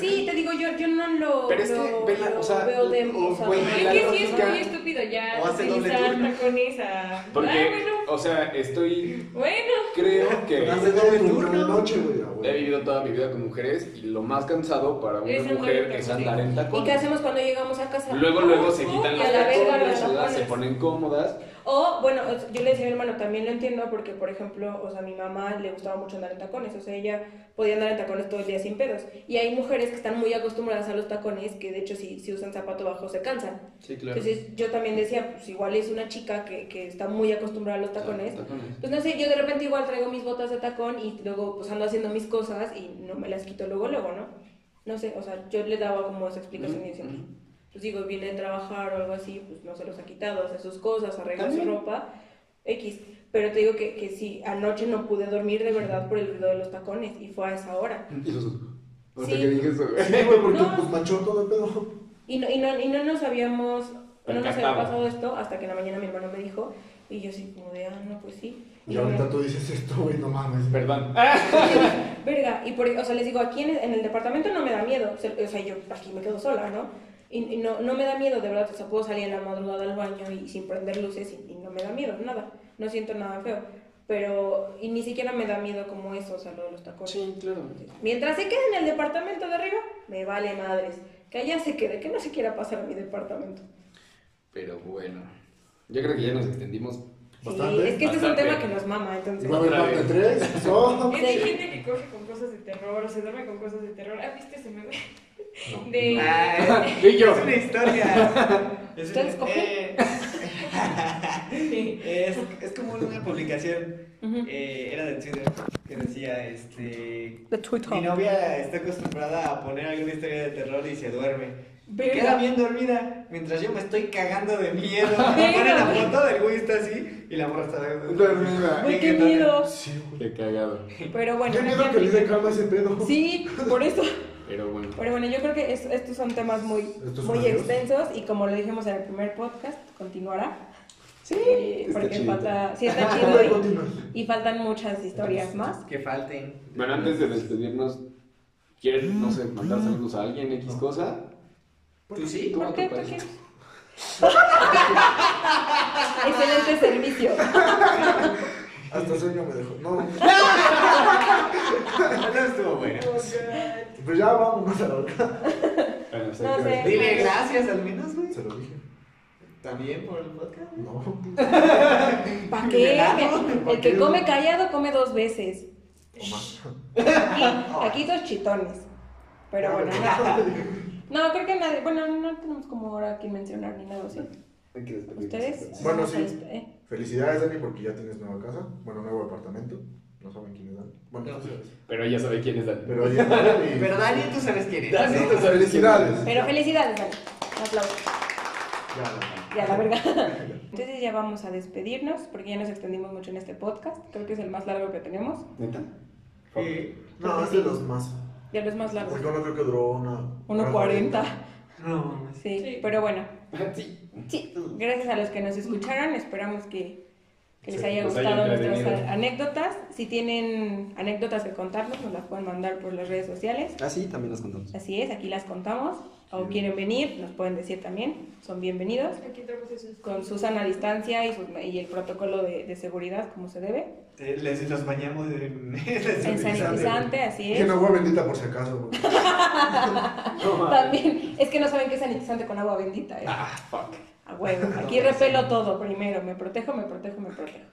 Sí, te digo, yo, yo no lo, Pero es que, lo- vela, lo o sea, veo de... o- o sea, güey, Es la que sí es lógica- muy estúpido ya O hace doble utilizar turno. tacones a... Porque, Ah, bueno, o sea, estoy. bueno. Creo que. Hace doble turno noche, güey. He vivido toda mi vida con mujeres y lo más cansado para una Es andar mujer en es tacones. andar en ¿Y qué tacones. hacemos cuando llegamos a casa? Luego, luego se quitan los tacones, se tacones. ponen cómodas. O, bueno, yo le decía a mi hermano, también lo entiendo porque, por ejemplo, o sea, a mi mamá le gustaba mucho andar en tacones, o sea, ella podía andar en tacones todo el día sin pedos. Y hay mujeres que están muy acostumbradas a los tacones que, de hecho, si, si usan zapato bajo se cansan. Sí, claro. Entonces, yo también decía, pues igual es una chica que, que está muy acostumbrada a los tacones. Tacones. Pues no sé, yo de repente igual traigo mis botas de tacón y luego pues ando haciendo mis cosas y no me las quito luego, luego, ¿no? No sé, o sea, yo le daba como esa explicación y diciendo, Ujú. Pues digo, viene de trabajar o algo así, pues no se los ha quitado, hace sus cosas, arregla su También. ropa, X. Pero te digo que, que sí, anoche no pude dormir de verdad por el ruido de los tacones y fue a esa hora. Y los Ahorita Sí. que dije eso. Sí, güey, porque No. pues manchó todo el pedo. Y no, y no, y no nos habíamos, no nos había pasado esto hasta que en la mañana mi hermano me dijo y yo así como de, ah, no, pues sí. Y ahorita tú dices esto, güey, no mames. Perdón. Verga, y por, o sea, les digo, aquí en, en el departamento no me da miedo, o sea, yo aquí me quedo sola, ¿no? Y, y no, no me da miedo, de verdad, o sea, puedo salir en la madrugada al baño y sin prender luces y, y no me da miedo, nada, no siento nada feo, pero, y ni siquiera me da miedo como eso, o sea, lo de los tacones. Sí, claro. Mientras se quede en el departamento de arriba, me vale madres, que allá se quede, que no se quiera pasar a mi departamento. Pero bueno. Yo creo que ya nos extendimos. Bastante. Sí, es que este es un tema que nos mama, entonces... ¿Y va a haber parte vez. 3? No. Es que hay gente que coge con cosas de terror o se duerme con cosas de terror. ¿Has visto ese meme? No. De... Ah, Y yo. Es una historia. Es ¿Ustedes una- cogen? eh, es, es como una publicación, Ujú. eh, era de Twitter, que decía, este... De Twitter. Mi novia está acostumbrada a poner alguna historia de terror y se duerme. Verga. Queda bien dormida, mientras yo me estoy cagando de miedo. Verga, Pone la foto del güey está así y la morra está Dormida. Güey, qué miedo. Sí, güey. Qué cagado. Pero bueno, Qué miedo que le dé aplica. calma ese pedo. Sí, por eso. Pero bueno. Pero bueno, yo creo que es- estos son temas muy, muy extensos y como lo dijimos en el primer podcast, continuará. Sí, porque chido. falta, sí está chido y, faltan muchas historias más. Que falten. Bueno, antes de despedirnos, ¿quieres, no sé, mandar saludos a alguien, X cosa? ¿Tú sí? ¿Cómo ¿Por qué? Qué? Excelente servicio. Hasta sueño me dejó. No, No estuvo bueno. pues ya vámonos a la hora. Bueno, sé No sé. Dile gracias al menos, güey. Se lo dije. También por el podcast. No. ¿Para qué? El que come callado come dos veces. Aquí, aquí dos chitones. Pero bueno, no. No, creo que nadie. Bueno, no tenemos como ahora que mencionar ni nada, ¿sí? Hay que. ¿Ustedes? Bueno, sí. ¿eh? Felicidades, Dani, porque ya tienes nueva casa. Bueno, nuevo apartamento. No saben quién es Dani. Bueno, No. Pero ella sabe quién es Dani. Pero Dani. y- Pero Dani, tú sabes quién es. Dani, tú sabes quién es. Felicidades. Pero felicidades, Dani. Un aplauso. Ya. Ya, la verdad. Entonces ya vamos a despedirnos porque ya nos extendimos mucho en este podcast. Creo que es el más largo que tenemos. ¿Neta? Sí. No, es de los más. Ya los más largos. Porque uno creo que duró una. 1.40. No, Sí, Sí. pero bueno. Sí. Sí, gracias a los que nos escucharon. Esperamos que, que les Sí, haya gustado nuestras anécdotas. Si tienen anécdotas que contarnos, nos las pueden mandar por las redes sociales. Ah, sí, también las contamos. Así es, aquí las contamos. O quieren venir, nos pueden decir también. Son bienvenidos. Aquí esos. Con Susana a distancia y, sus- y el protocolo de, de seguridad, como se debe. Eh, Les los bañamos en, En sanitizante, así es. en agua bendita por si acaso. También, es que no saben qué es sanitizante con agua bendita. ¿eh? Ah, fuck. A huevo. Aquí repelo todo primero. Me protejo, me protejo, me protejo.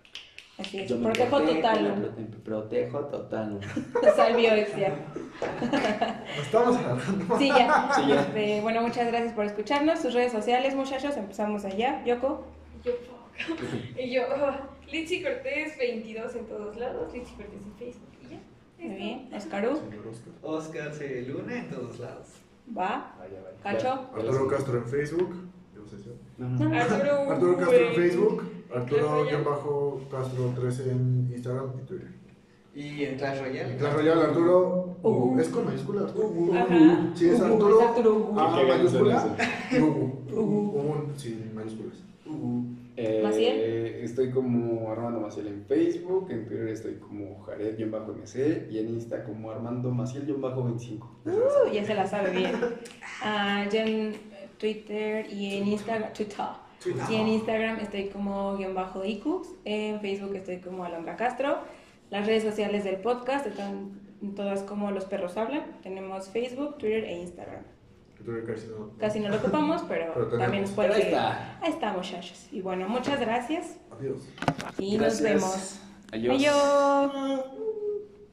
Así es. Yo me Protejo protejo, total. protejo total. Salvio. Nos estamos alargando. Sí, ya. Sí, ya. Este, bueno, muchas gracias por escucharnos. Sus redes sociales, muchachos. Empezamos allá. Yoko. Yo. Y yo, oh, Litzy Cortés 22 en todos lados. Litzy Cortés en Facebook. Y ya. Muy bien. Señor Oscar. Oscar C. Luna en todos lados. Va. Vaya, vaya. Cacho. Arturo Castro en Facebook. No, no. Arturo, Arturo Castro en. Facebook. Arturo Clash Royale. bajo Castro 13 en Instagram y Twitter. Y en Clash Royale. En Clash Royale, Arturo. Ugu. ¿Es con mayúscula Arturo? Ajá. Sí, es Ugu, Arturo. Arturo Ugu. A mayúscula. Ugu. Ugu. Ugu sin mayúsculas. Eh, ¿Maciel? Estoy como Armando Maciel en Facebook, en Twitter estoy como Jared-MC y en Insta como Armando Maciel-25. Uh, ya se la sabe bien. Ah, yo en Twitter y en Instagram. Twitter. Y en Instagram estoy como guion bajo Icux. En Facebook estoy como Alondra Castro. Las redes sociales del podcast están todas como Los Perros Hablan. Tenemos Facebook, Twitter e Instagram. Twitter casi no. Casi no lo ocupamos, pero, Pero también Pero ahí está. Ahí está, muchachos. Y bueno, muchas gracias Adiós. y Gracias. nos vemos. Adiós. Adiós.